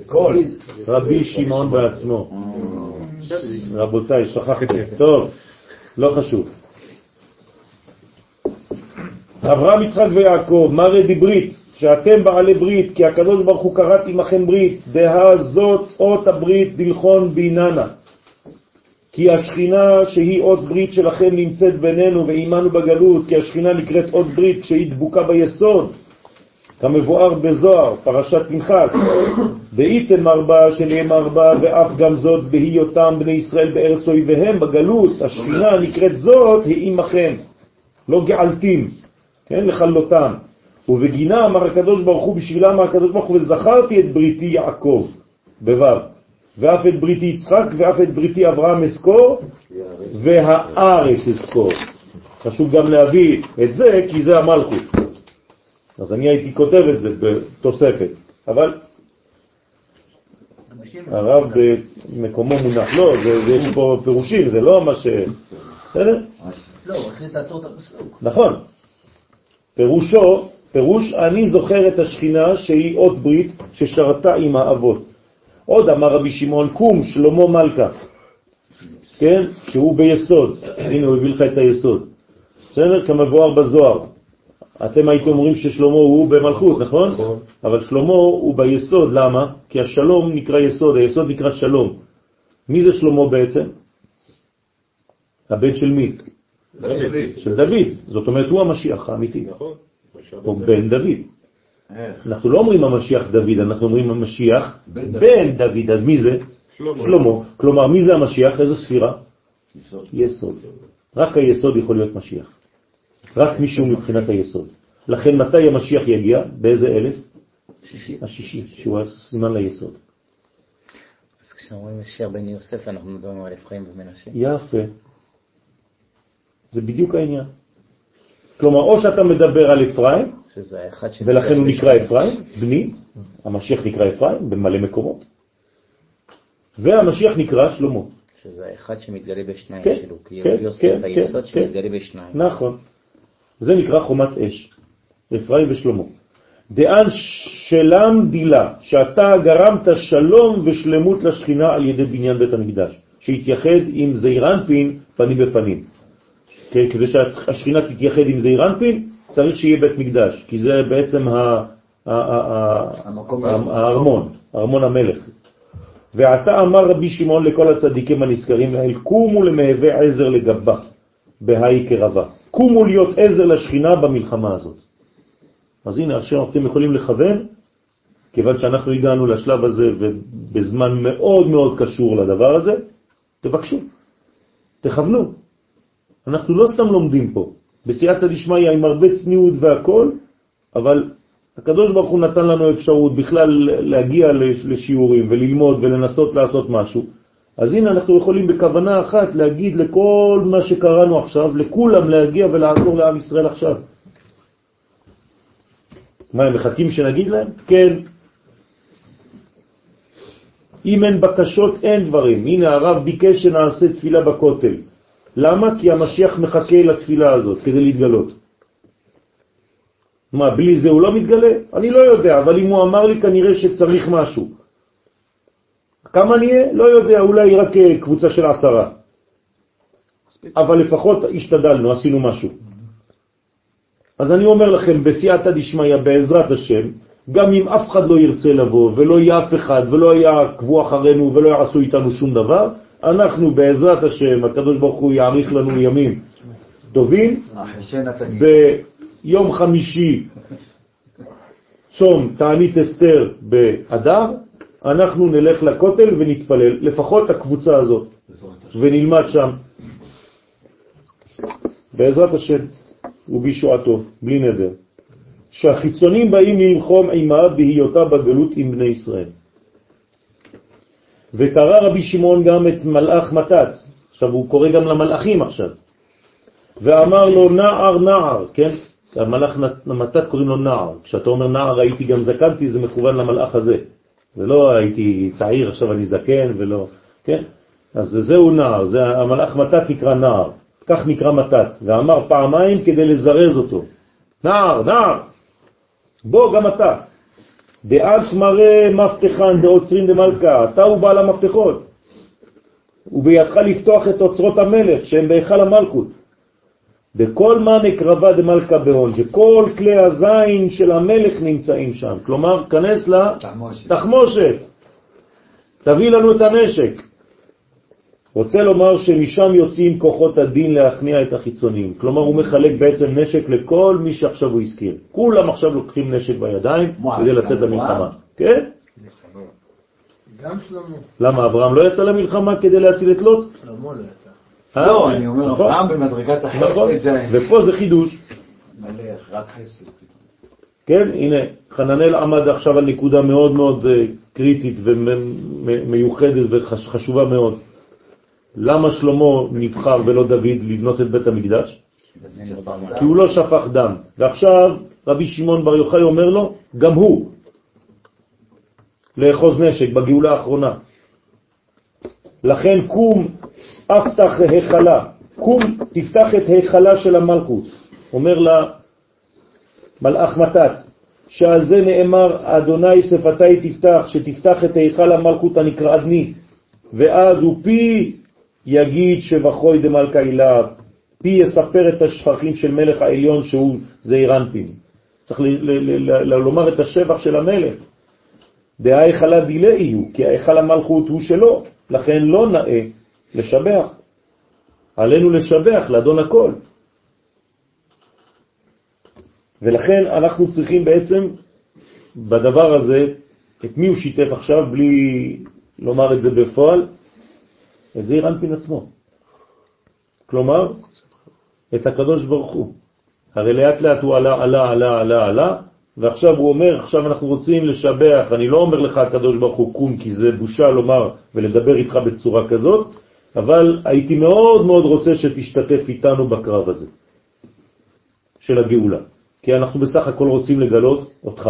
קול. רבי שמעון בעצמו. רבותיי, שכחתי. טוב, לא חשוב. אברהם, יצחק ויעקב, מראה דברית, שאתם בעלי ברית, כי הקדוש ברוך הוא קראת עמכם ברית, דהה זאת אות הברית דלחון ביננה. כי השכינה שהיא אות ברית שלכם נמצאת בינינו ועימנו בגלות, כי השכינה נקראת אות ברית כשהיא דבוקה ביסוד, כמבואר בזוהר, פרשת פנחס, ואיתם ארבע שלהם ארבע, ואף גם זאת בהיותם בני ישראל בארץ אויביהם בגלות, השכינה נקראת זאת היא לא געלתים, כן, לכלותם. ובגינה אמר הקדוש ברוך הוא, בשבילה אמר הקדוש ברוך הוא, וזכרתי את בריתי יעקב, בו', ואף את בריתי יצחק, ואף את בריתי אברהם אזכור, והארץ אזכור. חשוב גם להביא את זה, כי זה המלכות. אז אני הייתי כותב את זה בתוספת, אבל הרב במקומו מונח, לא, יש פה פירושים, זה לא מה ש... בסדר? לא, הוא החליט לעצור את הפסוק. נכון. פירושו, פירוש אני זוכר את השכינה שהיא אות ברית ששרתה עם האבות. עוד אמר רבי שמעון קום שלמה מלכה, כן? שהוא ביסוד. הנה הוא הביא לך את היסוד. בסדר? כמבואר בזוהר. אתם הייתם אומרים ששלמה הוא במלכות, נכון? נכון. אבל שלמה הוא ביסוד, למה? כי השלום נקרא יסוד, היסוד נקרא שלום. מי זה שלמה בעצם? הבן של מי? של דוד. זאת אומרת, הוא המשיח האמיתי. נכון. הוא בן דוד. אנחנו לא אומרים המשיח דוד, אנחנו אומרים המשיח בן דוד. אז מי זה? שלמה. כלומר, מי זה המשיח? איזו ספירה? יסוד. רק היסוד יכול להיות משיח. רק מישהו מבחינת היסוד. לכן מתי המשיח יגיע? באיזה אלף? השישי, שהוא הסימן ליסוד. אז כשאומרים ישיר בן יוסף, אנחנו מדברים על אפרים ומנשה. יפה. זה בדיוק העניין. כלומר, או שאתה מדבר על אפרים, שזה האחד ש... ולכן הוא נקרא אפרים, בני, המשיח נקרא אפרים במלא מקומות, והמשיח נקרא שלמה. שזה האחד שמתגלה בשניים כן, שלו. כי כן, יוסף כן, היסוד כן, שמתגלה בשניים. נכון. זה נקרא חומת אש, אפרים ושלמה. דאן שלם דילה, שאתה גרמת שלום ושלמות לשכינה על ידי בניין בית המקדש, שהתייחד עם זעירנפין פנים בפנים. כן, כדי שהשכינה תתייחד עם זעירנפין, צריך שיהיה בית מקדש, כי זה בעצם הארמון, ארמון המלך. ועתה אמר רבי שמעון לכל הצדיקים הנזכרים לאל, קומו למהווה עזר לגבה, בהאי קרבה. קומו להיות עזר לשכינה במלחמה הזאת. אז הנה, עכשיו אתם יכולים לכוון, כיוון שאנחנו הגענו לשלב הזה ובזמן מאוד מאוד קשור לדבר הזה, תבקשו, תכוונו. אנחנו לא סתם לומדים פה, בסייעתא דשמיא עם הרבה צניעות והכל, אבל הקדוש ברוך הוא נתן לנו אפשרות בכלל להגיע לש- לשיעורים וללמוד ולנסות לעשות משהו. אז הנה אנחנו יכולים בכוונה אחת להגיד לכל מה שקראנו עכשיו, לכולם להגיע ולעזור לעם ישראל עכשיו. מה, הם מחכים שנגיד להם? כן. אם אין בקשות, אין דברים. הנה הרב ביקש שנעשה תפילה בכותל. למה? כי המשיח מחכה לתפילה הזאת כדי להתגלות. מה, בלי זה הוא לא מתגלה? אני לא יודע, אבל אם הוא אמר לי כנראה שצריך משהו. כמה נהיה? לא יודע, אולי רק אה, קבוצה של עשרה. אבל לפחות השתדלנו, עשינו משהו. אז אני אומר לכם, בסייעתא דשמיא, בעזרת השם, גם אם אף אחד לא ירצה לבוא, ולא יהיה אף אחד, ולא יעקבו אחרינו, ולא יעשו איתנו שום דבר, אנחנו בעזרת השם, הקדוש ברוך הוא יאריך לנו ימים טובים. ביום חמישי צום תענית אסתר באדר, אנחנו נלך לכותל ונתפלל, לפחות הקבוצה הזאת, ונלמד שם, בעזרת השם ובישועתו, בלי נדר, שהחיצונים באים ללחום עימה בהיותה בגלות עם בני ישראל. וקרא רבי שמעון גם את מלאך מתת, עכשיו הוא קורא גם למלאכים עכשיו, ואמר לו נער נער, כן? המלאך מתת קוראים לו נער, כשאתה אומר נער הייתי גם זקנתי זה מכוון למלאך הזה, זה לא הייתי צעיר עכשיו אני זקן ולא, כן? אז זהו נער, זה המלאך מתת נקרא נער, כך נקרא מתת, ואמר פעמיים כדי לזרז אותו, נער, נער, בוא גם אתה. דאנט מראה מפתחן דעוצרין דמלכה, אתה הוא בעל המפתחות. ובידך לפתוח את אוצרות המלך שהם בהיכל המלכות. בכל מאנה קרבה דמלכה בהון, שכל כלי הזין של המלך נמצאים שם. כלומר, כנס לתחמושת, תביא לנו את הנשק. רוצה לומר שמשם יוצאים כוחות הדין להכניע את החיצוניים. כלומר, הוא מחלק בעצם נשק לכל מי שעכשיו הוא הזכיר. כולם עכשיו לוקחים נשק בידיים כדי לצאת למלחמה. כן? גם שלמה. למה, אברהם לא יצא למלחמה כדי להציל את לוט? שלמה לא יצא. אה? לא, אני אומר, נכון. אברהם במדרגת נכון, החסד. ופה זה חידוש. מלך, רק חסד. כן, הנה, חננאל עמד עכשיו על נקודה מאוד מאוד אה, קריטית ומיוחדת וחשובה מאוד. למה שלמה נבחר ולא דוד לבנות את בית המקדש? כי הוא לא שפך דם. ועכשיו רבי שמעון בר יוחאי אומר לו, גם הוא, לאחוז נשק בגאולה האחרונה. לכן קום אפתח היכלה, קום תפתח את היכלה של המלכות. אומר לה מלאך מתת, שעל זה נאמר אדוני שפתי תפתח, שתפתח את היכל המלכות הנקרא אדני, ואז הוא פי יגיד שבחוי דמלכה הילה, פי יספר את השפכים של מלך העליון שהוא זעיר אנפין. צריך לומר את השבח של המלך. דהיכלה דילה יהיו, כי ההיכל המלכות הוא שלו, לכן לא נאה לשבח. עלינו לשבח, לאדון הכל. ולכן אנחנו צריכים בעצם בדבר הזה, את מי הוא שיתף עכשיו בלי לומר את זה בפועל? את זה אירנפין עצמו. כלומר, את הקדוש ברוך הוא. הרי לאט לאט הוא עלה, עלה, עלה, עלה, עלה, ועכשיו הוא אומר, עכשיו אנחנו רוצים לשבח, אני לא אומר לך הקדוש ברוך הוא קום, כי זה בושה לומר ולדבר איתך בצורה כזאת, אבל הייתי מאוד מאוד רוצה שתשתתף איתנו בקרב הזה, של הגאולה, כי אנחנו בסך הכל רוצים לגלות אותך.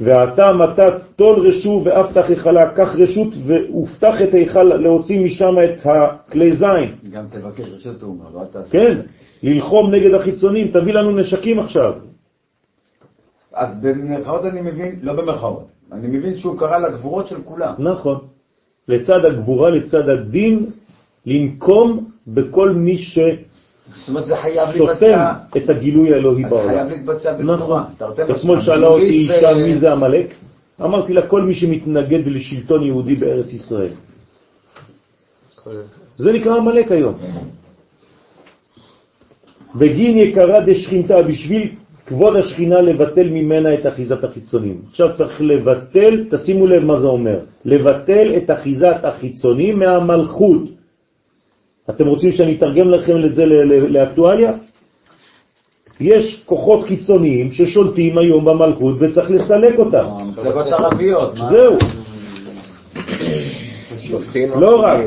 ואתה מתת תול רשו ואפתח היכלה, קח רשות והופתח את היכל להוציא משם את הכלי זין. גם תבקש רשות הוא אומר, לא אתה... כן, ללחום נגד החיצונים, תביא לנו נשקים עכשיו. אז במרכאות אני מבין, לא במרכאות, אני מבין שהוא קרא לגבורות של כולם. נכון. לצד הגבורה, לצד הדין, לנקום בכל מי זאת אומרת, זה חייב להתבצע... את הגילוי האלוהי אז זה חייב בעולם. להתבצע נכון. תרתי משמע. אתמול שאלה אותי אישה ו- מי זה עמלק, אמרתי לה כל מי שמתנגד לשלטון יהודי בארץ ישראל. זה נקרא עמלק היום. בגין יקרה דשכינתה, בשביל כבוד השכינה לבטל ממנה את אחיזת החיצונים. עכשיו צריך לבטל, תשימו לב מה זה אומר, לבטל את אחיזת החיצונים מהמלכות. אתם רוצים שאני אתרגם לכם את זה ל- ל- לאקטואליה? יש כוחות חיצוניים ששולטים היום במלכות וצריך לסלק אותם. המפלגות הערביות. מה? (laughs) זהו, לא רק.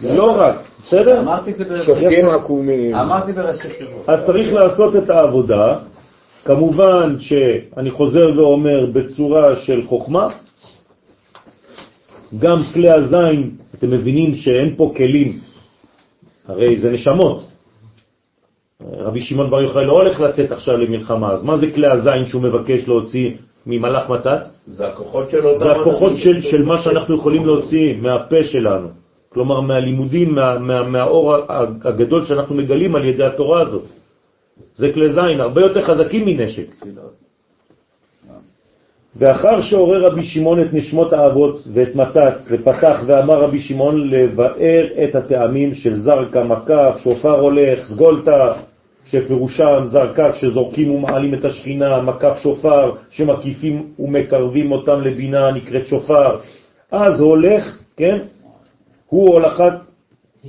לא רק, בסדר? אמרתי את זה ב- שופטים עקומים. אמרתי בראשי תיבות. אז צריך לעשות את העבודה, כמובן שאני חוזר ואומר בצורה של חוכמה, גם כלי הזין, אתם מבינים שאין פה כלים, הרי זה נשמות. רבי שמעון בר יוחאי לא הולך לצאת עכשיו למלחמה, אז מה זה כלי הזין שהוא מבקש להוציא ממלאך מתת? זה הכוחות שלו. זה הכוחות של, של מה שאנחנו יכולים להוציא מהפה שלנו, כלומר מהלימודים, מה, מה, מהאור הגדול שאנחנו מגלים על ידי התורה הזאת. זה כלי זין, הרבה יותר חזקים מנשק. ואחר שעורר רבי שמעון את נשמות האבות ואת מתת, ופתח ואמר רבי שמעון לבאר את הטעמים של זרקה, מקף, שופר הולך, סגולתה, שפירושם זרקה כשזורקים ומעלים את השכינה, מקף שופר שמקיפים ומקרבים אותם לבינה נקראת שופר. אז הולך, כן, הוא הולכת,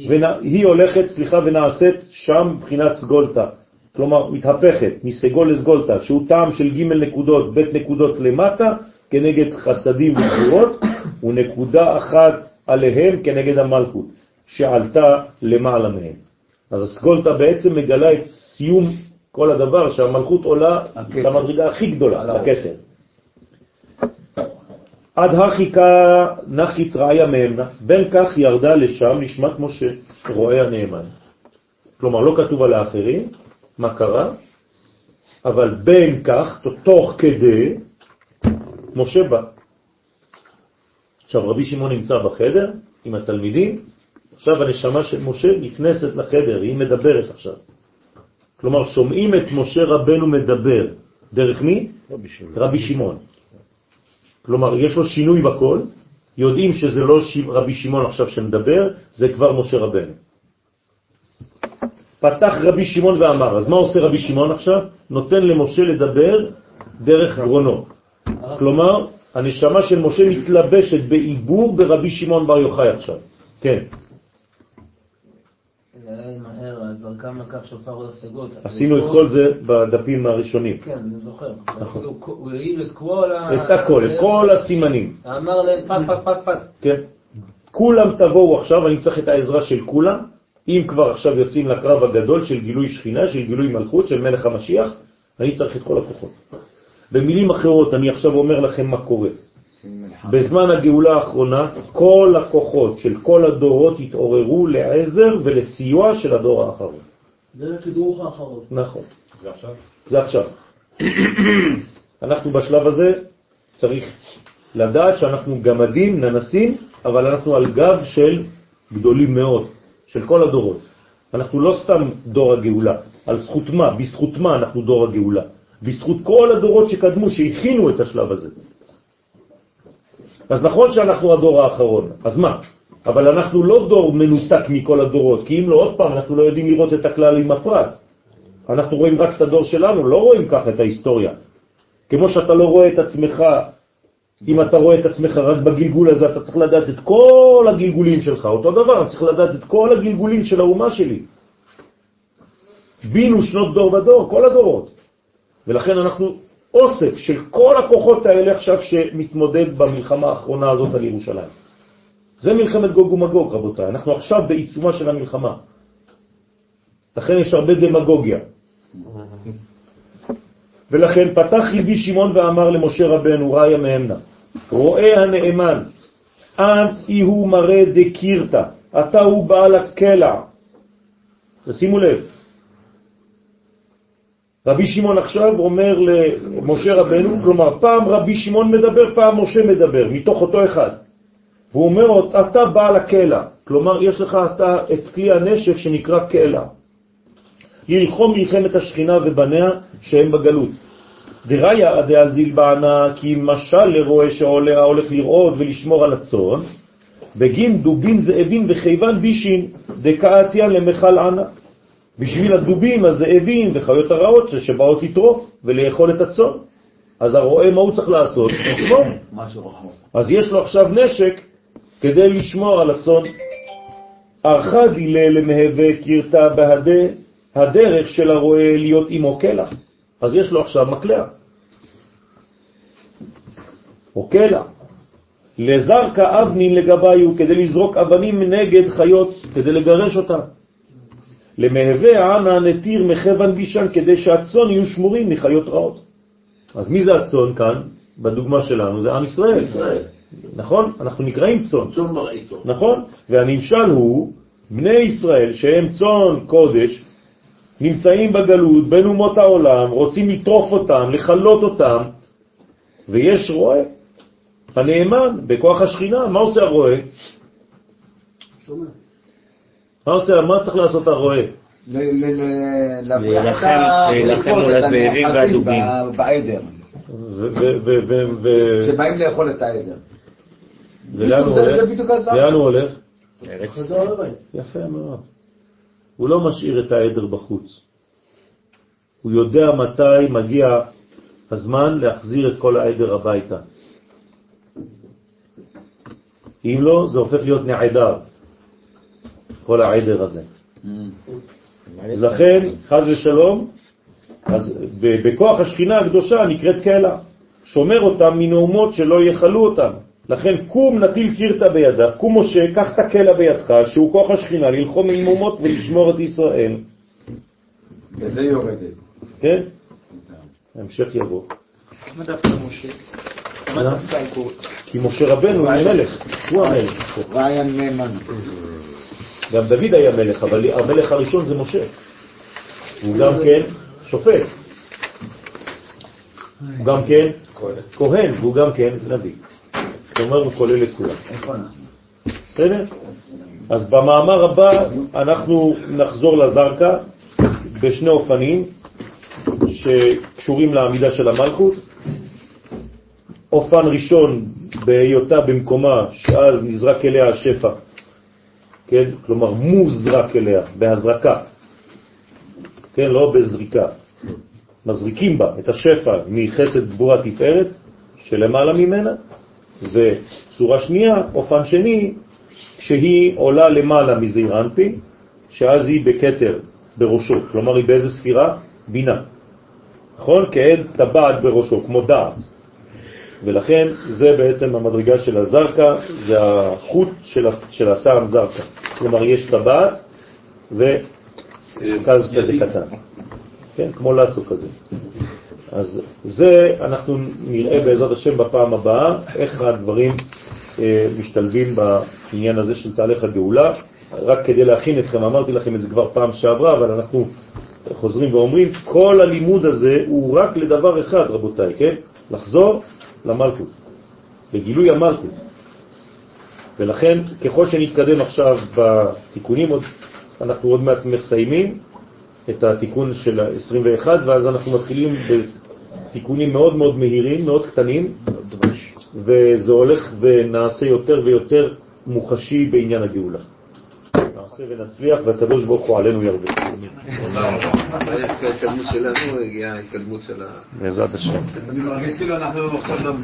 ונע, היא הולכת, סליחה, ונעשית שם מבחינת סגולתה. כלומר, מתהפכת מסגול לסגולתה, שהוא טעם של ג' נקודות, ב' נקודות למטה, כנגד חסדים וגבורות, ונקודה אחת עליהם כנגד המלכות, שעלתה למעלה מהם. אז הסגולטה בעצם מגלה את סיום כל הדבר, שהמלכות עולה למדרגה הכי גדולה, לכתר. עד הרחיקה נחית ראיה מהמנה, בין כך ירדה לשם נשמת משה, רואה הנאמן. כלומר, לא כתוב על האחרים מה קרה, אבל בין כך, תוך כדי, משה בא. עכשיו, רבי שמעון נמצא בחדר עם התלמידים, עכשיו הנשמה של משה נכנסת לחדר, היא מדברת עכשיו. כלומר, שומעים את משה רבנו מדבר. דרך מי? רבי שמעון. רבי שמעון. כלומר, יש לו שינוי בכל, יודעים שזה לא. רבי שמעון עכשיו שמדבר, זה כבר משה רבנו. פתח רבי שמעון ואמר, אז מה עושה רבי שמעון עכשיו? נותן למשה לדבר דרך גרונו. כלומר, הנשמה של משה מתלבשת בעיבור ברבי שמעון בר יוחאי עכשיו. כן. עשינו את כל זה בדפים הראשונים. כן, אני זוכר. נכון. הוא- העיל את כל ה... את הכל, את כל הסימנים. אמר להם פק פק פק פק. כן? כולם תבואו עכשיו, אני צריך את העזרה של כולם. אם כבר עכשיו יוצאים לקרב הגדול של גילוי שכינה, של גילוי מלכות, של מלך המשיח, אני צריך את כל הכוחות. במילים אחרות, אני עכשיו אומר לכם מה קורה. בזמן הגאולה האחרונה, כל הכוחות של כל הדורות התעוררו לעזר ולסיוע של הדור האחרון. זה לתדרוך האחרון. נכון. זה עכשיו. (coughs) אנחנו בשלב הזה צריך לדעת שאנחנו גמדים, ננסים, אבל אנחנו על גב של גדולים מאוד, של כל הדורות. אנחנו לא סתם דור הגאולה, על זכות מה, בזכות מה אנחנו דור הגאולה? בזכות כל הדורות שקדמו, שהכינו את השלב הזה. אז נכון שאנחנו הדור האחרון, אז מה? אבל אנחנו לא דור מנותק מכל הדורות, כי אם לא, עוד פעם, אנחנו לא יודעים לראות את הכלל עם הפרט. אנחנו רואים רק את הדור שלנו, לא רואים ככה את ההיסטוריה. כמו שאתה לא רואה את עצמך, אם אתה רואה את עצמך רק בגלגול הזה, אתה צריך לדעת את כל הגלגולים שלך. אותו דבר, צריך לדעת את כל הגלגולים של האומה שלי. בינו שנות דור ודור, כל הדורות. ולכן אנחנו אוסף של כל הכוחות האלה עכשיו שמתמודד במלחמה האחרונה הזאת על ירושלים. זה מלחמת גוג ומגוג, רבותיי. אנחנו עכשיו בעיצומה של המלחמה. לכן יש הרבה דמגוגיה. ולכן פתח רבי שמעון ואמר למשה רבנו, ראיה מהמנה, רואה הנאמן, אנט אי הוא מראה דקירתא, אתה הוא בעל הקלע. תשימו לב, רבי שמעון עכשיו אומר למשה רבנו, כלומר פעם רבי שמעון מדבר, פעם משה מדבר, מתוך אותו אחד. והוא אומר אתה בעל הקלע, כלומר יש לך אתה את כלי הנשק שנקרא קלע. ללחום מלחמת השכינה ובניה שהם בגלות. דריה דאזיל בענה כי משל לרועה שעולה הולך לרעוד ולשמור על הצאן, בגין דובין זאבים וכיוון בישין דקעתיין למחל ענה. בשביל הדובים, הזאבים וחיות הרעות שבאות לטרוף ולאכול את הצאן. אז הרועה מה הוא צריך לעשות? לשמור. אז יש לו עכשיו נשק כדי לשמור על הצאן. ערכה דילה למהווה קירתה בהדה הדרך של הרועה להיות עמו קלע. אז יש לו עכשיו מקלע. או קלע. לזרקה אבנין לגביו כדי לזרוק אבנים נגד חיות, כדי לגרש אותם. למהווה ענה נתיר מחבן בישן כדי שהצאן יהיו שמורים מחיות רעות. אז מי זה הצאן כאן? בדוגמה שלנו זה עם ישראל. ישראל. נכון? אנחנו נקראים צאן. צאן מרעיתו. נכון? והנמשל הוא בני ישראל שהם צאן קודש, נמצאים בגלות בין אומות העולם, רוצים לטרוף אותם, לחלות אותם, ויש רועה, הנאמן, בכוח השכינה, מה עושה הרועה? שומע. מה עושה, מה צריך לעשות הרועה? ל- ל- ל- להבריח את להילחם- מול הזאבים והדובים. בעדר, ו- ו- ו- ו- ו- שבאים לאכול את העדר. ולאן הוא הולך? לאן הוא הולך? יפה מאוד. הוא לא משאיר את העדר בחוץ. הוא יודע מתי מגיע הזמן להחזיר את כל העדר הביתה. אם לא, זה הופך להיות נעדר, כל העדר הזה. לכן, חז ושלום, אז בכוח השכינה הקדושה נקראת קהלה, שומר אותם מנאומות שלא יחלו אותם, לכן קום נטיל קירתא בידה, קום משה, קח את הקלע בידך, שהוא כוח השכינה, ללחום עם אומות ולשמור את ישראל. וזה יורדת. כן? ההמשך יבוא. למה דווקא משה? כי משה רבנו הוא מלך, הוא המלך. ואין נאמן. גם דוד היה מלך, אבל המלך הראשון זה משה. הוא גם כן שופט. הוא גם כן כהן, והוא גם כן נביא. כלומר, הוא כולל את כולם. אנחנו? בסדר? אז במאמר הבא אנחנו נחזור לזרקה בשני אופנים שקשורים לעמידה של המלכות. אופן ראשון בהיותה במקומה, שאז נזרק אליה השפע, כן? כלומר מוזרק אליה, בהזרקה, כן? לא בזריקה. מזריקים בה את השפע מחסד גבורה תפארת שלמעלה ממנה, וצורה שנייה, אופן שני, כשהיא עולה למעלה מזעיר אנפין, שאז היא בקטר בראשו, כלומר היא באיזה ספירה? בינה. נכון? כעד טבעת בראשו, כמו דעת. ולכן זה בעצם המדרגה של הזרקה, זה החוט של, של הטעם זרקה. כלומר יש טבעת וכז כזה קטן. כן? כמו לסו כזה. אז זה אנחנו נראה בעזרת השם בפעם הבאה, איך הדברים אה, משתלבים בעניין הזה של תהליך הגאולה. רק כדי להכין אתכם, אמרתי לכם את זה כבר פעם שעברה, אבל אנחנו חוזרים ואומרים, כל הלימוד הזה הוא רק לדבר אחד, רבותיי, כן? לחזור למלכות, לגילוי המלכות. ולכן, ככל שנתקדם עכשיו בתיקונים, עוד, אנחנו עוד מעט מסיימים את התיקון של ה-21, ואז אנחנו מתחילים בתיקונים מאוד מאוד מהירים, מאוד קטנים, וזה הולך ונעשה יותר ויותר מוחשי בעניין הגאולה. נעשה ונצליח, והקדוש ברוך הוא עלינו ירבה. ההתקדמות שלנו הגיעה ההתקדמות של ה... בעזרת השם. אני מרגיש כאילו אנחנו עכשיו